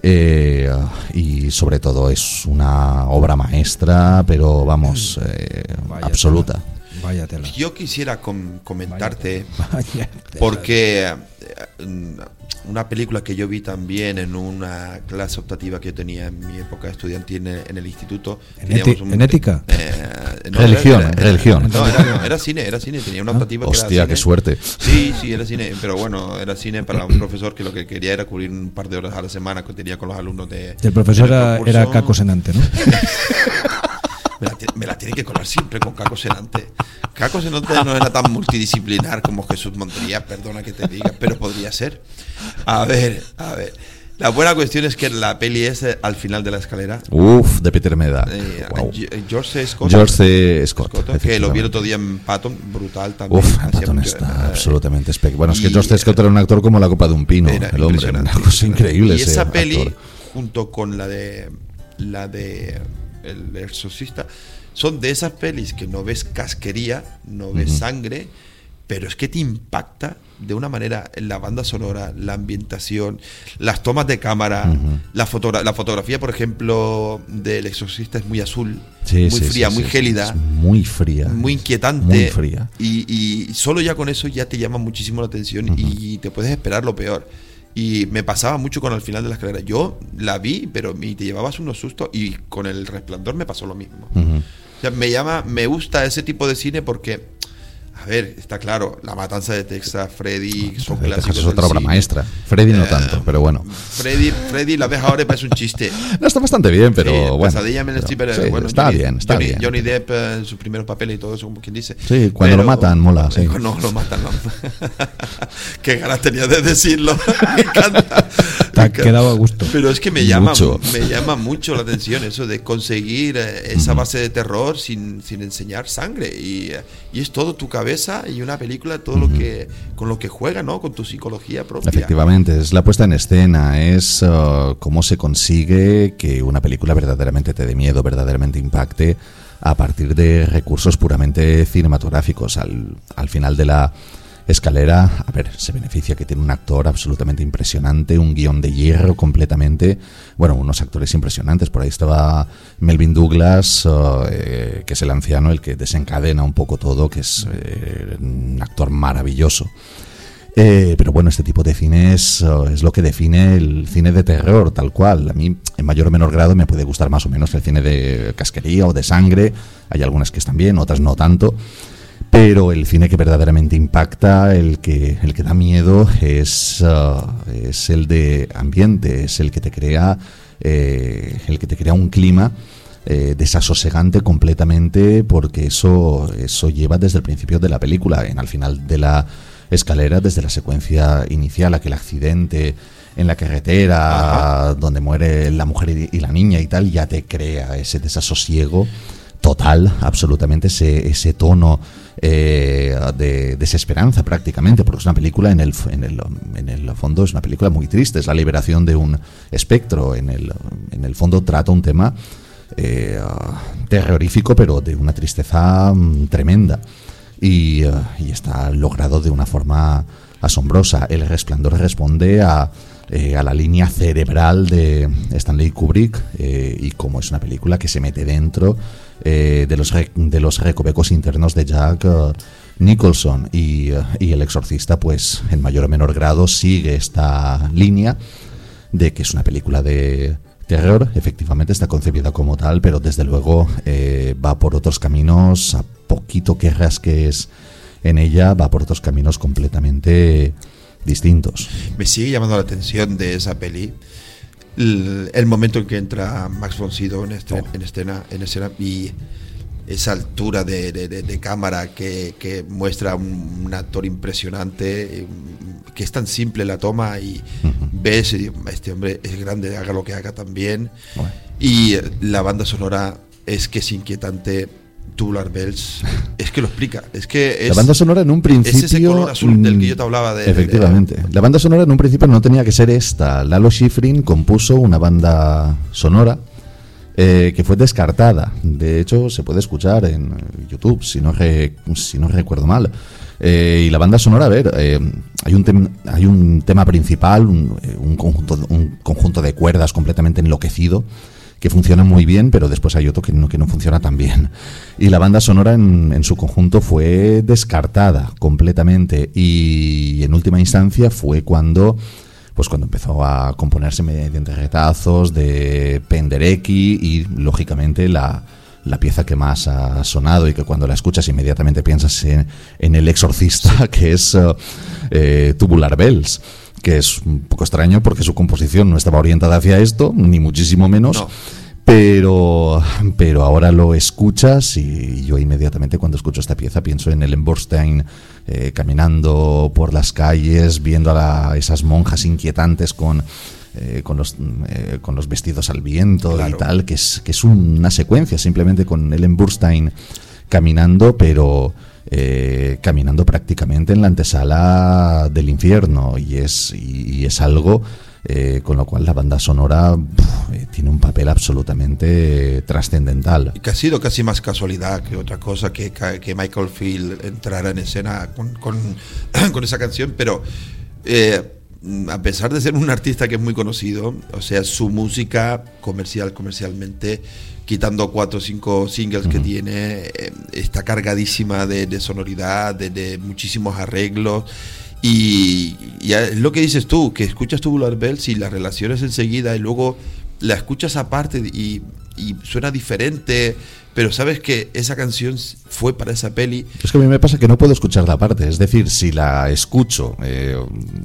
eh, y sobre todo es una obra maestra, pero vamos, eh, absoluta. Vaya tela. Yo quisiera com- comentarte, Vaya tela. porque eh, una película que yo vi también en una clase optativa que yo tenía en mi época estudiantil en, en el instituto. ¿En en ética? eh, Religión, religión. No, era, era cine, era cine, tenía una optativa que era Hostia, cine. qué suerte. Sí, sí, era cine, pero bueno, era cine para un profesor que lo que quería era cubrir un par de horas a la semana que tenía con los alumnos de... El profesor era, concurso. era Caco Senante, ¿no? Me la, me la tiene que colar siempre con Caco Senante. Caco Senante no era tan multidisciplinar como Jesús Montería, perdona que te diga, pero podría ser. A ver, a ver. La buena cuestión es que la peli es eh, al final de la escalera. Uf, de Peter Meda. Eh, Wow. G- George C. Scott. George C. Scott, que lo vi el otro día en Patton, brutal también. Uf, Patton está eh, absolutamente espectacular. Bueno, es que George. Scott era un actor como la copa de un pino, Era el hombre, una cosa increíble Y ese esa peli, actor. junto con la de la de El Exorcista, son de esas pelis que no ves casquería, no ves sangre, pero es que te impacta de una manera en la banda sonora, la ambientación, las tomas de cámara, la, fotogra- la fotografía, por ejemplo, del Exorcista es muy azul, Sí, muy sí, fría, sí, muy gélida. muy fría. Muy inquietante. Muy fría. Y, y solo ya con eso ya te llama muchísimo la atención y te puedes esperar lo peor. Y me pasaba mucho con al final de la escalera. Yo la vi, pero me, te llevabas unos sustos y con el resplandor me pasó lo mismo. O sea, me llama, me gusta ese tipo de cine porque, a ver, está claro, La Matanza de Texas, Freddy, son Texas clásicos. es otra obra cine. maestra. Freddy no Eh, tanto, pero bueno. Freddy, Freddy la ves ahora y parece un chiste. No, está bastante bien, pero Sí, bueno. Pesadilla en el pero- Stripper, sí, bueno, está Johnny- bien, está Johnny, bien. Johnny Depp eh, en sus primeros papeles y todo eso, como quien dice. Sí, cuando lo matan, mola, sí. No, lo matan, no. Qué ganas tenía de decirlo. me encanta. Te ha quedado a gusto. Pero es que me llama, Mucho. me llama mucho la atención eso de conseguir eh, esa base de terror sin, sin enseñar sangre. Y, eh, y es todo tu cabeza y una película, todo lo que con lo que juega, ¿no? Con tu psicología propia. Efectivamente, es la puesta en escena, es uh, cómo se consigue que una película verdaderamente te dé miedo, verdaderamente impacte a partir de recursos puramente cinematográficos. Al, al final de la escalera, a ver, se beneficia que tiene un actor absolutamente impresionante, un guion de hierro completamente, bueno, unos actores impresionantes. Por ahí estaba Melvin Douglas, eh, que es el anciano, el que desencadena un poco todo, que es eh, un actor maravilloso. Eh, pero bueno, este tipo de cine es, es lo que define el cine de terror, tal cual. A mí, en mayor o menor grado, me puede gustar más o menos el cine de casquería o de sangre. Hay algunas que están bien, otras no tanto. Pero el cine que verdaderamente impacta, el que, el que da miedo, es, uh, es el de ambiente, es el que te crea, eh, el que te crea un clima eh, desasosegante completamente, porque eso, eso lleva desde el principio de la película, en al final de la escalera, desde la secuencia inicial, aquel accidente en la carretera donde muere la mujer y, y la niña y tal, ya te crea ese desasosiego total, absolutamente, ese, ese tono eh, de desesperanza prácticamente, porque es una película en el, en, el, en el fondo, es una película muy triste, es la liberación de un espectro, en el, en el fondo trata un tema eh, terrorífico, pero de una tristeza mm, tremenda. Y, eh, y está logrado de una forma asombrosa. El resplandor responde a, a la línea cerebral de Stanley Kubrick y como es una película que se mete dentro eh, de, los de los recovecos internos de Jack eh, Nicholson y, eh, y el exorcista pues en mayor o menor grado sigue esta línea de que es una película de terror, efectivamente está concebida como tal, pero desde luego va por otros caminos, a poquito que rasques en ella, va por otros caminos completamente distintos. Me sigue llamando la atención de esa peli el, el momento en que entra Max von Sydow en, este- en escena, en escena y esa altura de, de- de- de cámara que, que muestra un, un actor impresionante, eh, que es tan simple la toma y ves, y este hombre es grande, haga lo que haga también. Y la banda sonora es que es inquietante. Tubular Bells, es que lo explica. Es que es, la banda sonora en un principio... Es ese color azul del que mm, yo te hablaba de. de- Efectivamente. La banda sonora en un principio no tenía que ser esta. Lalo Schifrin compuso una banda sonora eh, que fue descartada. De hecho, se puede escuchar en YouTube, si no, re- si no recuerdo mal. Eh, y la banda sonora, a ver, eh, hay, un tem- hay un tema principal, un, un conjunto, un conjunto de cuerdas completamente enloquecido que funciona muy bien, pero después hay otro que no, que no funciona tan bien. Y la banda sonora en, en su conjunto fue descartada completamente y en última instancia fue cuando pues cuando empezó a componerse mediante retazos de Penderecki y lógicamente la, la pieza que más ha sonado y que cuando la escuchas inmediatamente piensas en, en El Exorcista, que es eh, eh, Tubular Bells que es un poco extraño porque su composición no estaba orientada hacia esto, ni muchísimo menos. Pero, pero ahora lo escuchas y yo inmediatamente cuando escucho esta pieza pienso en Ellen Burstyn eh, caminando por las calles, viendo a la- esas monjas inquietantes con, eh, con, los, eh, con los vestidos al viento y Claro. tal, que es, que es una secuencia simplemente con Ellen Burstyn caminando, pero eh, caminando prácticamente en la antesala del infierno y es, y, y es algo eh, con lo cual la banda sonora puf, eh, tiene un papel absolutamente trascendental. que ha sido casi más casualidad que otra cosa que, que Michael Field entrara en escena con, con, con esa canción, pero eh, a pesar de ser un artista que es muy conocido, o sea, su música comercial, comercialmente, quitando cuatro o cinco singles que tiene, eh, está cargadísima de, de sonoridad, de, de muchísimos arreglos. Y, y es lo que dices tú, que escuchas Tubular Bells y las relaciones enseguida y luego la escuchas aparte y y suena diferente, pero sabes que esa canción fue para esa peli. Es que a mí me pasa que no puedo escuchar la parte. Es decir, si la escucho eh,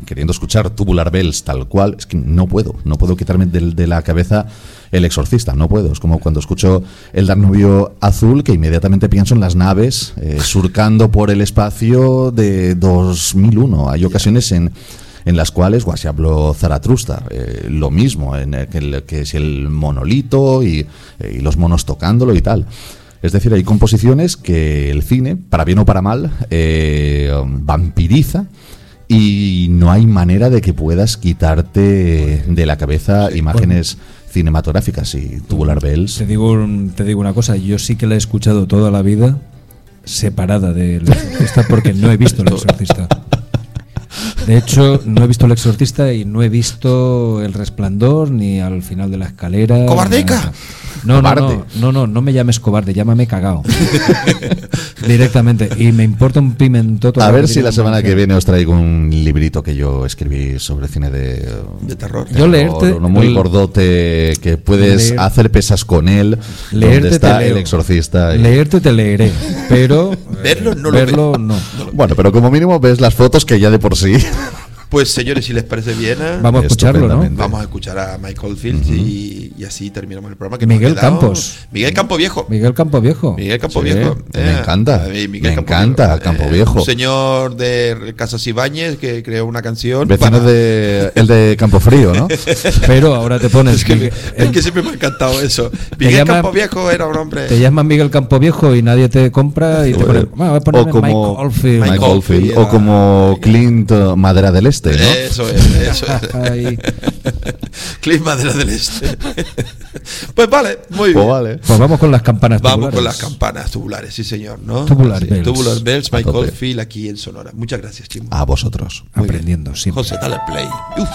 queriendo escuchar Tubular Bells tal cual, es que no puedo. No puedo quitarme del- de, la cabeza el exorcista. No puedo. Es como cuando escucho el Danubio Azul, que inmediatamente pienso en las naves eh, surcando por el espacio de 2001. Hay ocasiones en en las cuales se habló Zaratrusta, eh, lo mismo, en el que, el- que es el monolito y, eh, y los monos tocándolo y tal. Es decir, hay composiciones que el cine, para bien o para mal, eh, vampiriza y no hay manera de que puedas quitarte de la cabeza imágenes cinematográficas y Tubular Bells. Te digo, te digo una cosa, yo sí que la he escuchado toda la vida separada del exorcista porque no he visto el exorcista. De hecho, no he visto el exorcista y no he visto el resplandor ni al final de la escalera. ¡Cobardeca! No, no, Cobarde. no, no, no, no me llames cobarde, llámame cagao. Directamente. Y me importa un pimento todo A ver si la semana que viene os traigo un librito que yo escribí sobre cine de, De terror. Yo leerte- uno muy el- gordote que puedes Leer- hacer pesas con él. Leerte donde está te leo. el exorcista. y- Leerte te leeré, pero Verlo no lo verlo veo. no. Bueno, pero como mínimo ves las fotos que ya de por sí. così Pues señores, si les parece bien, ¿eh? Vamos a escucharlo, ¿no? Vamos a escuchar a Michael Fields y, y así terminamos el programa. Que Miguel Campos. Miguel Campo Viejo. Miguel Campo Viejo. Miguel Campo Sí, Viejo. me encanta, a mí me encanta Campo Eh, Viejo. Un señor de Casas Ibáñez que creó una canción. Vecino para- de el de Campo Frío, ¿no? Pero ahora te pones. Es que, Miguel- es que siempre me ha encantado eso. Miguel llama- Campo Viejo era un hombre. Te llaman Miguel Campo Viejo y nadie te compra y te ponen. Bueno, voy a ponerme o como Mike Oldfield. Mike Mike Oldfield, Oldfield, o como Clint eh, Madera del Este, ¿no? Eso es, eso es. Clint Madera del Este. pues vale, muy Pues bien. vale. Pues vamos con las campanas Vamos tubulares. con las campanas tubulares, sí señor, ¿no? Tubular Sí, Bells. Tubular Bells, Michael. Field aquí en Sonora. Muchas gracias, Chimo. A vosotros. Muy bien. Aprendiendo siempre. José, dale play. Uf.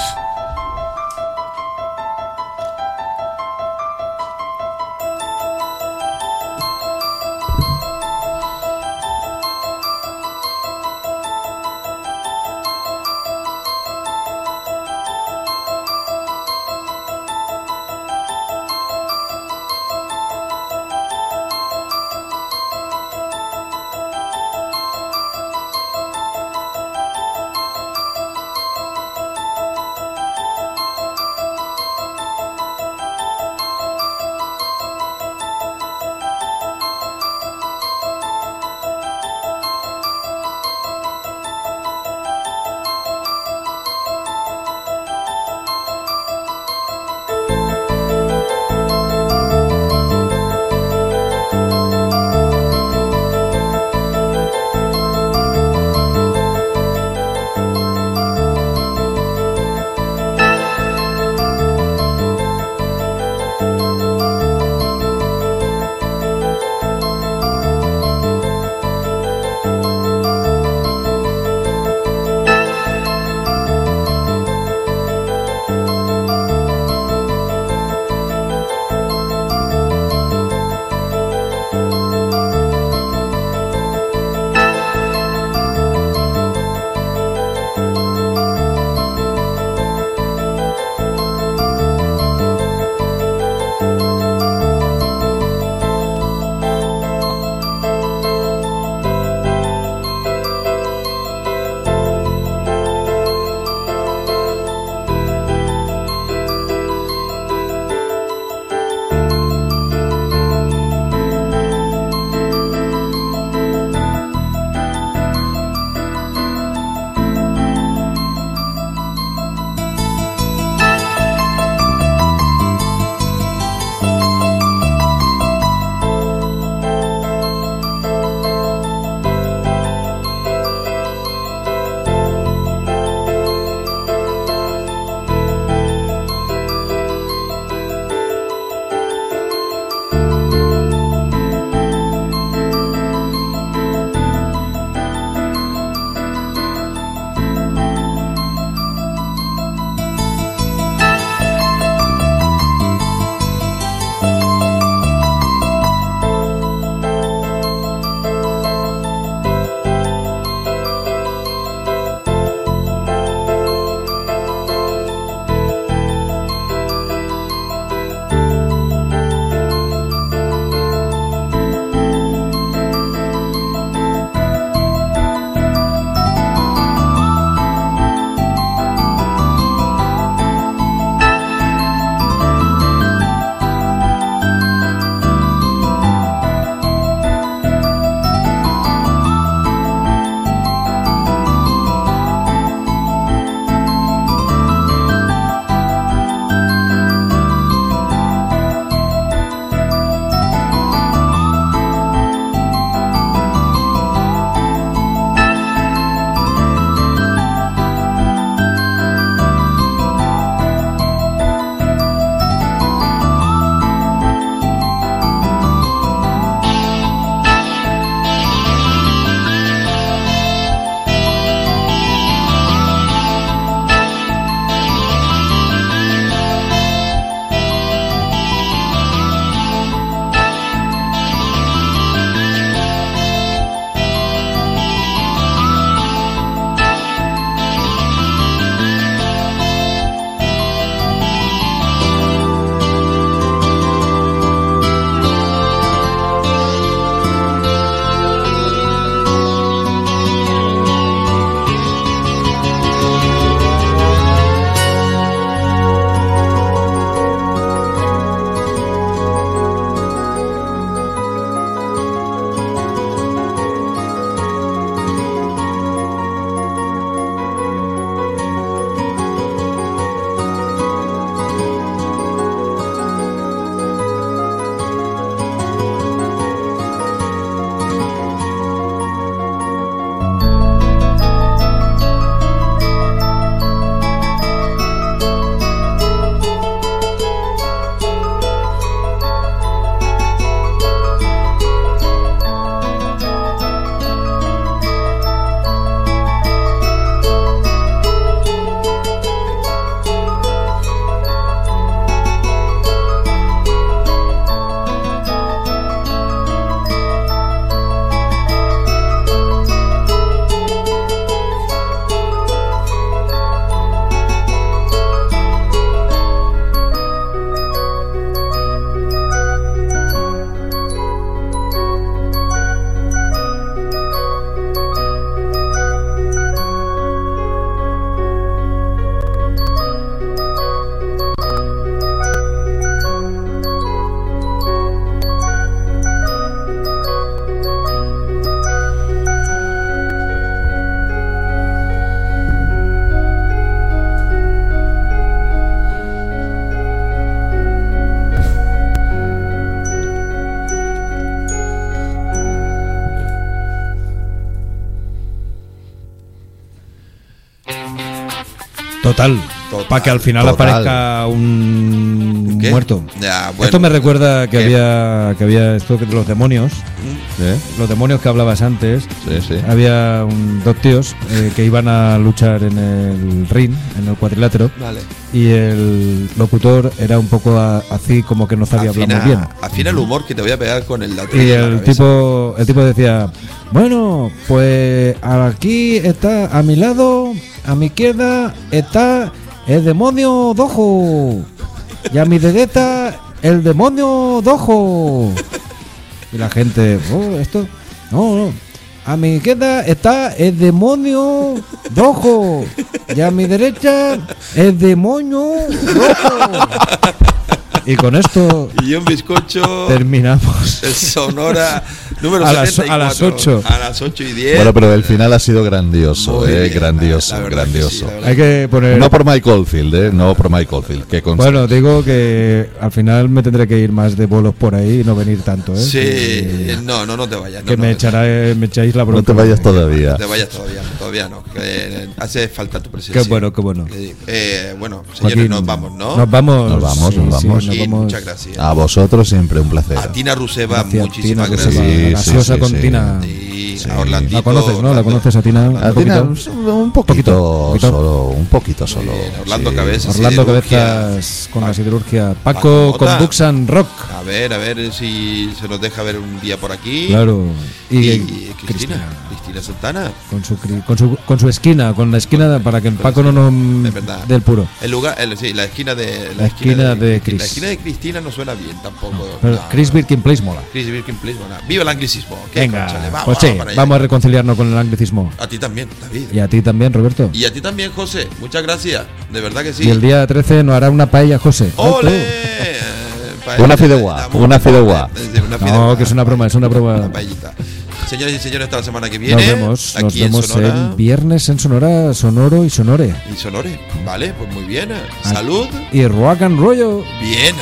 Para que al final Total. aparezca un ¿Qué? muerto. Ya, bueno. Esto me recuerda que ¿Qué? había que había esto que de los demonios, ¿Eh? los demonios que hablabas antes. Sí, sí. Había un- dos tíos eh, que iban a luchar en el ring, en el cuadrilátero. Vale. Y el locutor era un poco a- así como que no sabía hablar muy bien. Afina, el humor que te voy a pegar con el Y el tipo, el tipo decía, bueno, pues aquí está a mi lado, a mi izquierda está el demonio dojo. Y a mi derecha el demonio dojo. Y la gente, oh, esto, no, no. A mi izquierda está el demonio rojo. Y a mi derecha el demonio rojo. Y con esto Y un bizcocho. terminamos. El Sonora número A las- 74. a las ocho. A las 8 y 10. Bueno, pero el final ha sido grandioso, Muy eh, bien, grandioso, verdad que grandioso. sí, Hay que poner. No por Mike Oldfield, eh, no por Mike Oldfield, que. Bueno, digo que al final me tendré que ir más de bolos por ahí y no venir tanto, ¿eh? Sí, Que, no, no, no te vayas. no, que no, me, no, echará, me echáis la no bronca. te vayas No todavía. te vayas todavía, todavía no. que hace falta tu presencia. Qué bueno, qué bueno. Eh, bueno, señores, Joaquín, nos vamos, ¿no? Nos vamos. Nos vamos, sí, nos sí, vamos. nos Muchas gracias. A vosotros siempre un placer. A Tina Ruseva, Gracias, muchísimas Tina gracias. Sí, con sí. Tina. A Orlandito. La conoces, ¿no? La conoces a Tina. A un Tina, poquito? un poquito, poquito. solo, un poquito solo. bien, Orlando sí. Cabezas. Orlando. Cabezas con la siderurgia. Paco con Duxan Rock. A ver, a ver si se nos deja ver un día por aquí. Claro. Y, Y, Cristina, Cristina. Cristina Santana. Con su, con, su, con su esquina, con la esquina para que el Paco no nos. Del puro. El lugar, el- sí, la esquina de La esquina de. La de Cristina no suena bien tampoco. Pero No, Chris Birkin Place mola. Chris Birkin Place, bueno, Viva el anglicismo. Qué Venga, conchale, vamos, pues sí, vamos vamos a reconciliarnos con el anglicismo. A ti también, David. Y a ti también, Roberto. Y a ti también, José. Muchas gracias. De verdad que sí. Y el día 13 nos hará una paella, José. ¡Ole! Paella. Una fideuá, una fideuá. No, que es una broma, es una broma. Una paellita. Señores y señores, hasta la semana que viene. Nos vemos, nos aquí en vemos Sonora. en viernes en Sonora, Sonoro y Sonore. Y Sonore. Vale, pues muy bien. Salud. Y rock and rollo. Bien.